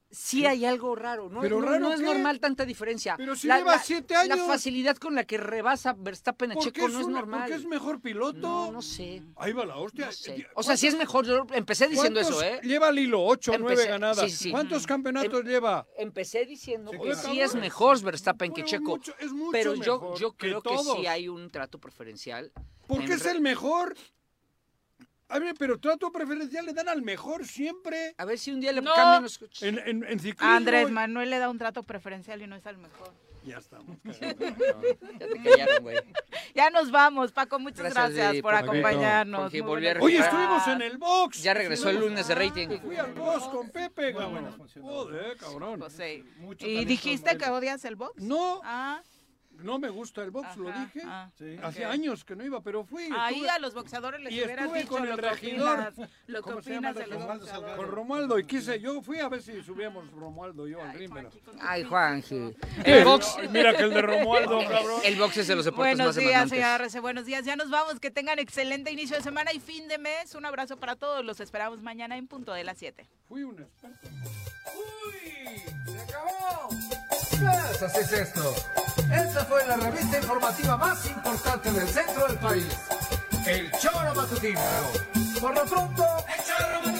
[SPEAKER 4] sí hay algo raro, ¿no?
[SPEAKER 2] ¿Pero
[SPEAKER 4] no,
[SPEAKER 2] raro
[SPEAKER 4] no es
[SPEAKER 2] qué?
[SPEAKER 4] normal tanta diferencia.
[SPEAKER 2] Pero si lleva siete
[SPEAKER 4] La
[SPEAKER 2] años.
[SPEAKER 4] facilidad con la que rebasa Verstappen a
[SPEAKER 2] ¿Por qué
[SPEAKER 4] Checo
[SPEAKER 2] es
[SPEAKER 4] no es normal.
[SPEAKER 2] ¿Por qué es mejor piloto?
[SPEAKER 4] No, no sé.
[SPEAKER 2] Ahí va la hostia.
[SPEAKER 4] No sé. O sea, si es mejor, yo empecé diciendo eso,
[SPEAKER 2] ¿Cuántos
[SPEAKER 4] ¿eh?
[SPEAKER 2] Lleva Lilo, 8 o 9
[SPEAKER 4] Empecé-
[SPEAKER 2] ganadas.
[SPEAKER 4] sí, sí.
[SPEAKER 2] ¿Cuántos campeonatos lleva?
[SPEAKER 4] Empecé diciendo
[SPEAKER 2] Sí,
[SPEAKER 4] que sí es mejor Verstappen que Checo.
[SPEAKER 2] mucho- es mucho
[SPEAKER 4] pero yo, yo
[SPEAKER 2] que
[SPEAKER 4] creo que,
[SPEAKER 2] todos.
[SPEAKER 4] sí hay un trato preferencial.
[SPEAKER 2] ¿Por qué
[SPEAKER 4] en
[SPEAKER 2] es el mejor? A ver, pero trato preferencial le dan al mejor siempre.
[SPEAKER 4] A ver si un día le
[SPEAKER 1] No.
[SPEAKER 4] cambian los coches.
[SPEAKER 2] En, en, en ciclismo.
[SPEAKER 1] Andrés Manuel le da un trato preferencial y no es el mejor.
[SPEAKER 2] Ya estamos. [laughs]
[SPEAKER 4] Ya te callaron, güey.
[SPEAKER 1] Ya nos vamos, Paco. Muchas
[SPEAKER 4] Gracias,
[SPEAKER 1] por
[SPEAKER 4] por-
[SPEAKER 1] acompañarnos.
[SPEAKER 4] a
[SPEAKER 1] buenos
[SPEAKER 2] Oye, estuvimos en el box.
[SPEAKER 4] Ya regresó el lunes de rating.
[SPEAKER 2] Fui al box con Pepe, cabrón. Joder, cabrón.
[SPEAKER 1] Pues sí.
[SPEAKER 2] Mucho
[SPEAKER 1] ¿Y dijiste que odias el box?
[SPEAKER 2] No,
[SPEAKER 1] Ah,
[SPEAKER 2] no me gusta el box, lo dije.
[SPEAKER 1] ah,
[SPEAKER 3] Sí.
[SPEAKER 2] Hace años que no iba, pero fui.
[SPEAKER 1] ahí
[SPEAKER 2] estuve-
[SPEAKER 1] a los boxeadores les
[SPEAKER 2] y
[SPEAKER 1] hubieras
[SPEAKER 2] estuve
[SPEAKER 1] dicho
[SPEAKER 2] con el regidor.
[SPEAKER 1] lo que
[SPEAKER 2] ¿Cómo se llama
[SPEAKER 1] opinas de los boxeadores.
[SPEAKER 2] Con Romualdo, y quise, yo fui a ver si subíamos Romualdo y yo al ring, pero...
[SPEAKER 4] Ay, Juanji.
[SPEAKER 2] Sí,
[SPEAKER 4] El box.
[SPEAKER 2] Mira que el de Romualdo, [laughs] cabrón.
[SPEAKER 4] El box es de los deportes
[SPEAKER 1] Buenos
[SPEAKER 4] más
[SPEAKER 1] días, Arce, buenos días. Ya nos vamos. Que tengan excelente inicio de semana y fin de mes. Un abrazo para todos. Los esperamos mañana en punto de las 7.
[SPEAKER 2] Fui un experto.
[SPEAKER 11] ¡Se acabó! Pues así es esto. Esta fue la revista informativa más importante del centro del país. El Choro Matutino. Por lo pronto, el Choro Matutino.